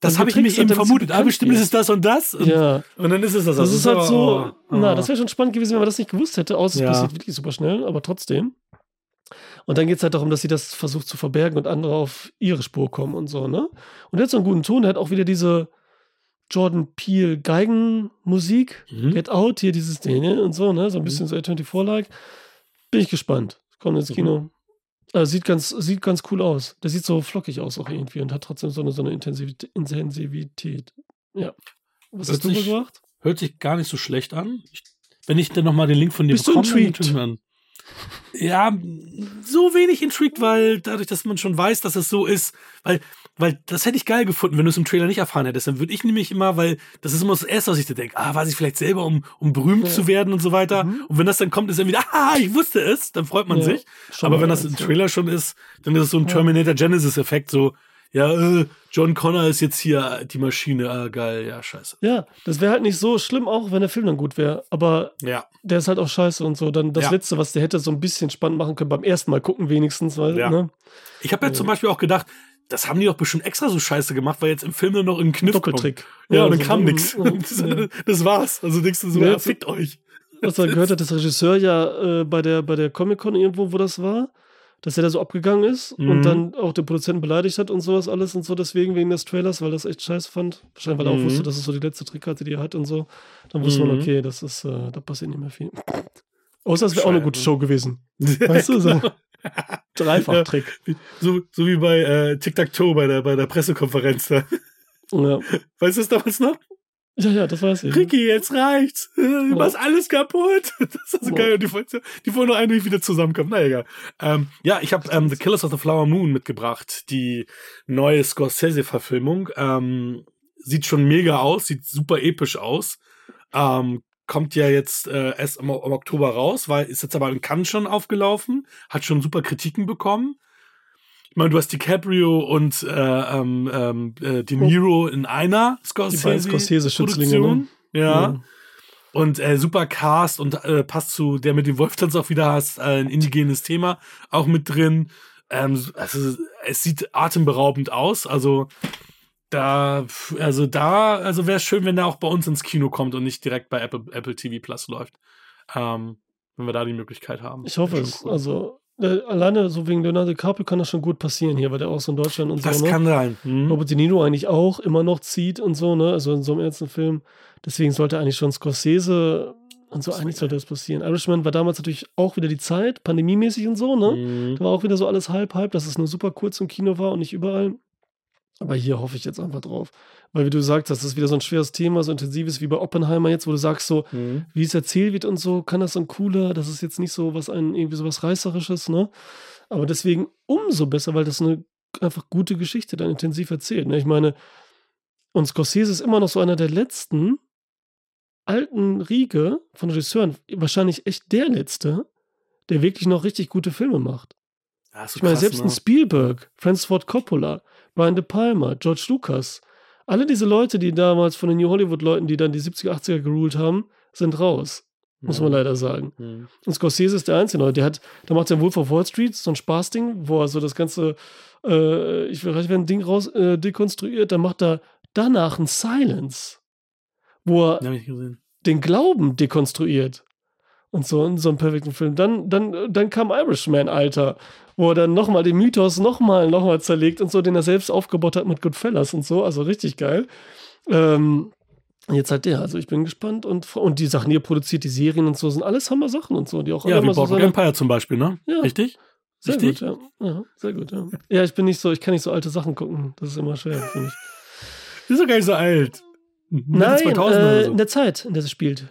das habe ich nämlich eben dann, sie vermutet. Ah, bestimmt ist es das und das. Und, Ja. und dann ist es das. Das ist halt so, oh, na, oh. das wäre schon spannend gewesen, wenn man das nicht gewusst hätte, außer es Ja. passiert wirklich super schnell, aber trotzdem. Und dann geht es halt darum, dass sie das versucht zu verbergen und andere auf ihre Spur kommen und so, ne? Und der hat so einen guten Ton, der hat auch wieder diese Jordan Peele Geigenmusik, Mhm. Get Out, hier dieses Ding ne? und so, ne? So ein bisschen so A24-like. Bin ich gespannt. Kommt ins Mhm. Kino. Äh, sieht, ganz, sieht ganz cool aus. Der sieht so flockig aus auch irgendwie und hat trotzdem so eine, so eine Intensivität. Ja. Was Hört hast du sich- gebracht? Hört sich gar nicht so schlecht an. Ich, wenn ich dann nochmal den Link von dir Bist du bekomme, tun wir an. Ja, so wenig intrigued, weil dadurch, dass man schon weiß, dass es so ist, weil, weil das hätte ich geil gefunden, wenn du es im Trailer nicht erfahren hättest. Dann würde ich nämlich immer, weil das ist immer das Erste, was ich da denke, ah, weiß ich vielleicht selber, um, um berühmt Ja. zu werden und so weiter. Mhm. Und wenn das dann kommt, ist dann wieder, [LAUGHS] ah, ich wusste es, dann freut man Ja, sich. schon Aber wenn das im. Trailer schon ist, dann ist es so ein. Terminator Genesis-Effekt, so, ja, äh, John Connor ist jetzt hier die Maschine, ah, geil, ja, scheiße. Ja, das wäre halt nicht so schlimm, auch wenn der Film dann gut wäre. Aber Ja. der ist halt auch scheiße und so. Dann das Ja. Letzte, was der hätte so ein bisschen spannend machen können, beim ersten Mal gucken wenigstens, weil, Ja. ne? Ich habe ja Ja. zum Beispiel auch gedacht, das haben die doch bestimmt extra so scheiße gemacht, weil jetzt im Film nur noch ein Kniff Doppeltrick. Kommt. Ja, und dann so, kam nix. [LAUGHS] Das, ja. [LAUGHS] das war's. Also denkst du so, Ja, ja, das- fickt euch. Was man gehört hat, dass der Regisseur ja äh, bei der, bei der Comic-Con irgendwo, wo das war, dass er da so abgegangen ist Mhm. und dann auch den Produzenten beleidigt hat und sowas alles und so, deswegen wegen des Trailers, weil er das echt scheiße fand. Wahrscheinlich, weil er auch Mhm. wusste, dass es so die letzte Trickkarte, die er hat und so. Dann wusste man, Mhm. okay, das ist, äh, da passiert nicht mehr viel. Außer es wäre auch eine gute. Show gewesen. [LAUGHS] Weißt du, so Dreifach-Trick. So, so wie bei äh, Tic-Tac-Toe bei der, bei der Pressekonferenz. Da. Ja. Weißt du das damals noch? Ja, ja, das weiß ich. Ricky, jetzt reicht's. [LAUGHS] Du machst alles kaputt. [LAUGHS] Das ist so geil. Und die, wollen- die wollen nur eigentlich wieder zusammenkommen. Na egal. Ähm, ja, ich habe ähm, The Killers of the Flower Moon mitgebracht. Die neue Scorsese-Verfilmung. Ähm, sieht schon mega aus. Sieht super episch aus. Ähm, kommt ja jetzt äh, erst im, im Oktober raus, weil ist jetzt aber in Cannes schon aufgelaufen. Hat schon super Kritiken bekommen. Ich meine, du hast DiCaprio und äh, ähm, ähm, äh, De Niro in einer Scorsese. Scorsese-Schützlinge, ne? Produktion. Ja. Und äh, super Cast und äh, passt zu der mit dem Wolftanz auch wieder hast, äh, ein indigenes Thema auch mit drin. Ähm, also es sieht atemberaubend aus. Also da, also da, also wäre schön, wenn der auch bei uns ins Kino kommt und nicht direkt bei Apple, Apple TV Plus läuft. Ähm, wenn wir da die Möglichkeit haben. Ich hoffe es. cool. Also, äh, alleine so wegen Leonardo DiCaprio kann das schon gut passieren hier, weil der auch so in Deutschland und das so, ne? kann sein. Hm? Robert De Niro eigentlich auch immer noch zieht und so, ne? Also in so einem ernsten Film. Deswegen sollte eigentlich schon Scorsese und so Das eigentlich sollte das passieren. Irishman war damals natürlich auch wieder die Zeit, pandemiemäßig und so, ne? Mhm. Da war auch wieder so alles halb, halb, dass es nur super kurz im Kino war und nicht überall. Aber hier hoffe ich jetzt einfach drauf. Weil, wie du sagst, das ist wieder so ein schweres Thema, so intensives wie bei Oppenheimer jetzt, wo du sagst, so, Mhm. wie es erzählt wird und so, kann das dann cooler, das ist jetzt nicht so was ein, irgendwie so was Reißerisches, ne? Aber deswegen umso besser, weil das eine einfach gute Geschichte dann intensiv erzählt. Ne? Ich meine, und Scorsese ist immer noch so einer der letzten alten Riege von Regisseuren, wahrscheinlich echt der letzte, der wirklich noch richtig gute Filme macht. Ja, so Ich meine, krass, selbst ne? ein Spielberg, Francis Ford Coppola, Brian De Palma, George Lucas, alle diese Leute, die damals von den New Hollywood-Leuten, die dann die 70er, 80er geruled haben, sind raus, muss Ja. man leider sagen. Mhm. Und Scorsese ist der Einzige, der hat, der macht ja Wolf of Wall Street, so ein Spaßding, wo er so das ganze, äh, ich will reich werden, Ding raus äh, dekonstruiert, dann macht er danach ein Silence, wo er den Glauben dekonstruiert. Und so in so einem perfekten Film. Dann, dann, dann kam Irishman, Alter, wo er dann nochmal den Mythos nochmal noch mal zerlegt und so, den er selbst aufgebaut hat mit Goodfellas und so. Also richtig geil. Ähm, jetzt halt der. Also ich bin gespannt. Und, und die Sachen, die er produziert, die Serien und so, sind alles Hammer-Sachen und so, die auch Ja, wie so Boardwalk seine- Empire zum Beispiel, ne? Ja. Richtig? Sehr Richtig? gut, ja. ja. Sehr gut, ja. Ja, ich bin nicht so, ich kann nicht so alte Sachen gucken. Das ist immer schwer für mich. Die ist doch gar nicht so alt. Nein, 2000 äh, oder in so. der Zeit, in der es spielt.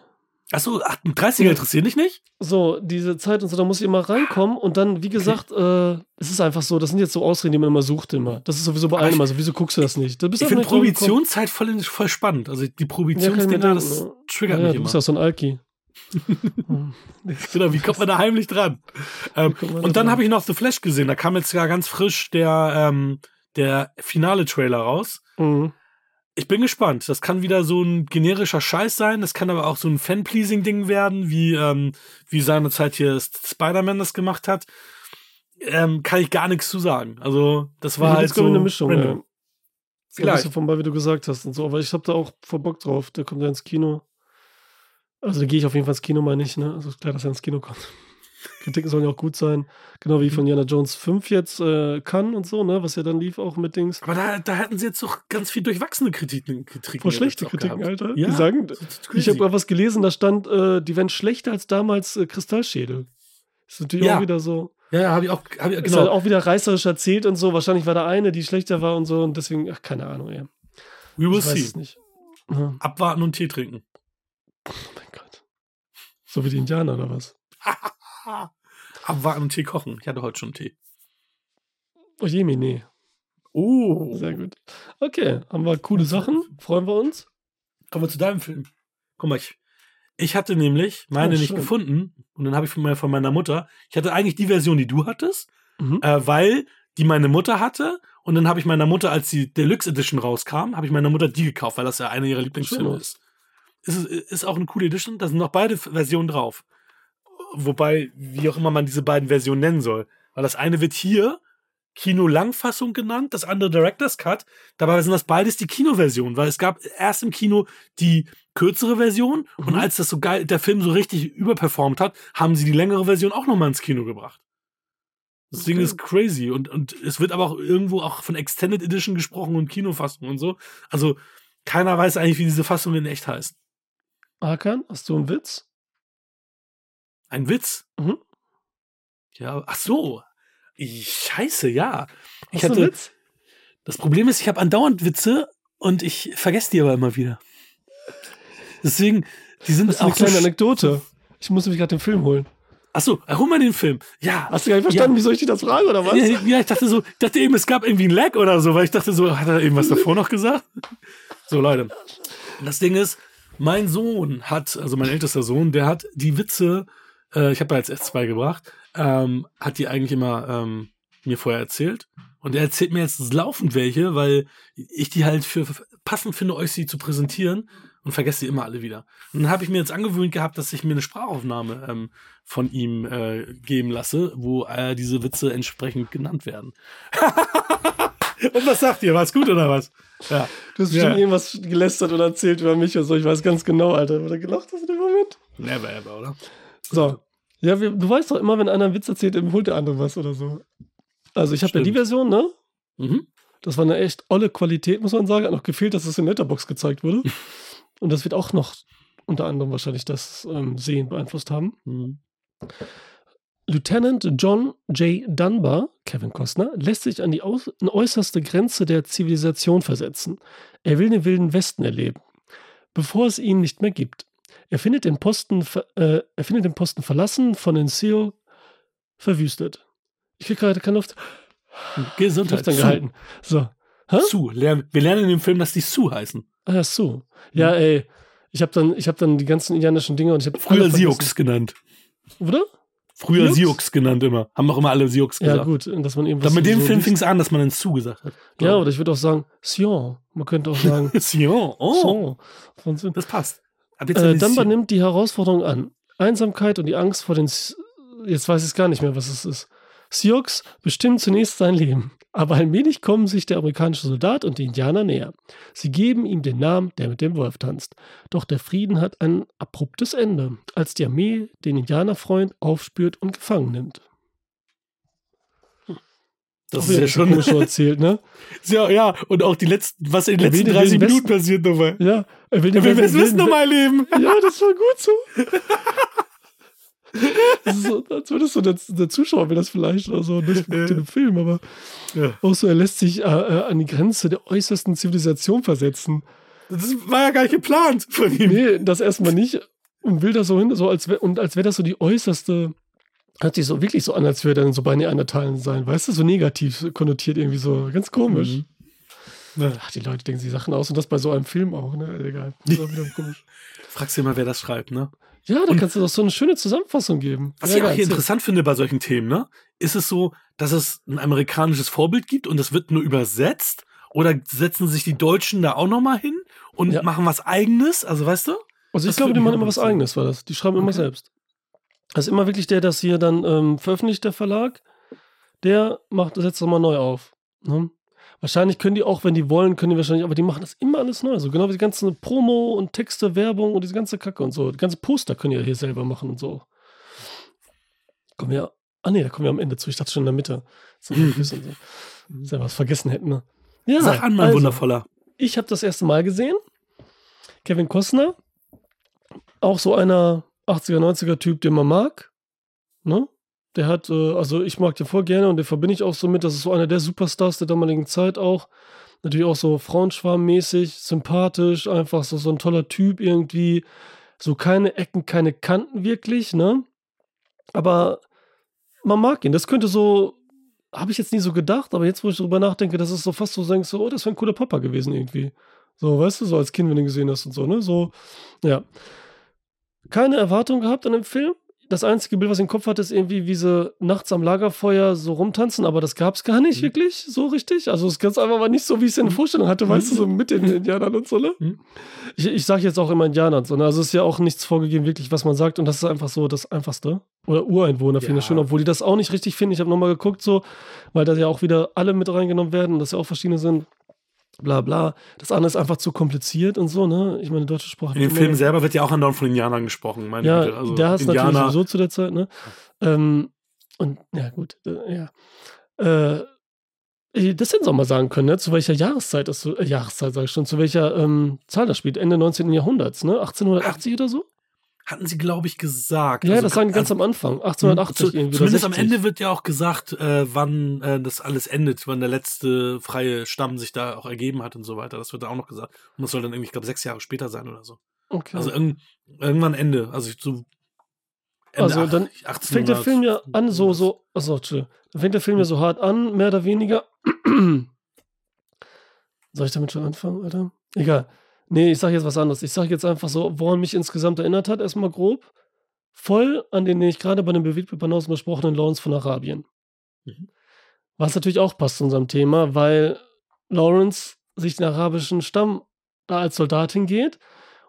Achso, 38er interessieren dich nicht? So, diese Zeit und so, da muss ich immer reinkommen und dann, wie gesagt, äh, es ist einfach so, das sind jetzt so Ausreden, die man immer sucht immer. Das ist sowieso bei allen immer so, wieso guckst du das nicht? Da bist Ich du finde. Prohibitionszeit voll, voll spannend. Also die Ja, Prohibitionsdinger, das ja. triggert ja, mich du immer. bist ja so ein Alki. [LAUGHS] Genau, wie kommt man da heimlich dran? Ähm, da und dann habe ich noch The Flash gesehen. Da kam jetzt ja ganz frisch der, ähm, der finale Trailer raus. Mhm. Ich bin gespannt. Das kann wieder so ein generischer Scheiß sein. Das kann aber auch so ein Fan-Pleasing-Ding werden, wie, ähm, wie seinerzeit hier Spider-Man das gemacht hat. Ähm, kann ich gar nichts zu sagen. Also, das war halt jetzt kommt so eine Mischung. random. Ja. Vielleicht. von bei, wie du gesagt hast und so. Aber ich habe da auch voll Bock drauf. Der kommt ja ins Kino. Also da gehe ich auf jeden Fall ins Kino, meine ich. Ne? Also ist klar, dass er ins Kino kommt. Kritiken sollen ja auch gut sein. Genau wie von Jana Jones 5 jetzt äh, kann und so, ne? Was ja dann lief auch mit Dings. Aber da, da hatten sie jetzt doch ganz viel durchwachsene Kritiken. Kritiken Voll schlechte Kritiken, gehabt. Alter. Ja, Die sagen, ist ich habe was gelesen, da stand, äh, die wären schlechter als damals äh, Kristallschädel. Ist natürlich Ja. auch wieder so. Ja, ja, habe ich auch, hab ich, Ist genau. halt auch wieder reißerisch erzählt und so. Wahrscheinlich war da eine, die schlechter war und so. Und deswegen, ach, keine Ahnung, ey. We will Ich see. nicht. Ja. Abwarten und Tee trinken. Oh mein Gott. So wie die Indianer oder was? [LAUGHS] Abwarten und Tee kochen. Ich hatte heute schon Tee. Oh Jemi, nee. Oh. Sehr gut. Okay, haben wir coole Sachen. Freuen wir uns. Kommen wir zu deinem Film. Guck mal, ich, ich hatte nämlich meine Oh, nicht gefunden und dann habe ich von, meiner- von meiner Mutter, ich hatte eigentlich die Version, die du hattest, Mhm. äh, weil die meine Mutter hatte und dann habe ich meiner Mutter, als die Deluxe Edition rauskam, habe ich meiner Mutter die gekauft, weil das ja eine ihrer Lieblingsfilme ist. Ist, ist auch eine coole Edition, da sind noch beide Versionen drauf. Wobei, wie auch immer man diese beiden Versionen nennen soll. Weil das eine wird hier Kino-Langfassung genannt, das andere Director's Cut. Dabei sind das beides die Kinoversion, weil es gab erst im Kino die kürzere Version und Mhm. als das so geil, der Film so richtig überperformt hat, haben sie die längere Version auch nochmal ins Kino gebracht. Das Ding Okay. ist crazy und, und es wird aber auch irgendwo auch von Extended Edition gesprochen und Kinofassung und so. Also keiner weiß eigentlich, wie diese Fassung in echt heißt. Hakan, hast du einen Witz? Ein Witz? Mhm. Ja, ach so. Ich- Scheiße, ja. Ich Hast einen hatte, Witz? das Problem ist, ich habe andauernd Witze und ich vergesse die aber immer wieder. Deswegen, die sind Das ist eine auch so. kleine sch- Anekdote. Ich muss nämlich gerade den Film holen. Ach so, hol mal den Film. Ja. Hast du gar nicht verstanden, wieso ich dich das frage, oder was? Ja, ja, ich dachte so, ich dachte eben, es gab irgendwie ein Lag oder so, weil ich dachte so, hat er irgendwas davor noch gesagt? So, Leute. Das Ding ist, mein Sohn hat, also mein ältester Sohn, der hat die Witze, äh, ich habe ja jetzt erst zwei gebracht, ähm, hat die eigentlich immer ähm, mir vorher erzählt. Und er erzählt mir jetzt laufend welche, weil ich die halt für passend finde, euch sie zu präsentieren und vergesse sie immer alle wieder. Und dann habe ich mir jetzt angewöhnt gehabt, dass ich mir eine Sprachaufnahme ähm, von ihm äh, geben lasse, wo äh, diese Witze entsprechend genannt werden. [LAUGHS] und was sagt ihr? War's gut oder was? Ja. Du hast Ja. bestimmt irgendwas gelästert oder erzählt über mich und so. Ich weiß ganz genau, Alter. Wurde gelacht hast in dem Moment? Never ever, oder? So. Ja, wir, du weißt doch immer, wenn einer einen Witz erzählt, dann holt der andere was oder so. Also ich habe ja die. Version, ne? Mhm. Das war eine echt olle Qualität, muss man sagen. Hat noch gefehlt, dass es in Letterbox gezeigt wurde. [LAUGHS] Und das wird auch noch unter anderem wahrscheinlich das ähm, Sehen beeinflusst haben. Mhm. Lieutenant John J. Dunbar, Kevin Costner, lässt sich an die äußerste Grenze der Zivilisation versetzen. Er will den wilden Westen erleben, bevor es ihn nicht mehr gibt. Er findet den Posten, äh, er findet den Posten verlassen, von den Seal verwüstet. Ich krieg gerade keine Luft. Gesundheit. Luft angehalten. So. Hä? Sue. Wir lernen in dem Film, dass die Sue heißen. Ah, so. Ja, ey. Ich habe dann, ich hab dann die ganzen indianischen Dinge und ich habe Früher Sioux genannt. Oder? Früher Sioux? Genannt immer. Haben auch immer alle Sioux gesagt. Ja, gut. Dass man eben Dann mit dem so Film fing es an, dass man dann Sue gesagt hat. Ja, oder ich würde auch sagen, Sion. Man könnte auch [LAUGHS] sagen, Sion. Oh, Sion. Das passt. Äh, Sion. nimmt die Herausforderung an. Einsamkeit und die Angst vor den. S Jetzt weiß ich es gar nicht mehr, was es ist. Sioux bestimmen zunächst sein Leben. Aber allmählich kommen sich der amerikanische Soldat und die Indianer näher. Sie geben ihm den Namen, der mit dem Wolf tanzt. Doch der Frieden hat ein abruptes Ende, als die Armee den Indianerfreund aufspürt und gefangen nimmt. Das ist ja schon. so erzählt, ne? Ja, ja, und auch die letzten, was in den letzten den 30 Wilden Minuten passiert nochmal. Ja, er will Er will das Wissen nochmal erleben. Ja, das war gut so. Das ist so, als würdest du der, der Zuschauer will das vielleicht oder so, nicht mit dem Film, aber Ja. auch so, er lässt sich äh, äh, an die Grenze der äußersten Zivilisation versetzen. Das war ja gar nicht geplant von ihm. Nee, das erstmal nicht und will da so hin, so als wär, und als wäre das so die äußerste, hört sich so wirklich so an, als würde dann so bei Neandertalen sein, weißt du, so negativ konnotiert irgendwie so, ganz komisch. Mhm. Ja. Ach, die Leute denken sich Sachen aus und das bei so einem Film auch, ne, egal. [LAUGHS] Fragst du mal, wer das schreibt, ne? Ja, da kannst du doch so eine schöne Zusammenfassung geben. Was ja, ich auch hier interessant finde bei solchen Themen, ne? Ist es so, dass es ein amerikanisches Vorbild gibt und das wird nur übersetzt? Oder setzen sich die Deutschen da auch nochmal hin und Ja. machen was eigenes? Also weißt du? Also ich glaube, die machen immer was eigenes, war das. Die schreiben immer Okay. Selbst. Also immer wirklich der, das hier dann ähm, veröffentlicht, der Verlag, der macht, das mal neu auf. Ne? Wahrscheinlich können die auch, wenn die wollen, können die wahrscheinlich, aber die machen das immer alles neu. So genau wie die ganzen Promo und Texte, Werbung und diese ganze Kacke und so. Die ganze Poster können die ja hier selber machen und so. Kommen wir, ah nee, da kommen wir am Ende zu. Ich dachte schon in der Mitte. So, so. [LAUGHS] Selber was vergessen hätten, ne? Ja, Sag an, mein also, Wundervoller. ich habe das erste Mal gesehen. Kevin Costner. Auch so einer 80er, 90er Typ, den man mag. Ne? Der hat, äh, also ich mag den voll gerne und den verbinde ich auch so mit. Das ist so einer der Superstars der damaligen Zeit auch. Natürlich auch so Frauenschwarmmäßig, sympathisch, einfach so, so ein toller Typ irgendwie. So keine Ecken, keine Kanten wirklich, ne? Aber man mag ihn. Das könnte so, habe ich jetzt nie so gedacht, aber jetzt, wo ich darüber nachdenke, das ist so fast so, denkst so, oh, das wäre ein cooler Papa gewesen irgendwie. So, weißt du, so als Kind, wenn du ihn gesehen hast und so, ne? So, ja. Keine Erwartung gehabt an dem Film. Das einzige Bild, was ich im Kopf hatte, ist irgendwie, wie sie nachts am Lagerfeuer so rumtanzen, aber das gab es gar nicht Mhm. wirklich so richtig. Also es ganz einfach war nicht so, wie ich es in der Vorstellung hatte, weißt du, so mit den [LAUGHS] Indianern und so, ne? Mhm. Ich, ich sage jetzt auch immer Indianern, so, ne? Also es ist ja auch nichts vorgegeben, wirklich, was man sagt, und das ist einfach so das Einfachste. Oder Ureinwohner finde ich Ja. schön, obwohl die das auch nicht richtig finden. Ich habe nochmal geguckt, so, weil da ja auch wieder alle mit reingenommen werden und das ja auch verschiedene sind. Bla bla. Das andere ist einfach zu kompliziert und so, ne? Ich meine, deutsche Sprache. In dem Film selber wird ja auch andauernd von Indianern gesprochen. Meine ja, Güte. Also der hast natürlich sowieso zu der Zeit, ne? Ähm, und ja, gut, äh, ja. Äh, das hätten sie auch mal sagen können, ne? Zu welcher Jahreszeit das äh, Jahreszeit sag ich schon, zu welcher ähm, Zahl das spielt, Ende 19. Jahrhunderts, ne? 1880 oder so? Hatten sie, glaube ich, gesagt. Ja, Also, das sagen ganz also, am Anfang, 1880 zu, irgendwie. Zumindest am 60. Ende wird ja auch gesagt, äh, wann äh, das alles endet, wann der letzte freie Stamm sich da auch ergeben hat und so weiter. Das wird da auch noch gesagt. Und das soll dann irgendwie, ich glaube, sechs Jahre später sein oder so. Okay. Also irgend, irgendwann Ende. Also so Ende Also dann 1800. fängt der Film ja an, so, so, Entschuldigung. Dann fängt der Film ja so hart an, mehr oder weniger. [CLEARS THROAT] Soll ich damit schon anfangen, Alter? Egal. Nee, ich sag jetzt was anderes. Ich sag jetzt einfach so, woran mich insgesamt erinnert hat, erstmal grob. Voll an den, den ich gerade bei dem Bewegtbildbanausen besprochenen Lawrence von Arabien. Mhm. Was natürlich auch passt zu unserem Thema, weil Lawrence sich den arabischen Stamm da als Soldat hingeht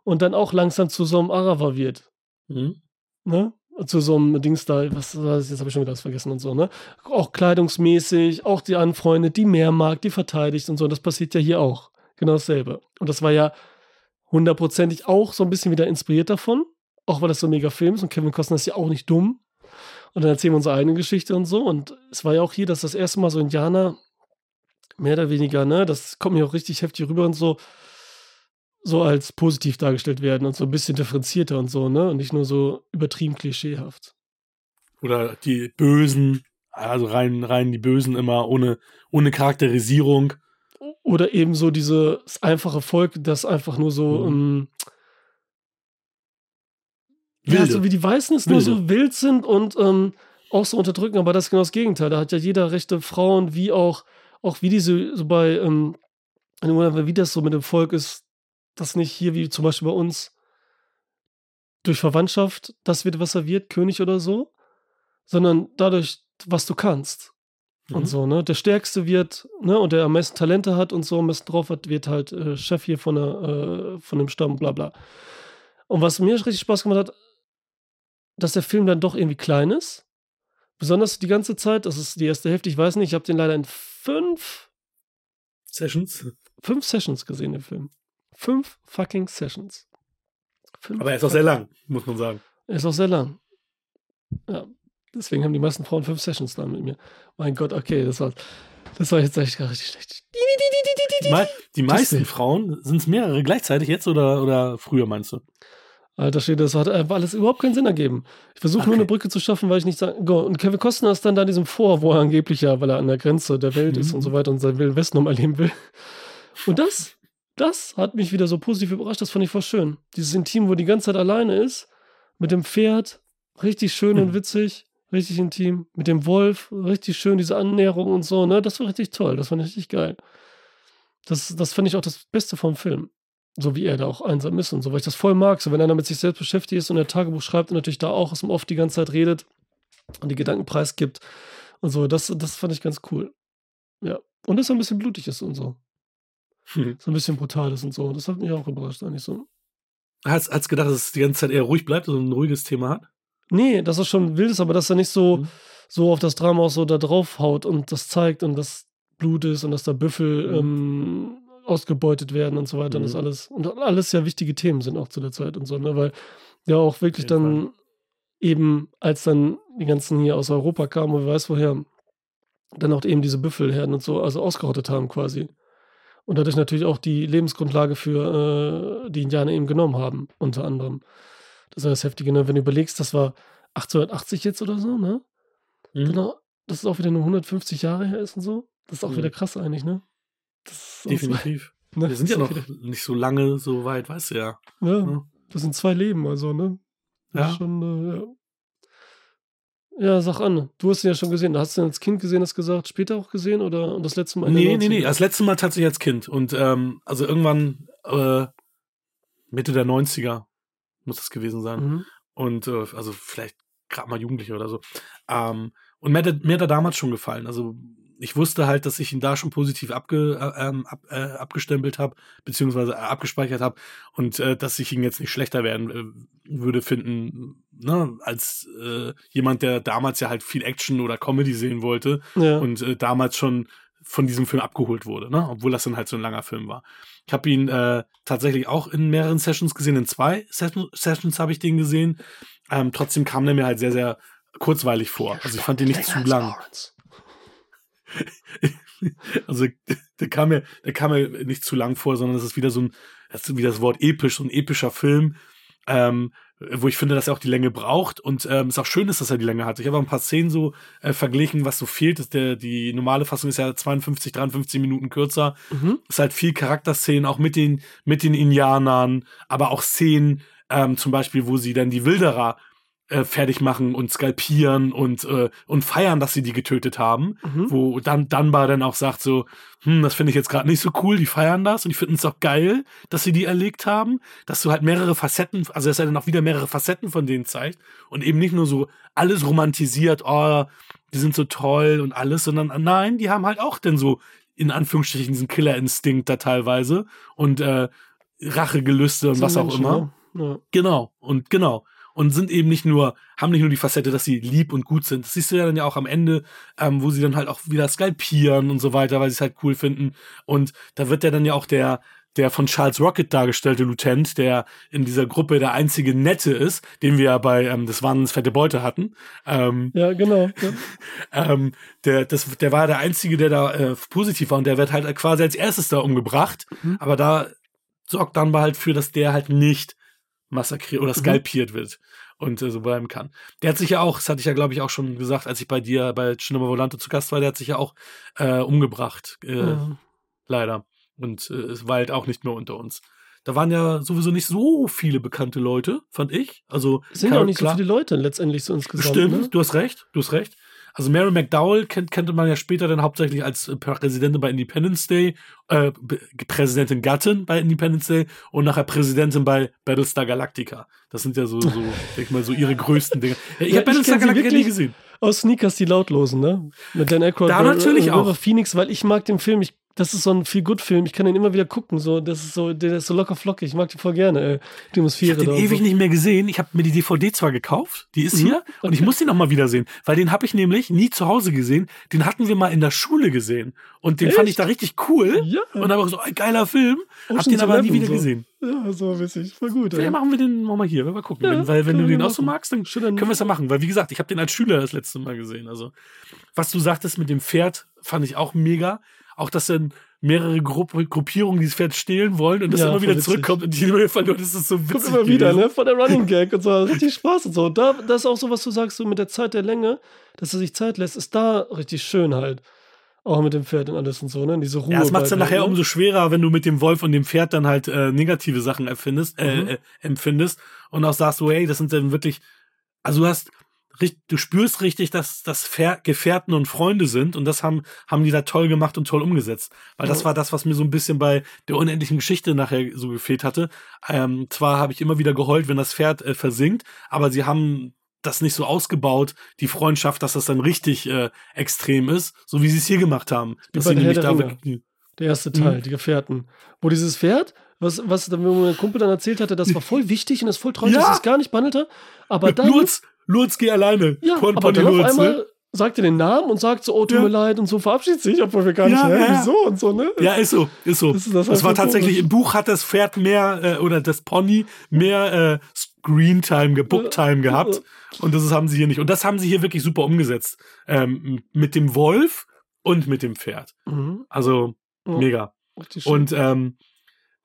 und dann auch langsam zu so einem Araber wird Mhm. ne? Zu so einem Dings da, was, was jetzt habe ich schon wieder was vergessen und so, ne? Auch kleidungsmäßig, auch die anfreundet, die mehr mag, die verteidigt und so. Und das passiert ja hier auch. Genau dasselbe. Und das war ja hundertprozentig auch so ein bisschen wieder inspiriert davon. Auch weil das so ein mega Film ist und Kevin Costner ist ja auch nicht dumm. Und dann erzählen wir unsere eigene Geschichte und so. Und es war ja auch hier, dass das erste Mal so Indianer mehr oder weniger, ne? Das kommt mir auch richtig heftig rüber und so so als positiv dargestellt werden und so ein bisschen differenzierter und so, ne? Und nicht nur so übertrieben klischeehaft. Oder die Bösen, also rein, rein die Bösen immer ohne, ohne Charakterisierung. Oder eben so dieses einfache Volk, das einfach nur so, Mhm. ähm, ja, so wie die Weißen es nur so wild sind und ähm, auch so unterdrücken, aber das ist genau das Gegenteil. Da hat ja jeder rechte Frauen, wie auch, auch wie diese, so bei, ähm, wie das so mit dem Volk ist, das nicht hier wie zum Beispiel bei uns durch Verwandtschaft, das wird was serviert, König oder so, sondern dadurch, was du kannst. Mhm. Und so, ne? Der Stärkste wird, ne, und der am meisten Talente hat und so am besten drauf hat, wird halt äh, Chef hier von, der, äh, von dem Stamm, bla bla. Und was mir richtig Spaß gemacht hat, dass der Film dann doch irgendwie klein ist. Besonders die ganze Zeit, das ist die erste Hälfte, ich weiß nicht, ich habe den leider in fünf, Sessions. fünf Sessions gesehen, den Film. Fünf fucking Sessions. Fünf Aber er ist auch sehr lang, muss man sagen. Er ist auch sehr lang. Ja, deswegen haben die meisten Frauen fünf Sessions da mit mir. Mein Gott, okay, das war, das war jetzt echt gar richtig schlecht. Die, mei- die meisten. Frauen, sind es mehrere gleichzeitig jetzt oder, oder früher meinst du? Alter Schwede, das hat einfach alles überhaupt keinen Sinn ergeben. Ich versuche nur Okay. eine Brücke zu schaffen, weil ich nicht sagen. Go. Und Kevin Costner ist dann da in diesem Vor, wo er angeblich ja, weil er an der Grenze der Welt ist Mhm. und so weiter und seinen Wilden Westen nochmal erleben will. Und das, das hat mich wieder so positiv überrascht. Das fand ich voll schön. Dieses Intim, wo die ganze Zeit alleine ist, mit dem Pferd, richtig schön und Mhm. witzig, richtig intim, mit dem Wolf, richtig schön, diese Annäherung und so, ne? Das war richtig toll. Das fand ich richtig geil. Das, das fand ich auch das Beste vom Film so wie er da auch einsam ist und so, weil ich das voll mag. So, wenn einer mit sich selbst beschäftigt ist und er Tagebuch schreibt und natürlich da auch aus dem Off die ganze Zeit redet und die Gedanken preisgibt und so, das, das fand ich ganz cool. Ja. Und dass er ein bisschen blutig ist und so. Hm. So ein bisschen brutal ist und so. Das hat mich auch überrascht, eigentlich so. Hast, hast gedacht, dass es die ganze Zeit eher ruhig bleibt, also ein ruhiges Thema hat? Nee, dass er schon wild ist, aber dass er nicht so, Mhm. so auf das Drama auch so da drauf haut und das zeigt und das Blut ist und dass da Büffel Mhm. ähm, ausgebeutet werden und so weiter und das Mhm. alles und alles ja wichtige Themen sind auch zu der Zeit und so, ne, weil ja auch wirklich dann eben, als dann die ganzen hier aus Europa kamen und wer weiß woher, dann auch eben diese Büffelherden und so, also ausgerottet haben quasi. Und dadurch natürlich auch die Lebensgrundlage für äh, die Indianer eben genommen haben, unter anderem. Das ist das Heftige, ne? wenn du überlegst, das war 1880 jetzt oder so, ne? Mhm. Genau, dass es auch wieder nur 150 Jahre her ist und so. Das ist auch Mhm. wieder krass eigentlich, ne? [LAUGHS] Definitiv. Ne? Wir sind ja noch nicht so lange so weit, weißt du ja. Ja, Ja. das sind zwei Leben, also, ne? Das Ja. schon, äh, ja. Ja, sag an. Du hast ihn ja schon gesehen. Hast du ihn als Kind gesehen, hast gesagt, später auch gesehen oder und das letzte Mal? Nee, nee, nee. 90ern? Das letzte Mal tatsächlich als Kind. Und ähm, also irgendwann äh, Mitte der 90er muss das gewesen sein. Mhm. Und äh, also vielleicht gerade mal Jugendliche oder so. Ähm, und mir hat, er- mir hat er damals schon gefallen. Also ich wusste halt, dass ich ihn da schon positiv abge, äh, ähm, ab, äh, abgestempelt habe, beziehungsweise äh, abgespeichert habe und äh, dass ich ihn jetzt nicht schlechter werden äh, würde finden, ne, als äh, jemand, der damals ja halt viel Action oder Comedy sehen wollte Ja. und äh, damals schon von diesem Film abgeholt wurde, ne? obwohl das dann halt so ein langer Film war. Ich habe ihn äh, tatsächlich auch in mehreren Sessions gesehen, in zwei Session Sessions habe ich den gesehen. Ähm, trotzdem kam der mir halt sehr, sehr kurzweilig vor. Also ich fand den nicht zu lang. [LAUGHS] Also der kam mir, der kam mir nicht zu lang vor, sondern es ist wieder so ein, das ist wieder das Wort episch, so ein epischer Film, ähm, wo ich finde, dass er auch die Länge braucht und ähm, es auch schön ist, dass er die Länge hat. Ich habe auch ein paar Szenen so äh, verglichen, was so fehlt. Das der, die normale Fassung ist ja 52, 53 Minuten kürzer. Mhm. Es ist halt viel Charakterszenen, auch mit den, mit den Indianern, aber auch Szenen, ähm, zum Beispiel, wo sie dann die Wilderer äh, fertig machen und skalpieren und, äh, und feiern, dass sie die getötet haben. Mhm. Wo dann Dunbar dann auch sagt so, hm, das finde ich jetzt gerade nicht so cool, die feiern das und die finden es auch geil, dass sie die erlegt haben, dass du halt mehrere Facetten, also dass er dann auch wieder mehrere Facetten von denen zeigt und eben nicht nur so alles romantisiert, oh, die sind so toll und alles, sondern nein, die haben halt auch denn so in Anführungsstrichen diesen Killerinstinkt da teilweise und äh, Rachegelüste und So was auch Menschen, immer. Ne? Ja. Genau, und genau. Und sind eben nicht nur, haben nicht nur die Facette, dass sie lieb und gut sind. Das siehst du ja dann ja auch am Ende, ähm, wo sie dann halt auch wieder skalpieren und so weiter, weil sie es halt cool finden. Und da wird ja dann ja auch der, der von Charles Rocket dargestellte Lieutenant, der in dieser Gruppe der einzige Nette ist, den wir ja bei ähm, Das Wahnsinns fette Beute hatten. Ähm, ja, genau. Ja. [LAUGHS] ähm, der, das, der war der Einzige, der da äh, positiv war und der wird halt quasi als erstes da umgebracht. Mhm. Aber da sorgt dann halt für, dass der halt nicht massakriert oder Mhm. skalpiert wird. und äh, so bleiben kann. Der hat sich ja auch, das hatte ich ja, glaube ich, auch schon gesagt, als ich bei dir bei Cinema Volante zu Gast war, der hat sich ja auch äh, umgebracht. Äh, Ja. Leider. Und äh, es war halt auch nicht mehr unter uns. Da waren ja sowieso nicht so viele bekannte Leute, fand ich. Also Es sind ja auch nicht klar- so viele Leute letztendlich so insgesamt. Stimmt, Ne? du hast recht, du hast recht. Also Mary McDowell kennt, kannte man ja später dann hauptsächlich als äh, Präsidentin bei Independence Day, äh, Präsidentin Gattin bei Independence Day und nachher Präsidentin bei Battlestar Galactica. Das sind ja so, so [LAUGHS] denke ich mal, so ihre größten Dinge. Ich Ja, habe Battlestar Galactica nie gesehen. Aus Sneakers die Lautlosen, ne? Mit Dan Aykroyd. Da natürlich auch. Phoenix, weil ich mag den Film. Ich, das ist so ein viel gut Film. Ich kann den immer wieder gucken. So, das ist so, der ist so locker flockig. Ich mag den voll gerne. Ey. Die Ich Atmosphäre habe den ewig so. nicht mehr gesehen. Ich habe mir die DVD zwar gekauft, die ist Mhm, hier, und ich okay. muss den noch mal wiedersehen, weil den habe ich nämlich nie zu Hause gesehen. Den hatten wir mal in der Schule gesehen und den Echt? fand ich da richtig cool. Ja. Und auch so ein geiler Film. hab Ocean's den aber nie 11 wieder so. gesehen. Ja, so witzig. Voll gut. Vielleicht Ey. machen wir den mal hier, wenn wir gucken. Ja, wenn, weil wenn du den auch so magst, dann- können wir es ja machen. Weil wie gesagt, ich habe den als Schüler das letzte Mal gesehen. Also was du sagtest mit dem Pferd, fand ich auch mega. Auch dass dann mehrere Grupp Gruppierungen dieses Pferd stehlen wollen und das Ja, immer wieder zurückkommt und die immer verloren. Das ist so witzig. Kommt immer wieder, gewesen. ne? Von der Running Gag und so. Richtig Spaß und so. Da, das ist auch so, was du sagst, so mit der Zeit der Länge, dass er sich Zeit lässt, ist da richtig schön halt. Auch mit dem Pferd und alles und so, ne? Diese Ruhe. Ja, das macht es dann nachher ne? umso schwerer, wenn du mit dem Wolf und dem Pferd dann halt äh, negative Sachen erfindest, äh, Mhm. äh, empfindest und auch sagst, so, hey, das sind dann wirklich, also du hast, du spürst richtig, dass das Gefährten und Freunde sind und das haben, haben die da toll gemacht und toll umgesetzt. Weil das war das, was mir so ein bisschen bei der unendlichen Geschichte nachher so gefehlt hatte. Ähm, zwar habe ich immer wieder geheult, wenn das Pferd äh, versinkt, aber sie haben das nicht so ausgebaut, die Freundschaft, dass das dann richtig äh, extrem ist, so wie sie es hier gemacht haben. Dass sie der nämlich da der Ringe. wirklich, Der erste Teil, Mhm. die Gefährten. Wo dieses Pferd, was, was mein Kumpel dann erzählt hatte, das war [LAUGHS] voll wichtig und das voll treu, Ja. das ist gar nicht behandelte. Aber dann, Lurz, Lurz, geh alleine. ja, Pon- aber dann auf Lurz, einmal ne? sagt er den Namen und sagt so, oh, tut Ja. mir leid und so verabschiedet sich, obwohl wir gar nicht, Ja, hä, ja, wieso und so, ne? Ja, ist so, ist so. Das Das, ist- das ist war tatsächlich, komisch. im Buch hat das Pferd mehr, äh, oder das Pony mehr äh, Screen-Time, ge- Book-Time gehabt. Und das haben sie hier nicht. Und das haben sie hier wirklich super umgesetzt. Ähm, mit dem Wolf und mit dem Pferd. Mhm. Also, mega. Und ähm,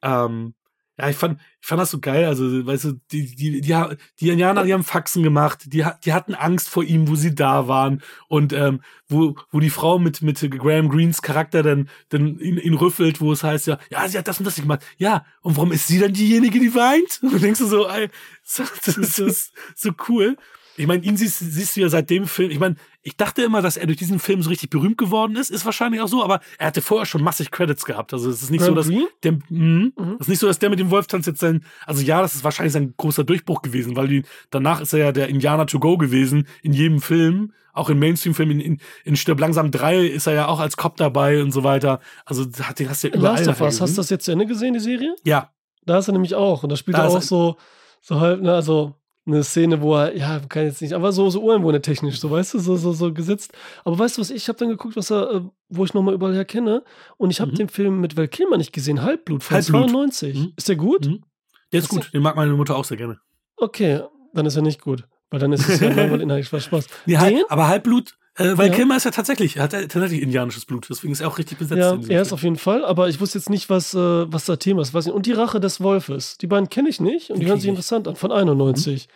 ähm, ja, ich fand, ich fand das so geil. Also, weißt du, die, die, die, die Indianer, die haben Faxen gemacht, die, die hatten Angst vor ihm, wo sie da waren. Und ähm, wo, wo die Frau mit, mit Graham Greens Charakter dann, dann ihn, ihn rüffelt, wo es heißt, ja, ja, sie hat das und das gemacht. Ja, und warum ist sie dann diejenige, die weint? Und du denkst so, ey, [LAUGHS] das ist so cool. Ich meine, ihn siehst, siehst du ja seit dem Film. Ich meine, ich dachte immer, dass er durch diesen Film so richtig berühmt geworden ist. Ist wahrscheinlich auch so, aber er hatte vorher schon massig Credits gehabt. Also es ist nicht Graham so, dass der, mhm. Mhm. Es ist nicht so, dass der mit dem Wolftanz jetzt sein, also ja, das ist wahrscheinlich sein großer Durchbruch gewesen, weil die, danach ist er ja der Indianer to go gewesen in jedem Film, auch in Mainstream-Filmen, in, in, in Stirb langsam 3 ist er ja auch als Cop dabei und so weiter. Also hat- den hast du ja überall. Last of Us, hast du das jetzt zu Ende gesehen, die Serie? Ja, Da ist er nämlich auch. Und da spielt Da er auch so, so halb, ne, also eine Szene, wo er, ja, kann jetzt nicht, aber so, so ureinwohnertechnisch, so, weißt du, so, so, so gesetzt. Aber weißt du was, ich habe dann geguckt, was er, äh, wo ich nochmal überall her kenne. Und ich habe Mhm. den Film mit Val Kilmer nicht gesehen, Halbblut von Halbblut. 92. Mhm. Ist der gut? Mhm. der ist so. gut. Den mag meine Mutter auch sehr gerne. Okay, dann ist er nicht gut. Weil dann ist es ja [LAUGHS] langweilig inhaltlich was Spaß. Nee, Den? Aber Halbblut, äh, weil Ja. Kilmer ist ja tatsächlich, hat er tatsächlich indianisches Blut, deswegen ist er auch richtig besetzt. Ja, er ist auf jeden Fall, aber ich wusste jetzt nicht, was, äh, was da Thema ist. Weiß nicht. Und die Rache des Wolfes. Die beiden kenne ich nicht und die, Die hören sich interessant an, von 91.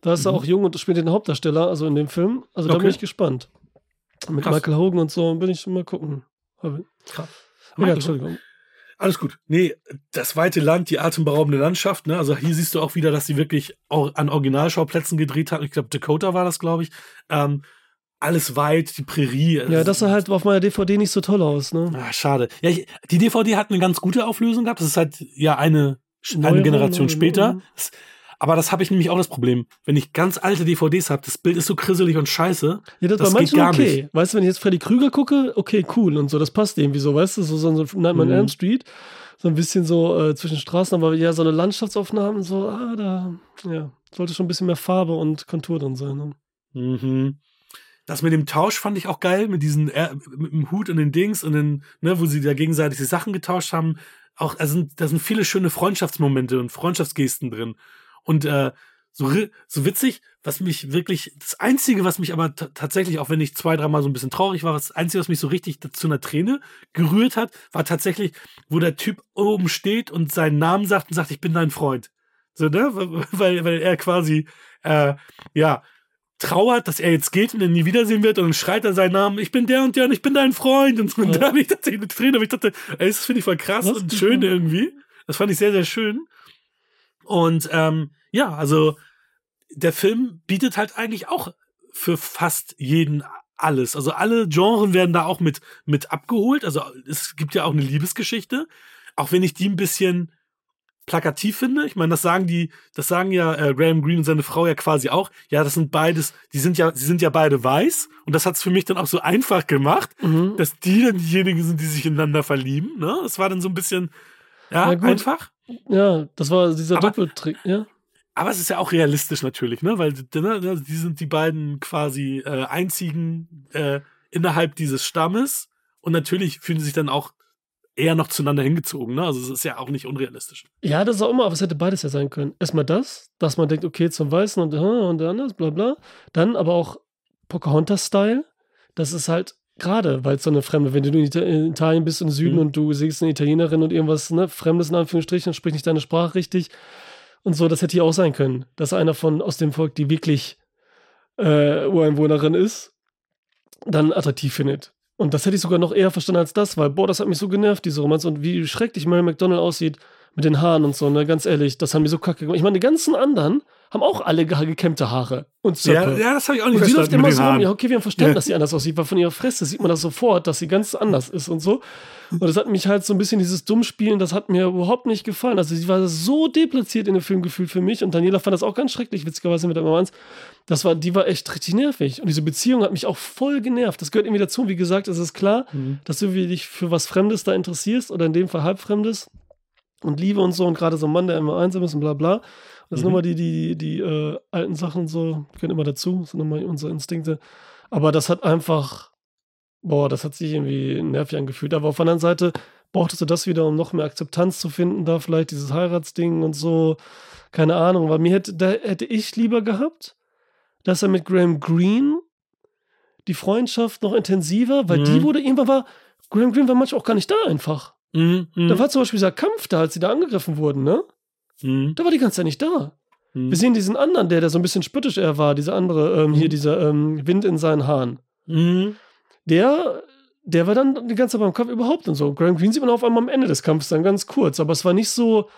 Da ist er Mhm. auch jung und spielt den Hauptdarsteller, also in dem Film. Also da Okay. bin ich gespannt. Mit Krass. Michael Hogan und so bin ich mal gucken. Krass. ja, Entschuldigung. Alles gut. Nee, das weite Land, die atemberaubende Landschaft, ne? Also hier siehst du auch wieder, dass sie wirklich auch an Originalschauplätzen gedreht haben. Ich glaube, Dakota war das, glaube ich. Ähm, alles weit, die Prärie. Ja, das sah halt auf meiner DVD nicht so toll aus, ne? Ah, schade. Ja, ich, die DVD hat eine ganz gute Auflösung gehabt. Das ist halt ja eine, eine Generation neue, später. neue. Das, aber das habe ich nämlich auch das Problem. Wenn ich ganz alte DVDs habe, das Bild ist so krisselig und scheiße. Ja, das, Das bei geht gar okay. Weißt du, wenn ich jetzt Freddy Krüger gucke, okay, cool und so, das passt irgendwie so, weißt du, so, so, so Nightmare on Mhm. Elm Street, so ein bisschen so äh, zwischen Straßen, aber ja, so eine Landschaftsaufnahmen, so, ah, da, ja, sollte schon ein bisschen mehr Farbe und Kontur drin sein. Ne? Mhm. Das mit dem Tausch fand ich auch geil, mit diesen, äh, mit dem Hut und den Dings und den, ne, wo sie da gegenseitig die Sachen getauscht haben. Auch, also, da sind viele schöne Freundschaftsmomente und Freundschaftsgesten drin. Und äh, so, so witzig, was mich wirklich, das Einzige, was mich aber tatsächlich, auch wenn ich zwei, dreimal so ein bisschen traurig war, das Einzige, was mich so richtig zu einer Träne gerührt hat, war tatsächlich, wo der Typ oben steht und seinen Namen sagt und sagt, ich bin dein Freund. So, ne? [LAUGHS] Weil, weil er quasi, äh, ja, trauert, dass er jetzt geht und ihn nie wiedersehen wird und dann schreit er seinen Namen, ich bin der und der und ich bin dein Freund und, so. und Ja. da habe ich tatsächlich eine Träne, aber ich dachte, ey, das finde ich voll krass Das und schön cool. irgendwie. Das fand ich sehr, sehr schön. Und ähm, ja, also der Film bietet halt eigentlich auch für fast jeden alles. Also alle Genres werden da auch mit, mit abgeholt. Also es gibt ja auch eine Liebesgeschichte, auch wenn ich die ein bisschen plakativ finde. Ich meine, das sagen die, das sagen ja äh, Graham Greene und seine Frau ja quasi auch. Ja, das sind beides, die sind ja, sie sind ja beide weiß und das hat es für mich dann auch so einfach gemacht, Mhm. dass die dann diejenigen sind, die sich ineinander verlieben. Ne? Das war dann so ein bisschen ja, einfach. Ja, das war dieser Aber- Doppeltrick, ja. Aber es ist ja auch realistisch natürlich, ne? Weil ne, die sind die beiden quasi äh, einzigen äh, innerhalb dieses Stammes und natürlich fühlen sie sich dann auch eher noch zueinander hingezogen, ne? Also es ist ja auch nicht unrealistisch. Ja, das ist auch immer, aber es hätte beides ja sein können. Erstmal das, dass man denkt, okay, zum Weißen und, und anders, bla bla. Dann aber auch Pocahontas-Style. Das ist halt gerade, weil es so eine Fremde, wenn du in Ita- in Italien bist im Süden Mhm. und du siehst eine Italienerin und irgendwas, ne, Fremdes in Anführungsstrichen, spricht nicht deine Sprache richtig und so, das hätte hier auch sein können. Dass einer von aus dem Volk, die wirklich äh, Ureinwohnerin ist, dann attraktiv findet. Und das hätte ich sogar noch eher verstanden als das, weil, boah, das hat mich so genervt, diese Romanze. Und wie schrecklich Mary McDonald aussieht mit den Haaren und so, ne, ganz ehrlich, das haben die so kacke gemacht. Ich meine, die ganzen anderen haben auch alle ge- gekämmte Haare und Ja, Zöpfe. ja, das habe ich auch nicht und sie läuft verstanden immer so rum. Ja, okay, wir haben verstanden, dass sie anders aussieht, weil von ihrer Fresse sieht man das sofort, dass sie ganz anders ist und so. Und das hat mich halt so ein bisschen dieses Dummspielen, das hat mir überhaupt nicht gefallen. Also sie war so deplatziert in dem Film gefühlt für mich und Daniela fand das auch ganz schrecklich, witzigerweise mit der Mama. Das war, die war echt richtig nervig. Und diese Beziehung hat mich auch voll genervt. Das gehört irgendwie dazu. Wie gesagt, es ist klar, Mhm. dass du dich für was Fremdes da interessierst oder in dem Fall Halbfremdes und Liebe und so und gerade so ein Mann, der immer einsam ist und bla bla. Das sind Mhm. immer die, die, die äh, alten Sachen und so, gehören immer dazu, sind immer unsere Instinkte. Aber das hat einfach, boah, das hat sich irgendwie nervig angefühlt. Aber auf der anderen Seite brauchtest du das wieder, um noch mehr Akzeptanz zu finden, da vielleicht dieses Heiratsding und so. Keine Ahnung, weil mir hätte, da hätte ich lieber gehabt, dass er mit Graham Greene die Freundschaft noch intensiver, weil Mhm. die wurde irgendwann war, Graham Greene war manchmal auch gar nicht da einfach. Mhm, mhm, Da war zum Beispiel dieser Kampf da, als sie da angegriffen wurden, ne? mhm, Da war die ganze Zeit nicht da. mhm. Wir sehen diesen anderen, der, der so ein bisschen spöttisch er war, dieser andere, ähm, hier Mhm. dieser ähm, Wind in seinen Haaren. Mhm. Der, der war dann die ganze Zeit beim Kampf überhaupt und so. Graham Greene sieht man auf einmal am Ende des Kampfes dann ganz kurz, aber es war nicht so,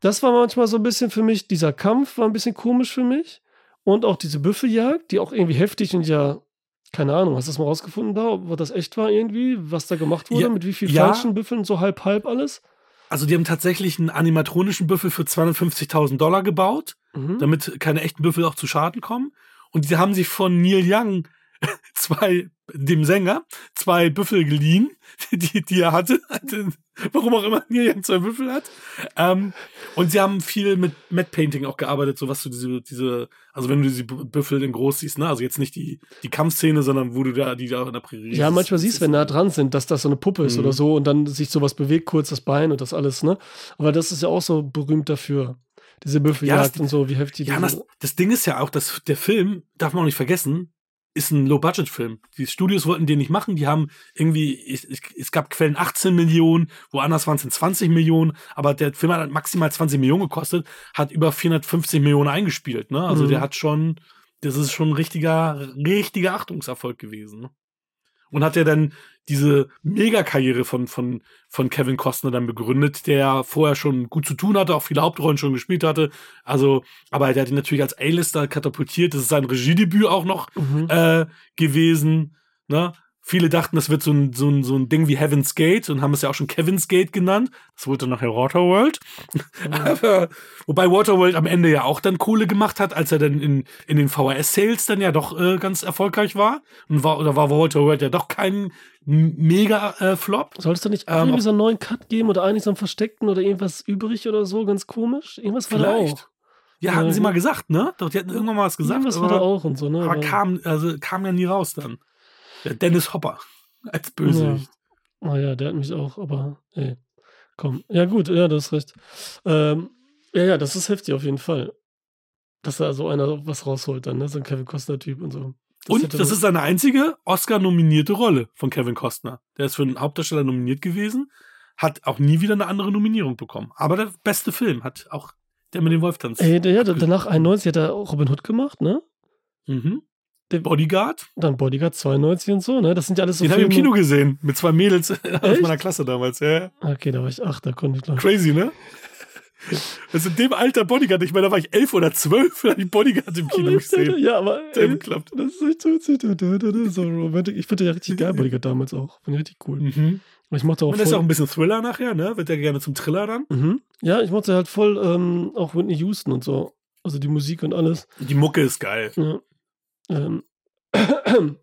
das war manchmal so ein bisschen für mich, dieser Kampf war ein bisschen komisch für mich und auch diese Büffeljagd, die auch irgendwie heftig und ja, keine Ahnung, hast du das mal rausgefunden da, ob das echt war irgendwie, was da gemacht wurde, Ja, mit wie viel ja. falschen Büffeln, so halb halb alles? Also die haben tatsächlich einen animatronischen Büffel für 250.000 Dollar gebaut, Mhm. damit keine echten Büffel auch zu Schaden kommen. Und die haben sich von Neil Young [LAUGHS] zwei, dem Sänger, zwei Büffel geliehen, [LAUGHS] die, die er hatte. [LAUGHS] Warum auch immer Neil zwei Büffel hat. Ähm, und sie haben viel mit Matte Painting auch gearbeitet, so was du diese, diese, also wenn du diese Büffel in groß siehst, ne? Also jetzt nicht die, die Kampfszene, sondern wo du da, die da in der Prärie Ja, manchmal siehst du, wenn nah dran sind, dass das so eine Puppe ist Mhm. oder so und dann sich sowas bewegt, kurz das Bein und das alles, ne? Aber das ist ja auch so berühmt dafür. Diese Büffeljagd das- und so, wie heftig Ja, die das, sind. das Ding ist ja auch, dass der Film, darf man auch nicht vergessen, ist ein Low-Budget-Film. Die Studios wollten den nicht machen. Die haben irgendwie, es, es- es gab Quellen 18 Millionen, woanders waren es 20 Millionen, aber der Film hat maximal 20 Millionen gekostet, hat über 450 Millionen eingespielt. Ne? Also Mhm. der hat schon, das ist schon ein richtiger, richtiger Achtungserfolg gewesen. Ne? Und hat ja dann diese Megakarriere von, von, von Kevin Costner dann begründet, der vorher schon gut zu tun hatte, auch viele Hauptrollen schon gespielt hatte. Also, aber der hat ihn natürlich als A-Lister katapultiert. Das ist sein Regiedebüt auch noch Mhm. äh, gewesen. Ne? Viele dachten, das wird so ein, so, ein, so ein Ding wie Heaven's Gate und haben es ja auch schon Kevin's Gate genannt. Das wurde dann nachher Waterworld. [LAUGHS] Aber, wobei Waterworld am Ende ja auch dann Kohle gemacht hat, als er dann in, in den VHS-Sales dann ja doch äh, ganz erfolgreich war. Und war, oder war Waterworld ja doch kein Mega-Flop. Soll es da nicht Ähm, irgendwie so einen neuen Cut geben oder eigentlich so einen versteckten oder irgendwas übrig oder so? Ganz komisch. Irgendwas war da auch. Vielleicht. Ja, hatten sie mal gesagt, ne? Doch, die hatten irgendwann mal was gesagt. Irgendwas war da auch und so, ne? Aber kam, also kam ja nie raus dann. Der Dennis Hopper als Bösewicht. Ah ja, der hat mich auch, aber ey, komm. Ja, gut, ja, du hast recht. Ähm, ja, ja, das ist heftig auf jeden Fall. Dass da so einer was rausholt dann, ne? So ein Kevin Costner-Typ und so. Und hätte das ist seine einzige Oscar-nominierte Rolle von Kevin Costner. Der ist für einen Hauptdarsteller nominiert gewesen, hat auch nie wieder eine andere Nominierung bekommen. Aber der beste Film hat auch Der mit dem Wolf tanzt. Ey, der, ja, danach 91 hat er Robin Hood gemacht, ne? Mhm. Der- Bodyguard? Dann Bodyguard 92 und so, ne? Das sind ja alles so Den habe ich im Kino gesehen. Mit zwei Mädels [LAUGHS] aus Echt? meiner Klasse damals. Ja. Okay, da war ich acht, da konnte ich glaube Crazy, ne? Also in dem Alter Bodyguard, ich meine, da war ich elf oder zwölf, da habe ich Bodyguard im Kino gesehen. Ja, aber Der ey, bekloppt. das ist echt so romantic. Ich fand den ja richtig geil, Bodyguard damals auch. Fand ich richtig cool. Mhm. Und ich mochte auch Und das ist auch voll. ein bisschen Thriller nachher, ne? Wird ja gerne zum Thriller dann. Mhm. Ja, ich mochte halt voll ähm, auch Whitney Houston und so. Also die Musik und alles. Die Mucke ist geil. Ja. Ähm. [CLEARS THROAT]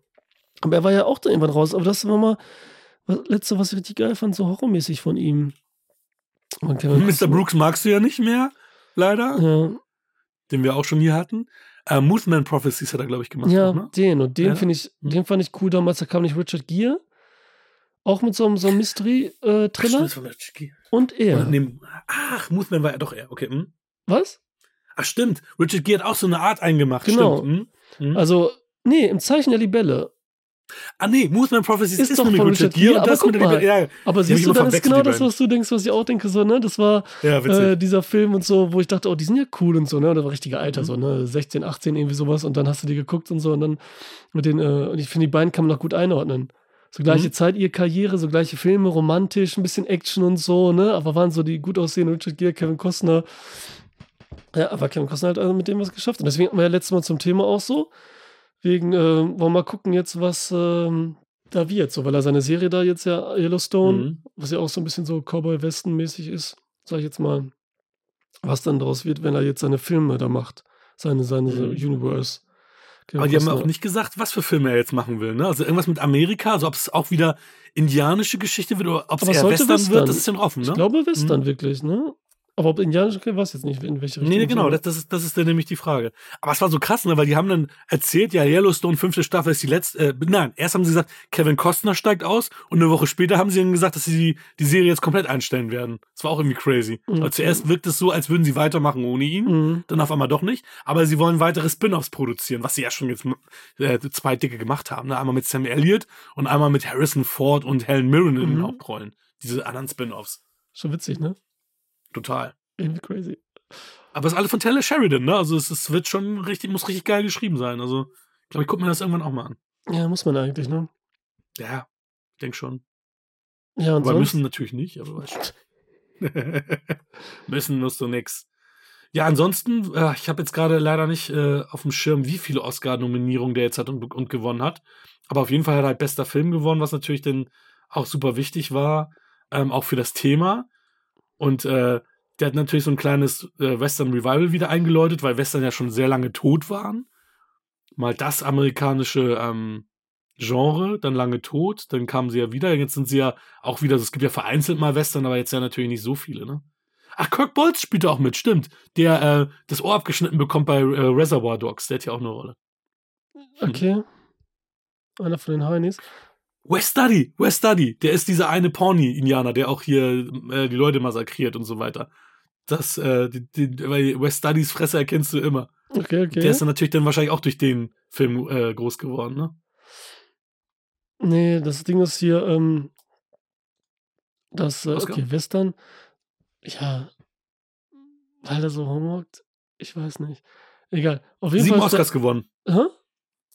Aber er war ja auch da irgendwann raus. Aber das war mal was, letzte, was ich richtig geil fand, so horrormäßig von ihm. Mr. Brooks magst du ja nicht mehr, leider, Ja, den wir auch schon hier hatten. Äh, Movement Prophecies hat er, glaube ich, gemacht. ja auch, ne? den. Und den Ja. finde ich, Mhm. den fand ich cool damals. Da kam nicht Richard Gere. Auch mit so einem, so einem Mystery-Thriller. das mit Chicky. und er. Oder nee, Ach, Movement war er doch er. Okay. Hm. Was? Ach, stimmt. Richard Gere hat auch so eine Art eingemacht. Genau. Stimmt. Hm. Hm. Also, nee, im Zeichen der Libelle. ah, nee, Movement Prophecies Ist ist, doch nämlich von Richard Gere das aber mit guck mal. ja, Aber siehst du, immer dann ist genau das, was du denkst, was ich auch denke, so, ne? Das war ja, äh, dieser Film und so, wo ich dachte, oh, die sind ja cool und so, ne? Oder war richtige Alter, Mhm. so, ne? 16, 18, irgendwie sowas. Und dann hast du die geguckt und so und dann mit den, äh, und ich finde, die beiden kann man noch gut einordnen. So gleiche Mhm. Zeit, ihre Karriere, so gleiche Filme, romantisch, ein bisschen Action und so, ne? Aber waren so die gut aussehenden Richard Gere, Kevin Costner. Ja, aber Kevin Costner hat also mit dem was geschafft. Und deswegen hatten wir ja letztes Mal zum Thema auch so. Wegen, äh, wollen wir mal gucken jetzt, was ähm, da wird, so, weil er seine Serie da jetzt ja, Yellowstone, Mhm. was ja auch so ein bisschen so Cowboy-Westen-mäßig ist, sag ich jetzt mal, was dann daraus wird, wenn er jetzt seine Filme da macht. Seine, seine Mhm. Universe. Kevin Aber die haben Costner. auch nicht gesagt, was für Filme er jetzt machen will. Ne? Also irgendwas mit Amerika, also ob es auch wieder indianische Geschichte wird oder ob es eher Western, Western. wird, das ist ja noch offen. Ne? Ich glaube Western wirklich, ne? Aber ob indianisch, okay, weiß jetzt nicht, in welche Richtung. Nee, genau, war. das, das, ist, das ist dann nämlich die Frage. Aber es war so krass, ne, weil die haben dann erzählt, ja, Yellowstone, fünfte Staffel ist die letzte, äh, nein, erst haben sie gesagt, Kevin Costner steigt aus und eine Woche später haben sie dann gesagt, dass sie die, die Serie jetzt komplett einstellen werden. Das war auch irgendwie crazy. Okay. Weil zuerst wirkt es so, als würden sie weitermachen ohne ihn, Mhm. dann auf einmal doch nicht, aber sie wollen weitere Spin-Offs produzieren, was sie ja schon jetzt äh, zwei dicke gemacht haben. Ne? Einmal mit Sam Elliott und einmal mit Harrison Ford und Helen Mirren in den Mhm. Hauptrollen. Diese anderen Spin-Offs. Schon witzig, ne? Total. Irgendwie crazy. Aber es ist alles von Taylor Sheridan, ne? Also es, es wird schon richtig, muss richtig geil geschrieben sein. Also, ich glaube, ich gucke mir das irgendwann auch mal an. Ja, muss man eigentlich, ne? Ja, ich denke schon. Ja, und aber sonst? müssen natürlich nicht, aber weißt du. [LAUGHS] müssen musst du nix. Ja, ansonsten, äh, ich habe jetzt gerade leider nicht äh, auf dem Schirm, wie viele Oscar-Nominierungen der jetzt hat und, und gewonnen hat. Aber auf jeden Fall hat er halt bester Film gewonnen, was natürlich dann auch super wichtig war, ähm, auch für das Thema. Und äh, der hat natürlich so ein kleines äh, Western Revival wieder eingeläutet, weil Western ja schon sehr lange tot waren. Mal das amerikanische ähm, Genre, dann lange tot, dann kamen sie ja wieder. Jetzt sind sie ja auch wieder, es gibt ja vereinzelt mal Western, aber jetzt ja natürlich nicht so viele, ne? Ach, Kirk Bolz spielt auch mit, stimmt. Der äh, das Ohr abgeschnitten bekommt bei äh, Reservoir Dogs, der hat ja auch eine Rolle. Okay. Einer von den Heinis. West Study, West Study, der ist dieser eine Pawnee-Indianer, der auch hier äh, die Leute massakriert und so weiter. Das, äh, die, die, weil West Studys Fresse erkennst du immer. Okay, okay. Der ist dann natürlich dann wahrscheinlich auch durch den Film äh, groß geworden, ne? Nee, das Ding ist hier, ähm, das, äh, okay, Western, ja, weil er so homogt, ich weiß nicht. Egal, auf jeden Sieben Fall. Oscars gewonnen. Hä?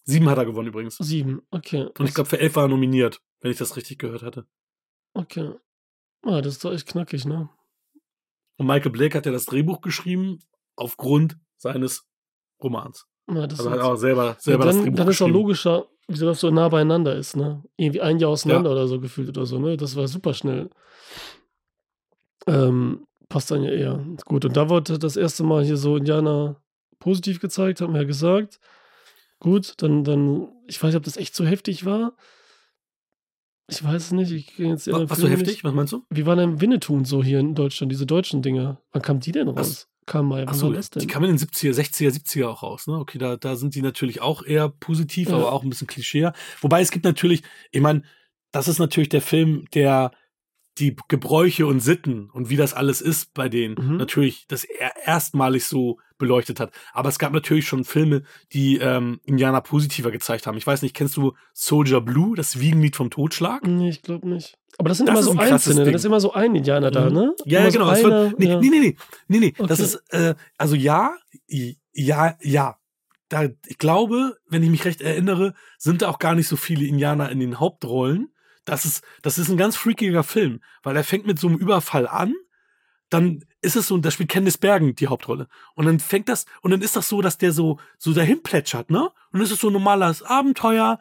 Sieben hat er gewonnen übrigens. Sieben, okay. Und ich glaube, für elf war er nominiert, wenn ich das richtig gehört hatte. Okay. Ah, das ist doch echt knackig, ne? Und Michael Blake hat ja das Drehbuch geschrieben aufgrund seines Romans. Ja, das Also hat auch selber, selber ja, das dann, Drehbuch dann ist auch logischer, wieso das so nah beieinander ist, ne? Irgendwie ein Jahr auseinander oder so gefühlt oder so, ne? Das war super schnell. Ähm, passt dann ja eher. Gut, und da wurde das erste Mal hier so Indianer positiv gezeigt, haben wir ja gesagt. Gut, dann, dann, ich weiß nicht, ob das echt so heftig war. Ich weiß es nicht. Ich jetzt Wa- den Was so Film heftig? Was meinst du? Wie war denn Winnetou und so hier in Deutschland, diese deutschen Dinger? Wann kam die denn raus? Was? Kam mal, wann war das denn? die kamen in den 70er, 60er, 70er auch raus. Ne? Okay, da, da sind die natürlich auch eher positiv, Ja. aber auch ein bisschen Klischee. Wobei es gibt natürlich, ich meine, das ist natürlich der Film, der die Gebräuche und Sitten und wie das alles ist bei denen Mhm. natürlich das er erstmalig so beleuchtet hat. Aber es gab natürlich schon Filme, die ähm, Indianer positiver gezeigt haben. Ich weiß nicht, kennst du Soldier Blue, das Wiegenlied vom Totschlag? Nee, ich glaube nicht. Aber das sind Das immer so ein einzelne, Ding. da ist immer so ein Indianer da, Mhm. ne? Ja, ja, so genau. es einer, wird, nee, ja. nee, nee, nee, nee, nee. Das Okay. ist, äh, also ja, ja, ja. Da, ich glaube, wenn ich mich recht erinnere, sind da auch gar nicht so viele Indianer in den Hauptrollen. Das ist, das ist ein ganz freakiger Film, weil er fängt mit so einem Überfall an, dann ist es so, da spielt Candice Bergen die Hauptrolle. Und dann fängt das, und dann ist das so, dass der so, so dahin plätschert, ne? Und dann ist es so ein normales Abenteuer.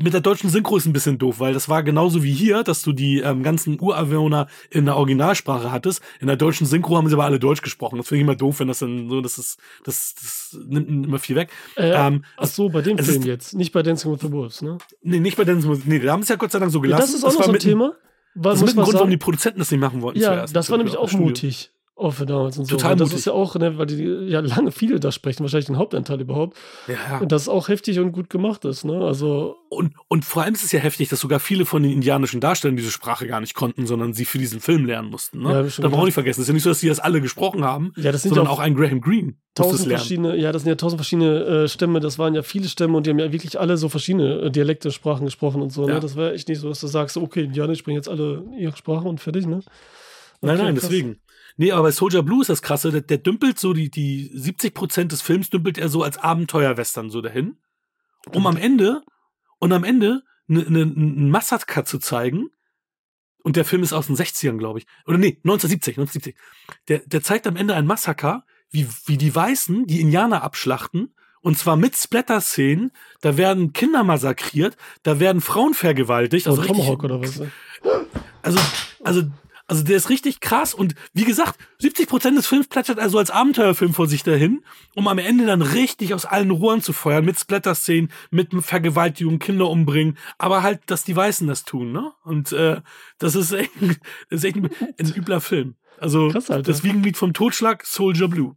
Mit der deutschen Synchro ist ein bisschen doof, weil das war genauso wie hier, dass du die ähm, ganzen Ureinwohner in der Originalsprache hattest. In der deutschen Synchro haben sie aber alle Deutsch gesprochen. Das finde ich immer doof, wenn das dann so, das ist, das, das nimmt immer viel weg. Äh, ähm, Ach so, bei dem es Film ist- jetzt, nicht bei Dancing with the Wolves, ne? Nee, nicht bei Dance Nee, da haben sie ja Gott sei Dank so Ja, gelassen. das ist auch noch war so ein mit, Thema. Weil, Das ist mit dem man Grund, warum die sagen, Produzenten das nicht machen wollten ja, zuerst. das war nämlich auch Studio. mutig. Auch für damals und so. Total Weil das mutig. ist ja auch, ne, weil die ja lange viele da sprechen, wahrscheinlich den Hauptanteil überhaupt. Ja. Und das auch heftig und gut gemacht ist, ne? Also, Und, und vor allem ist es ja heftig, dass sogar viele von den indianischen Darstellern diese Sprache gar nicht konnten, sondern sie für diesen Film lernen mussten. Ne? Ja, das darf man auch nicht vergessen. Es ist ja nicht so, dass sie das alle gesprochen haben, ja, das sind sondern ja auch ein Graham Greene tausend verschiedene, ja, das sind ja tausend verschiedene äh, Stämme, das waren ja viele Stämme und die haben ja wirklich alle so verschiedene äh, Dialekte, Sprachen gesprochen und so, Ja. ne? Das war echt nicht so, dass du sagst, okay, Indianer sprechen jetzt alle ihre Sprache und fertig, ne? Nein, Okay, nein, krass. deswegen. Nee, aber bei Soldier Blue ist das krasse, der, der dümpelt so, die, die 70 Prozent des Films dümpelt er so als Abenteuerwestern so dahin, um am Ende, und am Ende ne, ne, ein Massaker zu zeigen. Und der Film ist aus den 60ern, glaube ich. Oder nee, 1970, 1970. Der, der zeigt am Ende ein Massaker, wie, wie die Weißen die Indianer abschlachten. Und zwar mit Splatter-Szenen. Da werden Kinder massakriert, da werden Frauen vergewaltigt. Also richtig- Tomahawk oder was? ne? also, also, also der ist richtig krass und wie gesagt, 70 Prozent des Films plätschert also als Abenteuerfilm vor sich dahin, um am Ende dann richtig aus allen Rohren zu feuern, mit Splatter-Szenen, mit Vergewaltigung, Kinder umbringen, aber halt, dass die Weißen das tun, ne? Und äh, das ist echt, [LAUGHS] das ist echt ein, ein übler Film. Also Krass, das Wiegenlied vom Totschlag, Soldier Blue.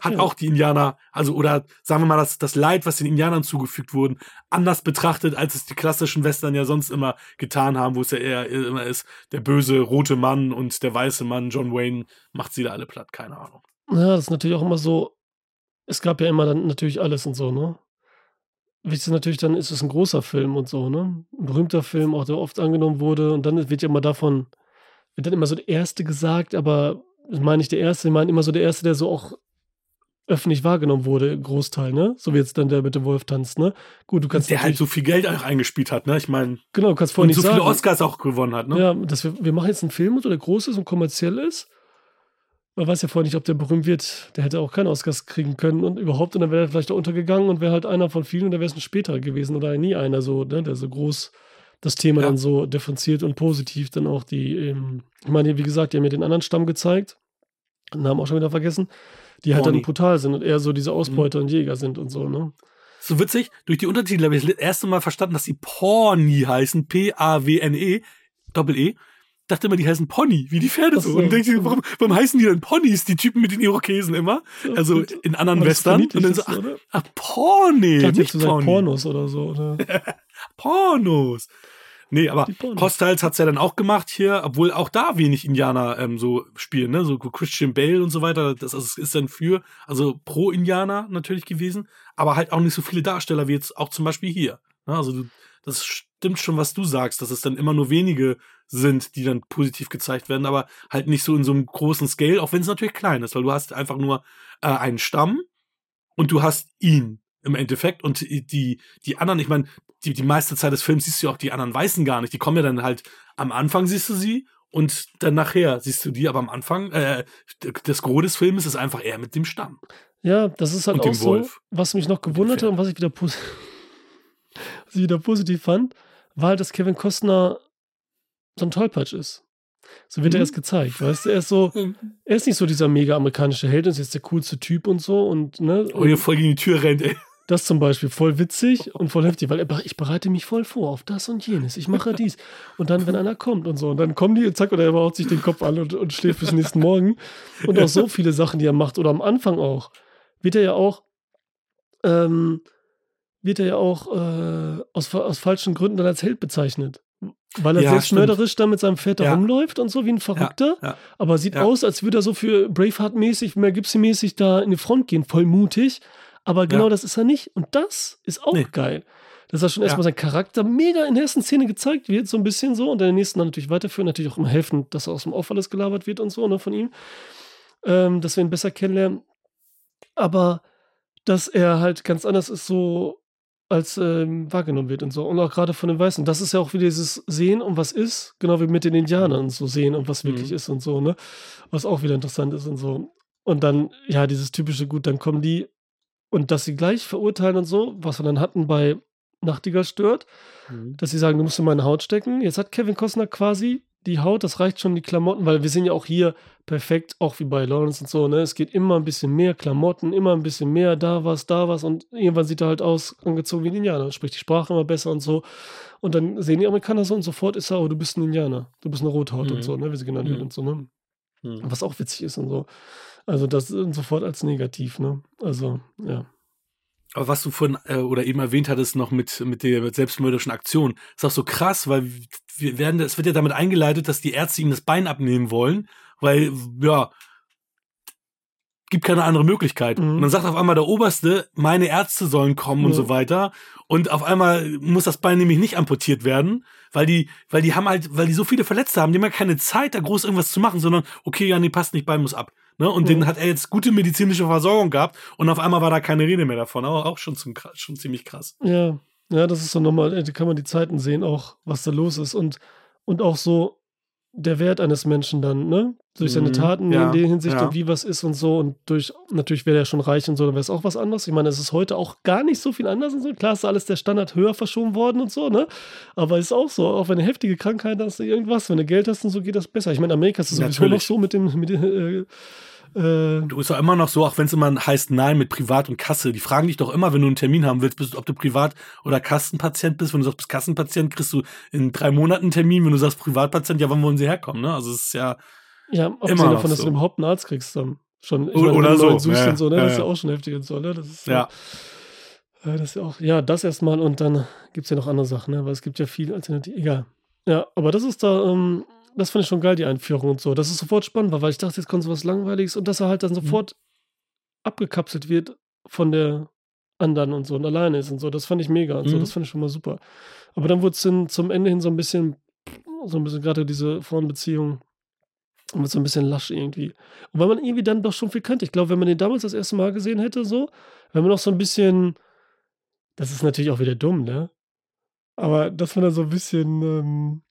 Hat Okay. auch die Indianer, also oder sagen wir mal, das, das Leid, was den Indianern zugefügt wurden, anders betrachtet, als es die klassischen Western ja sonst immer getan haben, wo es ja eher immer ist, der böse rote Mann und der weiße Mann, John Wayne, macht sie da alle platt, keine Ahnung. Ja, das ist natürlich auch immer so, es gab ja immer dann natürlich alles und so, ne? Wichtig ist natürlich, dann ist es ein großer Film und so, ne? Ein berühmter Film, auch der oft angenommen wurde. Und dann wird ja immer davon, wird dann immer so der Erste gesagt, aber ich meine nicht der Erste, ich meine immer so der Erste, der so auch öffentlich wahrgenommen wurde, Großteil, ne? So wie jetzt dann der mit dem Wolf tanzt, ne? Gut, du kannst Der halt so viel Geld auch eingespielt hat, ne? Ich meine, genau, du kannst vorher und nicht so viele sagen. Oscars auch gewonnen hat, ne? Ja, dass wir, wir machen jetzt einen Film, und so, der groß ist und kommerziell ist. Man weiß ja vorher nicht, ob der berühmt wird. Der hätte auch keine Oscars kriegen können und überhaupt. Und dann wäre er vielleicht auch untergegangen und wäre halt einer von vielen und da wäre es ein später gewesen oder nie einer so, ne, der so groß das Thema Ja. dann so differenziert und positiv dann auch die, ähm, ich meine, wie gesagt, die haben mir den anderen Stamm gezeigt. Namen auch schon wieder vergessen. Die halt Pawnee. dann brutal sind und eher so diese Ausbeuter und Jäger sind und so, ne? So witzig, durch die Untertitel habe ich das erste Mal verstanden, dass die Pony heißen, P-A-W-N-E, Doppel-E. Dachte immer, die heißen Pony, wie die Pferde so. so. Und denke ich, warum, warum heißen die denn Ponys, die Typen mit den Irokesen immer? Also in anderen Western. Und dann so, ach, oder? ach dachte, nicht Pony. Pornos oder so, ne? [LAUGHS] Pornos. Nee, aber. Hostiles hat's ja dann auch gemacht hier, obwohl auch da wenig Indianer ähm, so spielen, ne? So Christian Bale und so weiter. Das ist, ist dann für, also pro Indianer natürlich gewesen, aber halt auch nicht so viele Darsteller wie jetzt auch zum Beispiel hier. Ne? Also du, das stimmt schon, was du sagst, dass es dann immer nur wenige sind, die dann positiv gezeigt werden, aber halt nicht so in so einem großen Scale, auch wenn es natürlich klein ist, weil du hast einfach nur äh, einen Stamm und du hast ihn im Endeffekt und die, die, die anderen, ich meine, die, die meiste Zeit des Films siehst du ja auch die anderen Weißen gar nicht. Die kommen ja dann halt, am Anfang siehst du sie und dann nachher siehst du die, aber am Anfang, äh, das Gros des Films ist einfach eher mit dem Stamm. Ja, das ist halt Und auch so, Wolf. was mich noch gewundert hat und was ich wieder, [LAUGHS] was ich wieder positiv fand, war halt, dass Kevin Costner so ein Tollpatsch ist. So wird er Mhm. erst gezeigt, weißt du? Er ist so, [LAUGHS] er ist nicht so dieser mega amerikanische Held, ist jetzt der coolste Typ und so und, ne? Oh, hier voll gegen die Tür rennt, ey. Das zum Beispiel voll witzig und voll heftig, weil er, ich bereite mich voll vor auf das und jenes. Ich mache dies. Und dann, wenn einer kommt und so, und dann kommen die, und zack, oder er baut sich den Kopf an und, und schläft bis nächsten Morgen. Und auch so viele Sachen, die er macht. Oder am Anfang auch. Wird er ja auch, ähm, wird er ja auch äh, aus, aus falschen Gründen dann als Held bezeichnet. Weil er Ja, selbstmörderisch da mit seinem da Ja. rumläuft und so wie ein Verrückter. Ja, Aber sieht Ja. aus, als würde er so für Braveheart-mäßig, Mel Gibson-mäßig da in die Front gehen, voll mutig. Aber genau Ja. das ist er nicht. Und das ist auch Nee. geil. Dass er schon Ja. erstmal sein Charakter mega in der ersten Szene gezeigt wird, so ein bisschen so. Und in der nächsten dann natürlich weiterführen, natürlich auch immer helfen, dass er aus dem Off alles gelabert wird und so, ne, von ihm. Ähm, dass wir ihn besser kennenlernen. Aber dass er halt ganz anders ist, so als ähm, wahrgenommen wird und so. Und auch gerade von den Weißen. Das ist ja auch wieder dieses Sehen und was ist, genau wie mit den Indianern so sehen und was wirklich Mhm. ist und so, ne? Was auch wieder interessant ist und so. Und dann, ja, dieses typische Gut, dann kommen die und dass sie gleich verurteilen und so, was wir dann hatten bei Nachtigall stört, Mhm. dass sie sagen, du musst in meine Haut stecken. Jetzt hat Kevin Costner quasi die Haut, das reicht schon die Klamotten, weil wir sehen ja auch hier perfekt, auch wie bei Lawrence und so, ne? Es geht immer ein bisschen mehr Klamotten, immer ein bisschen mehr, da was, da was und irgendwann sieht er halt aus, angezogen wie ein Indianer, spricht die Sprache immer besser und so. Und dann sehen die Amerikaner so und sofort ist er, oh, du bist ein Indianer, du bist eine Rothaut Mhm. und so, ne? Wie sie genannt wird Mhm. und so, ne? Mhm. Was auch witzig ist und so. Also das sofort als negativ, ne? Also, ja. Aber was du vorhin äh, oder eben erwähnt hattest noch mit, mit der selbstmörderischen Aktion, ist auch so krass, weil wir werden, es wird ja damit eingeleitet, dass die Ärzte ihm das Bein abnehmen wollen, weil, ja, gibt keine andere Möglichkeit. Mhm. Und dann sagt auf einmal der Oberste, meine Ärzte sollen kommen und Ja. so weiter. Und auf einmal muss das Bein nämlich nicht amputiert werden, weil die, weil die haben halt, weil die so viele Verletzte haben, die haben ja keine Zeit, da groß irgendwas zu machen, sondern, okay, ja, nee, passt nicht, Bein muss ab. Ne? Und Mhm. den hat er jetzt gute medizinische Versorgung gehabt und auf einmal war da keine Rede mehr davon. Aber auch schon, zum, schon ziemlich krass. Ja, ja, das ist so nochmal, äh, da kann man die Zeiten sehen, auch was da los ist und, und auch so der Wert eines Menschen dann, ne? Durch seine Mhm, Taten ja, in der Hinsicht ja. und wie was ist und so und durch, natürlich wäre er schon reich und so, dann wäre es auch was anderes. Ich meine, es ist heute auch gar nicht so viel anders und so. Klar ist alles der Standard höher verschoben worden und so, ne? Aber ist auch so, auch wenn du heftige Krankheit hast, irgendwas, wenn du Geld hast und so, geht das besser. Ich meine, Amerika ist es sowieso noch Natürlich. so mit dem, mit dem äh, äh, Du ist doch immer noch so, auch wenn es immer heißt Nein mit Privat und Kasse. Die fragen dich doch immer, wenn du einen Termin haben willst, bist, ob du Privat- oder Kassenpatient bist. Wenn du sagst, du bist Kassenpatient, kriegst du in drei Monaten einen Termin. Wenn du sagst Privatpatient, ja, wann wollen sie herkommen? Ne? Also es ist ja, Ja, abgesehen noch davon, dass so. du überhaupt einen Arzt kriegst dann. Schon, ich O- meine, oder so, suchst ja, und so, ne? ja, das ist ja auch schon heftig und so, ne? Das ist ja. Ja, das ist ja auch, ja, das erstmal und dann gibt es ja noch andere Sachen, ne? Weil es gibt ja viel Alternativ. Egal. Ja, aber das ist da, ähm, das fand ich schon geil, die Einführung und so. Das ist sofort spannend war, weil ich dachte, jetzt kommt so was Langweiliges und dass er halt dann sofort abgekapselt wird von der anderen und so und alleine ist und so. Das fand ich mega und so. Mhm. Das fand ich schon mal super. Aber dann wurde es zum Ende hin so ein bisschen, so ein bisschen gerade diese Frauenbeziehung wird so ein bisschen lasch irgendwie. Und weil man irgendwie dann doch schon viel kannte. Ich glaube, wenn man den damals das erste Mal gesehen hätte, so, wenn man noch so ein bisschen, das ist natürlich auch wieder dumm, ne? Aber dass man da so ein bisschen ähm,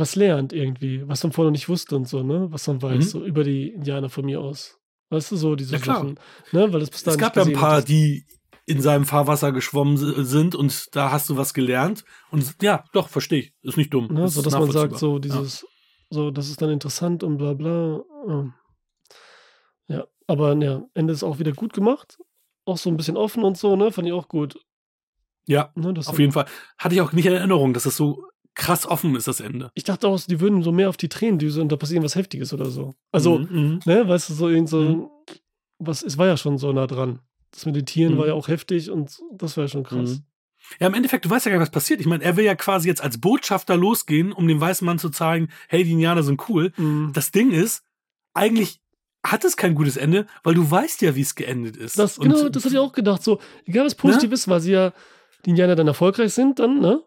was lernt irgendwie, was man vorher noch nicht wusste und so, ne? Was man weiß, Mhm. so über die Indianer von mir aus. Weißt du, so diese Ja. Sachen. Ne? Weil das bis Es dahin gab nicht ja ein paar, hattest. die in seinem Fahrwasser geschwommen si- sind und da hast du was gelernt. Und ja, doch, verstehe ich. Ist nicht dumm. Ne, Ist so dass man sagt, so dieses, so, das ist dann interessant und bla bla. ähm. Ja, aber ja, Ende ist auch wieder gut gemacht. Auch so ein bisschen offen und so, ne? Fand ich auch gut. Ja, Ne, das auf jeden Fall. Hatte ich auch nicht in Erinnerung, dass das so krass offen ist, das Ende. Ich dachte auch, die würden so mehr auf die Tränen düsen und da passiert was Heftiges oder so. Also, Mhm, mhm. ne, weißt du, so irgend so, Mhm. was, es war ja schon so nah dran. Das mit den Tieren Mhm. war ja auch heftig und das war ja schon krass. Mhm. Ja, im Endeffekt, du weißt ja gar nicht, was passiert. Ich meine, er will ja quasi jetzt als Botschafter losgehen, um dem weißen Mann zu zeigen, hey, die Indianer sind cool. Mhm. Das Ding ist, eigentlich hat es kein gutes Ende, weil du weißt ja, wie es geendet ist. Das, Und- genau, das hatte ich auch gedacht. So, egal was positiv ist, weil sie ja, die Indianer dann erfolgreich sind, dann, ne?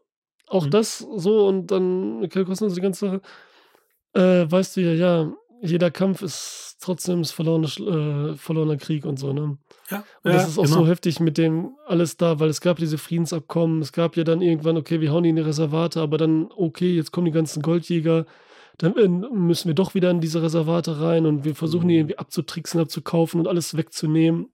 Auch Mhm. das so und dann Michael Costner, so die ganze Sache. Äh, weißt du ja, ja, jeder Kampf ist trotzdem ist verlorene, äh, verlorener Krieg und so, ne? Ja, Und ja, das ist auch genau. so heftig mit dem alles da, weil es gab diese Friedensabkommen, es gab ja dann irgendwann, okay, wir hauen die in die Reservate, aber dann, okay, jetzt kommen die ganzen Goldjäger, dann äh, müssen wir doch wieder in diese Reservate rein und wir versuchen die Mhm. irgendwie abzutricksen, abzukaufen und alles wegzunehmen.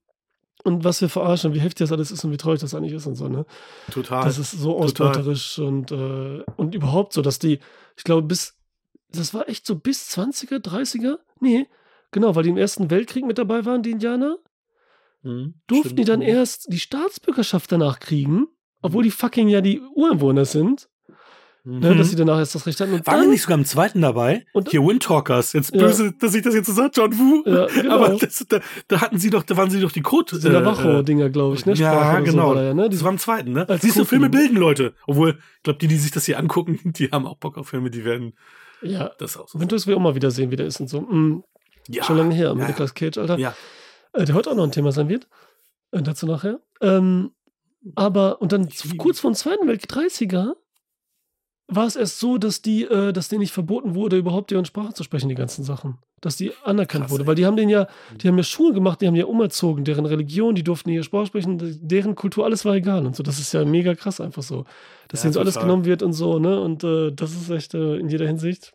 Und was wir verarschen, wie heftig das alles ist und wie traurig das eigentlich ist und so, ne? Total. Das ist so ausbeuterisch und, äh, und überhaupt so, dass die, ich glaube, bis, das war echt so bis 20er, 30er? Nee, genau, weil die im Ersten Weltkrieg mit dabei waren, die Indianer Mhm, durften stimmt. die dann erst die Staatsbürgerschaft danach kriegen, obwohl die fucking ja die Ureinwohner sind. Ne, dass sie danach erst das Recht hatten. Und Waren dann, nicht sogar im zweiten dabei? Und- Hier Windtalkers. Jetzt Ja. böse, dass ich das jetzt so sage, John Woo. Ja, genau. Aber das, da, da hatten sie doch, da waren sie doch die Code. diese Navajo-Dinger, glaube ich, ne? Sprache ja, oder so genau. war ja, ne? Das war im zweiten, ne? Als Siehst du, Filme bilden Leute. Obwohl, ich glaube, die, die sich das hier angucken, [LAUGHS] die haben auch Bock auf Filme, die werden ja, das auch so. Windows will auch mal wieder sehen, wie der ist und so. Mm, Ja. Schon lange her, mit ja. Nicolas Cage, Alter. Ja. Äh, der heute auch noch ein Thema sein wird. Äh, dazu nachher. Ähm, aber, und dann kurz vor dem Zweiten Weltkrieg, 30er, war es erst so, dass die, äh, dass denen nicht verboten wurde, überhaupt deren Sprache zu sprechen, die ganzen Sachen. Dass die anerkannt Krass, wurde. Weil die haben den ja, die haben ja Schulen gemacht, die haben ja umerzogen, deren Religion, die durften ihre Sprache sprechen, deren Kultur, alles war egal und so. Das ist ja mega krass einfach so. Dass Ja, denen so alles total. genommen wird und so, ne? Und äh, das ist echt äh, in jeder Hinsicht.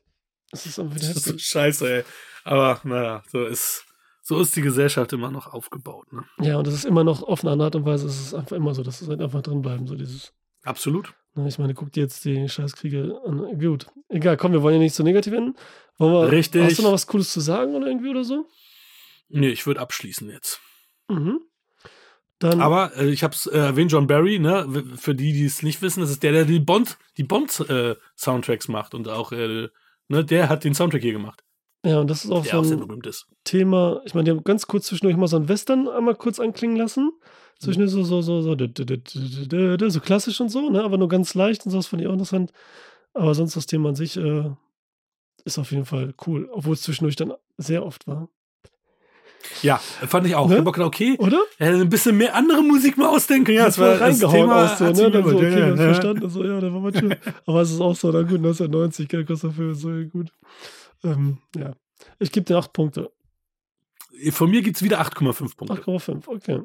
Das ist einfach wieder Das ist [LAUGHS] scheiße, ey. Aber naja, so ist, so ist die Gesellschaft immer noch aufgebaut, ne? Ja, und das ist immer noch auf eine andere Art und Weise. Es ist einfach immer so, dass es halt einfach drin bleiben, so dieses. Absolut. Ich meine, guck dir jetzt die Scheißkriege an. Gut, egal, komm, wir wollen ja nicht so negativ enden. Wir, Richtig. Hast du noch was Cooles zu sagen oder irgendwie oder so? Nee, ich würde abschließen jetzt. Mhm. Dann, Aber äh, ich habe es äh, erwähnt, John Barry, ne? Für die, die es nicht wissen, das ist der, der die Bond, die Bond-Soundtracks macht und auch, äh, ne, der hat den Soundtrack hier gemacht, ja, und das ist auch der so auch sehr ein ist. Thema. Ich meine, die haben ganz kurz zwischendurch mal so ein Western einmal kurz anklingen lassen. Zwischendurch so, so, so, so, so klassisch und so, ne? Aber nur ganz leicht und so, das fand ich auch interessant. Aber sonst das Thema an sich äh, ist auf jeden Fall cool, obwohl es zwischendurch dann sehr oft war. Ja, fand ich auch. Ne? Ich hab gedacht, okay, Oder? er hätte ein bisschen mehr andere Musik mal ausdenken. Ja, Ja, das war das reingehauen Thema. aus so, hat ne? Dann so, okay, ja, ja. verstanden. So, ja, da war manchmal. [LAUGHS] Aber es ist auch so, na gut, 1990, gell, kostet ist so gut. Ähm, ja. Ich gebe dir 8 Punkte. Von mir gibt's wieder 8,5 Punkte. 8,5, okay.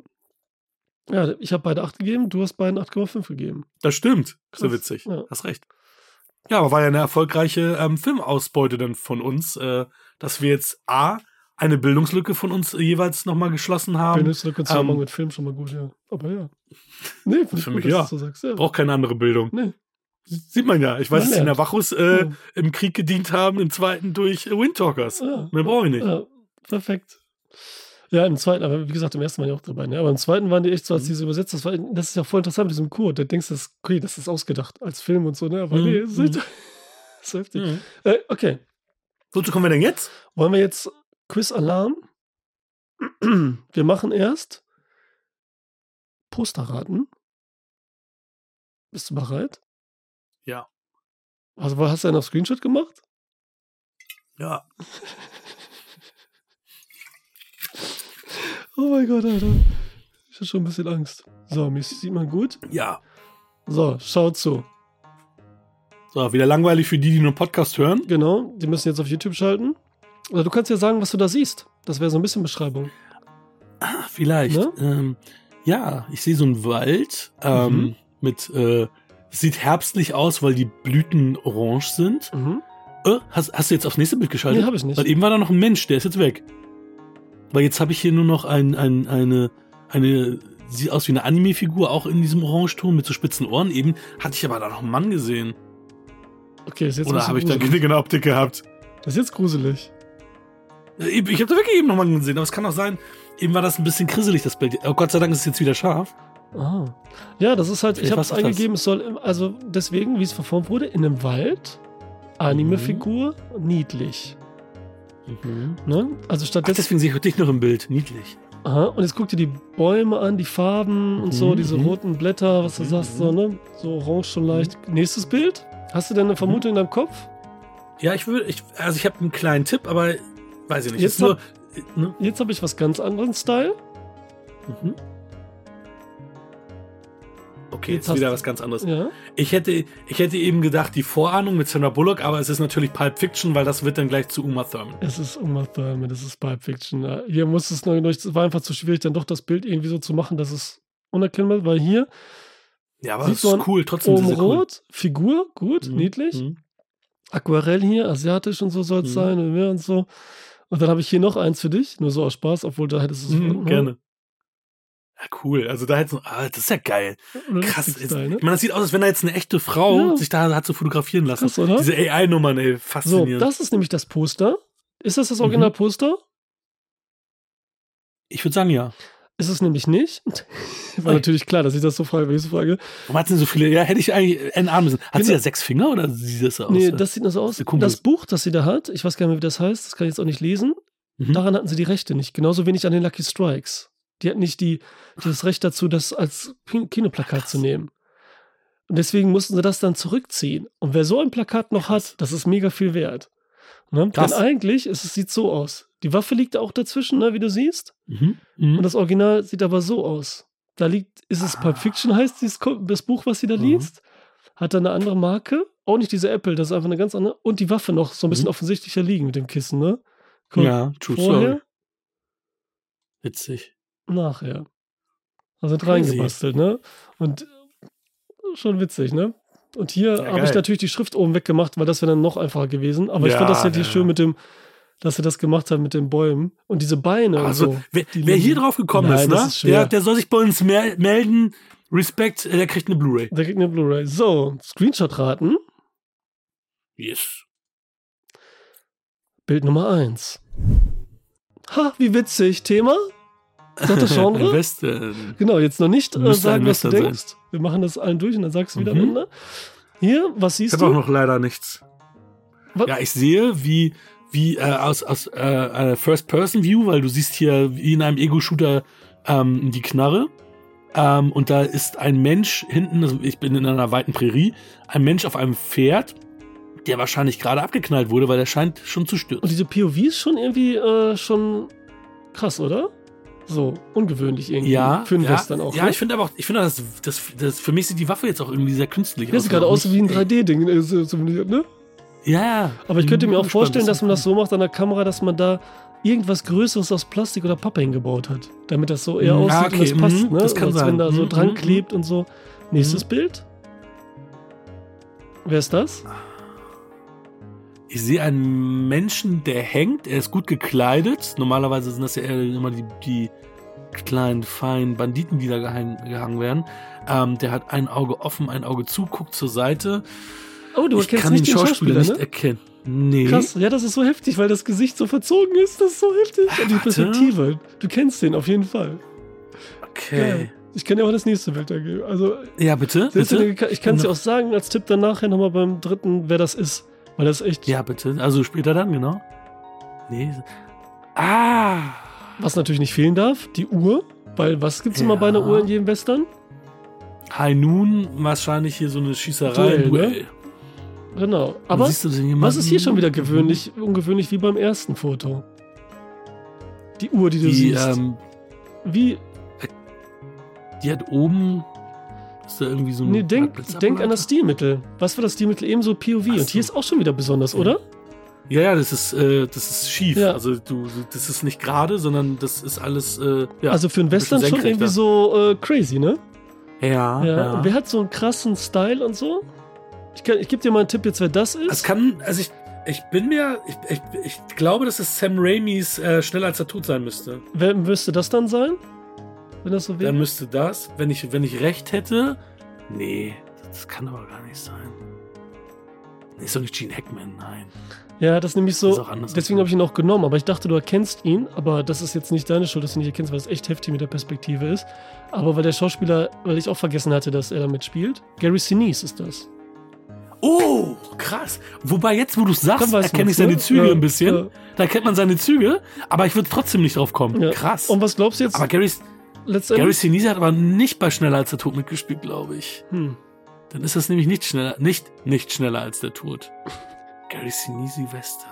Ja, ich habe beide 8 gegeben, du hast beiden 8,5 gegeben. Das stimmt. So Krass, witzig. ja. Hast recht. Ja, aber war ja eine erfolgreiche ähm, Filmausbeute dann von uns, äh, dass wir jetzt A, eine Bildungslücke von uns jeweils nochmal geschlossen haben. Bildungslücke ähm, Zusammenhang mit Film schon mal gut, ja. Aber ja. Nee, Für gut, mich ja. du so sagst. Ja. Braucht keine andere Bildung. Nee. Sieht man ja. Ich weiß, dass die. Wachus äh, Ja. im Krieg gedient haben, im zweiten durch Windtalkers. Ja. Mehr brauche ich nicht. Ja, perfekt. Ja, im zweiten, aber wie gesagt, im ersten waren die auch dabei. Ne? Aber im zweiten waren die echt so, als Mhm. die so übersetzt, das, war, das ist ja voll interessant mit diesem Code. Da denkst du, das, okay, das ist ausgedacht als Film und so, ne? Aber Mhm. nee, das ist, echt- das [LAUGHS] ist heftig. Mhm. Äh, okay, Wozu kommen wir denn jetzt? wollen wir jetzt Quiz-Alarm? [CLEARS THROAT] Wir machen erst Posterraten. Bist du bereit? Ja. Also, hast du einen auf Screenshot gemacht? Ja. [LAUGHS] Oh mein Gott, Alter. Ich habe schon ein bisschen Angst. So, mich sieht man gut. Ja. So, schaut zu. So, wieder langweilig für die, die nur Podcast hören. Genau, die müssen jetzt auf YouTube schalten. Oder du kannst ja sagen, was du da siehst. Das wäre so ein bisschen Beschreibung. Ah, vielleicht. Ne? Ähm, ja, ich sehe so einen Wald ähm, Mhm. mit, äh, sieht herbstlich aus, weil die Blüten orange sind. Mhm. Äh, hast, hast du jetzt aufs nächste Bild geschaltet? Nee, hab ich nicht. Weil eben war da noch ein Mensch, der ist jetzt weg. Weil jetzt habe ich hier nur noch ein, ein, eine, eine, sieht aus wie eine Anime-Figur, auch in diesem Orangeton mit so spitzen Ohren. Eben hatte ich aber da noch einen Mann gesehen. Okay, ist jetzt Oder habe ich da eine Optik gehabt? Das ist jetzt gruselig. Ich ich habe da wirklich eben noch mal gesehen, aber es kann auch sein, eben war das ein bisschen krisselig, das Bild. Oh Gott sei Dank ist es jetzt wieder scharf. Ah. Ja, das ist halt, ich Vielleicht habe es eingegeben, es soll, also deswegen, wie es verformt wurde, in einem Wald, Anime-Figur, niedlich. Ne? Also Ach, stattdessen, deswegen sehe ich dich noch im Bild. Niedlich. aha, und jetzt guck dir die Bäume an, die Farben und so, Mhm, diese mhm. roten Blätter, was du Mhm, sagst, mhm. so, ne? So orange schon leicht. Nächstes Bild. Hast du denn eine Vermutung in deinem Kopf? Ja, ich würde, ich, also ich habe einen kleinen Tipp, aber weiß ich nicht. Jetzt nur, ne? Jetzt habe ich was ganz anderen Style. mhm. Okay, Jetzt jetzt, wieder was ganz anderes. Ja. Ich hätte, ich hätte eben gedacht, die Vorahnung mit Sandra Bullock, aber es ist natürlich Pulp Fiction, weil das wird dann gleich zu Uma Thurman. Es ist Uma Thurman, das ist Pulp Fiction. Ja, Hier muss es noch, es war einfach zu schwierig, dann doch das Bild irgendwie so zu machen, dass es unerkennbar ist, weil hier Ja, aber Sieht das ist man cool, trotzdem oben sehr cool. rot, Figur, gut, Mhm, niedlich. mhm. Aquarell hier, asiatisch und so soll es Mhm. sein und mehr und so. Und dann habe ich hier noch eins für dich, nur so aus Spaß, obwohl da hättest du es Mhm, gerne. Ja, cool. Also da hätte ah, das ist ja geil. Krass. Jetzt, Style, ne? Ich meine, das sieht aus, als wenn da jetzt eine echte Frau Ja. sich da hat so fotografieren lassen. Krass, oder? Diese AI-Nummern, ey, So, faszinierend. das ist nämlich das Poster. Ist das das Mhm. Originalposter? ich würde sagen, ja. Ist es nämlich nicht. [LAUGHS] War natürlich klar, dass ich das so frage, wenn ich so frage. Warum hat sie so viele? Ja, hätte ich eigentlich entahnen müssen. Hat sie Genau. ja sechs Finger oder sieht das so aus? Nee, das sieht nur so aus. Das Buch, das sie da hat, ich weiß gar nicht mehr, wie das heißt, das kann ich jetzt auch nicht lesen. Mhm. Daran hatten sie die Rechte nicht. Genauso wenig an den Lucky Strikes. Die hatten nicht die, das Recht dazu, das als Kin- Kinoplakat zu nehmen. Und deswegen mussten sie das dann zurückziehen. Und wer so ein Plakat noch hat, das ist mega viel wert. Ne? Denn eigentlich ist, es sieht so aus. Die Waffe liegt da auch dazwischen, ne, wie du siehst. Mhm. Mhm. Und das Original sieht aber so aus. Da liegt, ist es Pulp Fiction, heißt dieses, das Buch, was sie da Mhm. liest. Hat da eine andere Marke. Auch nicht diese Apple, das ist einfach eine ganz andere. Und die Waffe noch so ein bisschen Mhm. offensichtlicher liegen mit dem Kissen, ne? Guck, ja, true vorher, story. Witzig. Nachher. Also reingebastelt, ne? Und äh, schon witzig, ne? Und hier Ja, habe ich natürlich die Schrift oben weggemacht, weil das wäre dann noch einfacher gewesen. Aber ich Ja, fand das ja, ja, schön mit dem, dass sie das gemacht haben mit den Bäumen. Und diese Beine Also, und so. wer, wer hier drauf gekommen Nein, ist, ne? ist der, der soll sich bei uns mel melden. Respekt, äh, der kriegt eine Blu-ray. Der kriegt eine Blu-ray. So, Screenshot raten. Yes. Bild Nummer 1. Ha, wie witzig. Thema? Sagt das [LAUGHS] Genre? Western. genau, jetzt noch nicht äh, sagen, was du Western sein. denkst. Wir machen das allen durch und dann sagst du wieder Mhm. am Ende. Hier, was Ich siehst habe auch du? noch leider nichts. Was? Ja, ich sehe, wie, wie äh, aus, aus äh, einer First-Person-View, weil du siehst hier wie in einem Ego-Shooter ähm, die Knarre. Ähm, und da ist ein Mensch hinten, also ich bin in einer weiten Prärie, ein Mensch auf einem Pferd, der wahrscheinlich gerade abgeknallt wurde, weil der scheint schon zu Und stürzen. diese POV ist schon irgendwie äh, schon krass, oder? So, ungewöhnlich irgendwie. Ja, Für einen ja, Western auch. Ja, ne? ich finde aber auch, ich finde das, das, das, für mich sieht die Waffe jetzt auch irgendwie sehr künstlich Das sieht gerade aus wie ein 3D-Ding, äh, so- so- ne? Ja. Aber ich könnte mir auch vorstellen, dass man das so macht an der Kamera, dass man da irgendwas Größeres aus Plastik oder Pappe hingebaut hat. Damit das so eher Mm, aussieht ah, und das okay, passt, mhm, ne? das kann Als sein. wenn da so Mhm, dran mhm, klebt und so. Nächstes Bild. Wer ist das? Ich sehe einen Menschen, der hängt. Er ist gut gekleidet. Normalerweise sind das ja immer die, die kleinen, feinen Banditen, die da gehangen, werden. Ähm, der hat ein Auge offen, ein Auge zu, guckt zur Seite. Oh, du ich erkennst kann nicht den Schauspieler, Schauspieler, nicht ne? erkennen. Nee. Krass, ja, das ist so heftig, weil das Gesicht so verzogen ist. Das ist so heftig. Und die Warte. Perspektive. Du kennst den auf jeden Fall. Okay. Geil. Ich kann dir auch das nächste Bild da geben. Also, Ja, bitte. Bitte. ich kann es dir auch sagen, als Tipp dann nachher nochmal beim dritten, wer das ist. Weil das echt, Ja, bitte. Also später dann, genau. Nee. Ah. was natürlich nicht fehlen darf, die Uhr. Weil was gibt's immer Ja. bei einer Uhr in jedem Western? High Noon, wahrscheinlich hier so eine Schießerei. Duell, Duell. ne? Genau. Und Aber was ist hier schon wieder gewöhnlich, ungewöhnlich wie beim ersten Foto? Die Uhr, die du Die, siehst. ähm, wie, die hat oben. Ist da irgendwie so ein. nee, denk, denk an das Stilmittel. Was war das Stilmittel? Ebenso POV. Ach Und hier so. ist auch schon wieder besonders, oder? Ja, ja, das ist, äh, das ist schief. Ja. Also du, das ist nicht gerade, sondern das ist alles. Äh, ja. also für einen Western schon irgendwie so äh, crazy, ne? ja, Ja. ja. Und wer hat so einen krassen Style und so? Ich, kann- ich gebe dir mal einen Tipp jetzt, wer das ist. Es kann, also ich, ich bin mir, ich, ich, ich glaube, dass es Sam Raimis äh, schneller als er tot sein müsste. Wer müsste das dann sein? Wenn das so wäre? Dann müsste das, wenn ich, wenn ich recht hätte. Nee, das kann aber gar nicht sein. Nee, ist doch nicht Gene Hackman, nein. Ja, das ist nämlich so. ist auch anders deswegen habe ich ihn auch genommen, aber ich dachte, du erkennst ihn, aber das ist jetzt nicht deine Schuld, dass du ihn nicht erkennst, weil es echt heftig mit der Perspektive ist. Aber weil der Schauspieler, weil ich auch vergessen hatte, dass er da mitspielt. Gary Sinise ist das. Oh, krass. Wobei jetzt, wo du es sagst, erkenne ich seine ne? Züge Ja, ein bisschen. ja. Da kennt man seine Züge, aber ich würde trotzdem nicht drauf kommen. Ja. Krass. Und was glaubst du jetzt aber Gary, Gary letztendlich? Sinise hat aber nicht bei Schneller als der Tod mitgespielt, glaube ich. Hm. Dann ist das nämlich nicht schneller, nicht, nicht schneller als der Tod. Gary Sinise Western.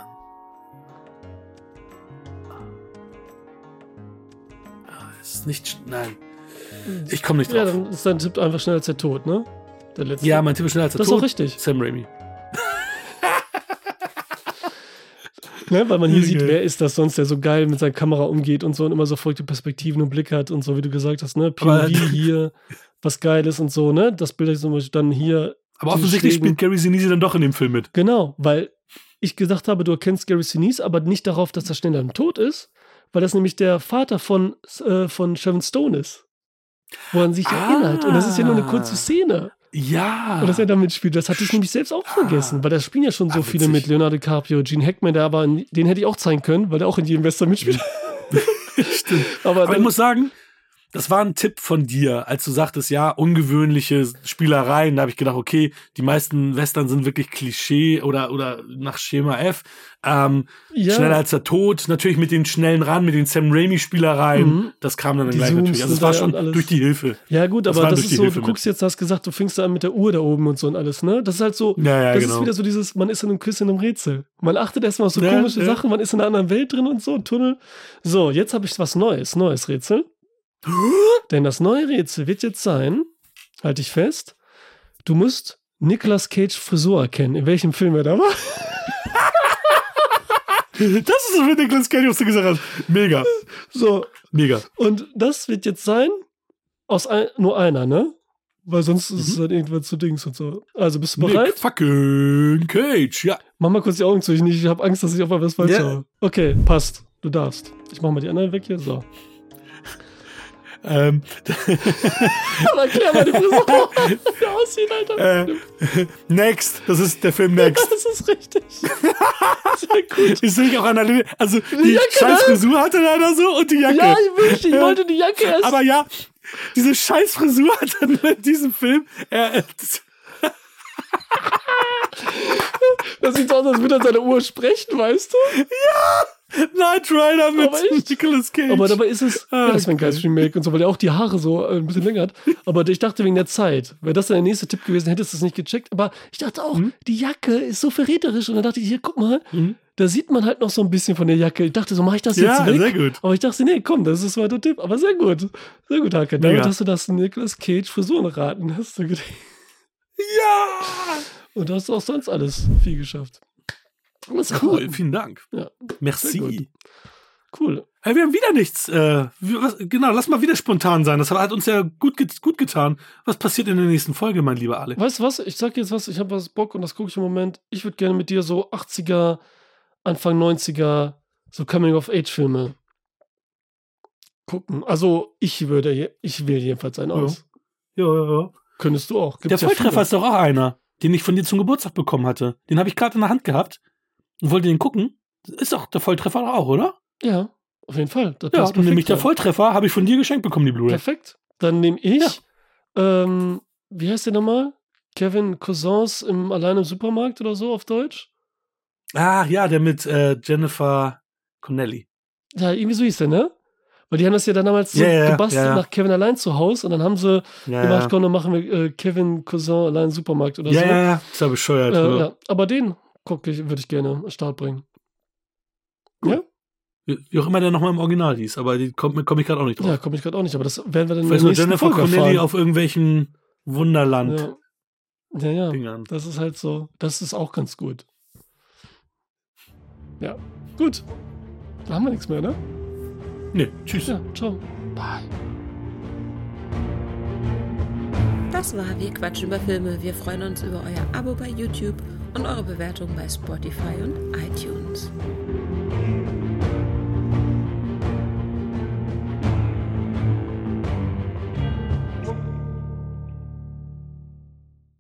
Ah, Ist nicht, nein. Ich komme nicht Ja, drauf. dann ist dein Tipp einfach schneller als der Tod, ne? Der letzte. Ja, mein Tipp ist schneller als der das ist Tod. auch richtig. Sam Raimi. Ne? Weil man hier Okay. sieht, wer ist das sonst, der so geil mit seiner Kamera umgeht und so und immer so verrückte Perspektiven und Blick hat und so, wie du gesagt hast, ne? POV hier, was geil ist und so, ne? Das Bild ist zum Beispiel dann hier Aber offensichtlich Schlägen- spielt Gary Sinise dann doch in dem Film mit. Genau, weil ich gedacht habe, du erkennst Gary Sinise, aber nicht darauf, dass er schneller im Tod ist, weil das nämlich der Vater von, äh, von Sharon Stone ist. Wo er sich Ah. erinnert. Und das ist ja nur eine kurze Szene. Ja. Und dass er damit spielt, das hatte ich nämlich selbst auch vergessen, weil da spielen ja schon so Ah, viele mit. Leonardo DiCaprio, Gene Hackman, der aber, den hätte ich auch zeigen können, weil der auch in jedem Western mitspielt. [LAUGHS] Stimmt. aber Aber ich dann, muss sagen, das war ein Tipp von dir, als du sagtest, ja, ungewöhnliche Spielereien. Da habe ich gedacht, okay, die meisten Western sind wirklich Klischee oder, oder nach Schema F. Ähm, Ja. Schneller als der Tod, natürlich mit den schnellen Ran, mit den Sam Raimi-Spielereien. Mhm. Das kam dann Die gleich Zooms natürlich. Also es war schon durch die Hilfe. Ja, gut, Das aber das durch ist so, Hilfe du mit. guckst jetzt, hast gesagt, du fängst da an mit der Uhr da oben und so und alles, ne? Das ist halt so, Ja, ja, das genau. ist wieder so dieses, man ist in einem Quiz in einem Rätsel. Man achtet erstmal auf so komische. Sachen, man ist in einer anderen Welt drin und so, Tunnel. So, jetzt habe ich was Neues, neues Rätsel. Denn das neue Rätsel wird jetzt sein, halte ich fest, du musst Nicolas Cage Frisur erkennen, in welchem Film er da war. [LAUGHS] Das ist so, wie Nicolas Cage, was du gesagt hast. Mega. So, Mega. und das wird jetzt sein, aus ein, nur einer, ne? Weil sonst ist Mhm. es dann irgendwann zu Dings und so. Also bist du bereit? Nick fucking Cage. Ja. Mach mal kurz die Augen zu. Ich, nicht, ich habe Angst, dass ich auf einmal was falsch Ja. habe. Okay, passt. Du darfst. Ich mach mal die anderen weg hier. So. Ähm, Aber erklär mal die Frisur. wie aussieht, Alter. äh, next. Das ist der Film Next. [LAUGHS] Das ist richtig. Sehr gut. Ich sehe auch an der Also, die Jacke, scheiß ne? Frisur hatte er da so und die Jacke. Ja, ich wünschte, ich wollte die Jacke erst. Aber ja, diese scheiß Frisur hat er nur in diesem Film. Er, [LAUGHS] das sieht so aus, als würde er an seiner Uhr sprechen, weißt du? Knight Rider mit Aber? Nicolas Cage. Aber dabei ist es, Ah, ja, das wäre ein Remake und so, weil er auch die Haare so äh, ein bisschen länger hat. Aber ich dachte wegen der Zeit, wäre das dann der nächste Tipp gewesen, hättest du es nicht gecheckt. Aber ich dachte auch, die Jacke ist so verräterisch. Und dann dachte ich, hier, guck mal, Mhm. da sieht man halt noch so ein bisschen von der Jacke. Ich dachte so, mache ich das Ja, jetzt weg? sehr gut. Aber ich dachte, nee, komm, das ist weiter Tipp. Aber sehr gut. Sehr gut, Hake. Damit Mega. hast du das Nicolas Cage Frisuren raten. Hast du gedacht. ja! [LAUGHS] Und du hast auch sonst alles viel geschafft. Das ist Cool, vielen Dank. Ja, Merci. cool. Hey, wir haben wieder nichts. Äh, was, genau, lass mal wieder spontan sein. Das hat uns ja gut, ge- gut getan. Was passiert in der nächsten Folge, mein lieber Alex? Weißt du was? Ich sag jetzt was, ich habe was Bock und das gucke ich im Moment. Ich würde gerne mit dir so 80er, Anfang 90er, so Coming-of-Age-Filme gucken. Also ich würde, ich wähle jedenfalls einen Ja. aus. Ja, ja, ja. Könntest du auch. Der Gibt's ja Volltreffer viele. ist doch auch einer, den ich von dir zum Geburtstag bekommen hatte. Den habe ich gerade in der Hand gehabt und wollte den gucken. Ist doch der Volltreffer auch, oder? Ja, auf jeden Fall. Das Ja, und nämlich der. Volltreffer habe ich von dir geschenkt bekommen, die Blu-ray. Perfekt. Dann nehme ich, ähm, wie heißt der nochmal? Kevin Cousins im Allein im Supermarkt oder so auf Deutsch? Ah, ja, der mit äh, Jennifer Connelly. Ja, irgendwie so hieß der, ne? Weil die haben das ja dann damals so Ja, ja, gebastelt ja, ja. nach Kevin allein zu Hause und dann haben sie Ja, gemacht, ja. komm, dann machen wir äh, Kevin Cousin allein im Supermarkt oder Ja, so. ja, ja. Ist ja bescheuert. Äh, ja. Aber den gucke ich, würde ich gerne an Start bringen. Ja? Wie wie auch immer der nochmal im Original hieß, aber die komme komm ich gerade auch nicht drauf. Ja, komme ich gerade auch nicht, aber das werden wir dann ich in der nur nächsten Jennifer Folge Connelly erfahren. auf irgendwelchen Wunderland-Dingern. Ja. ja, ja, das ist halt so, das ist auch ganz gut. Ja, gut. Da haben wir nichts mehr, ne? Nee, tschüss. Ja, ciao. Bye. Das war Wir quatschen über Filme. Wir freuen uns über euer Abo bei YouTube und eure Bewertung bei Spotify und iTunes.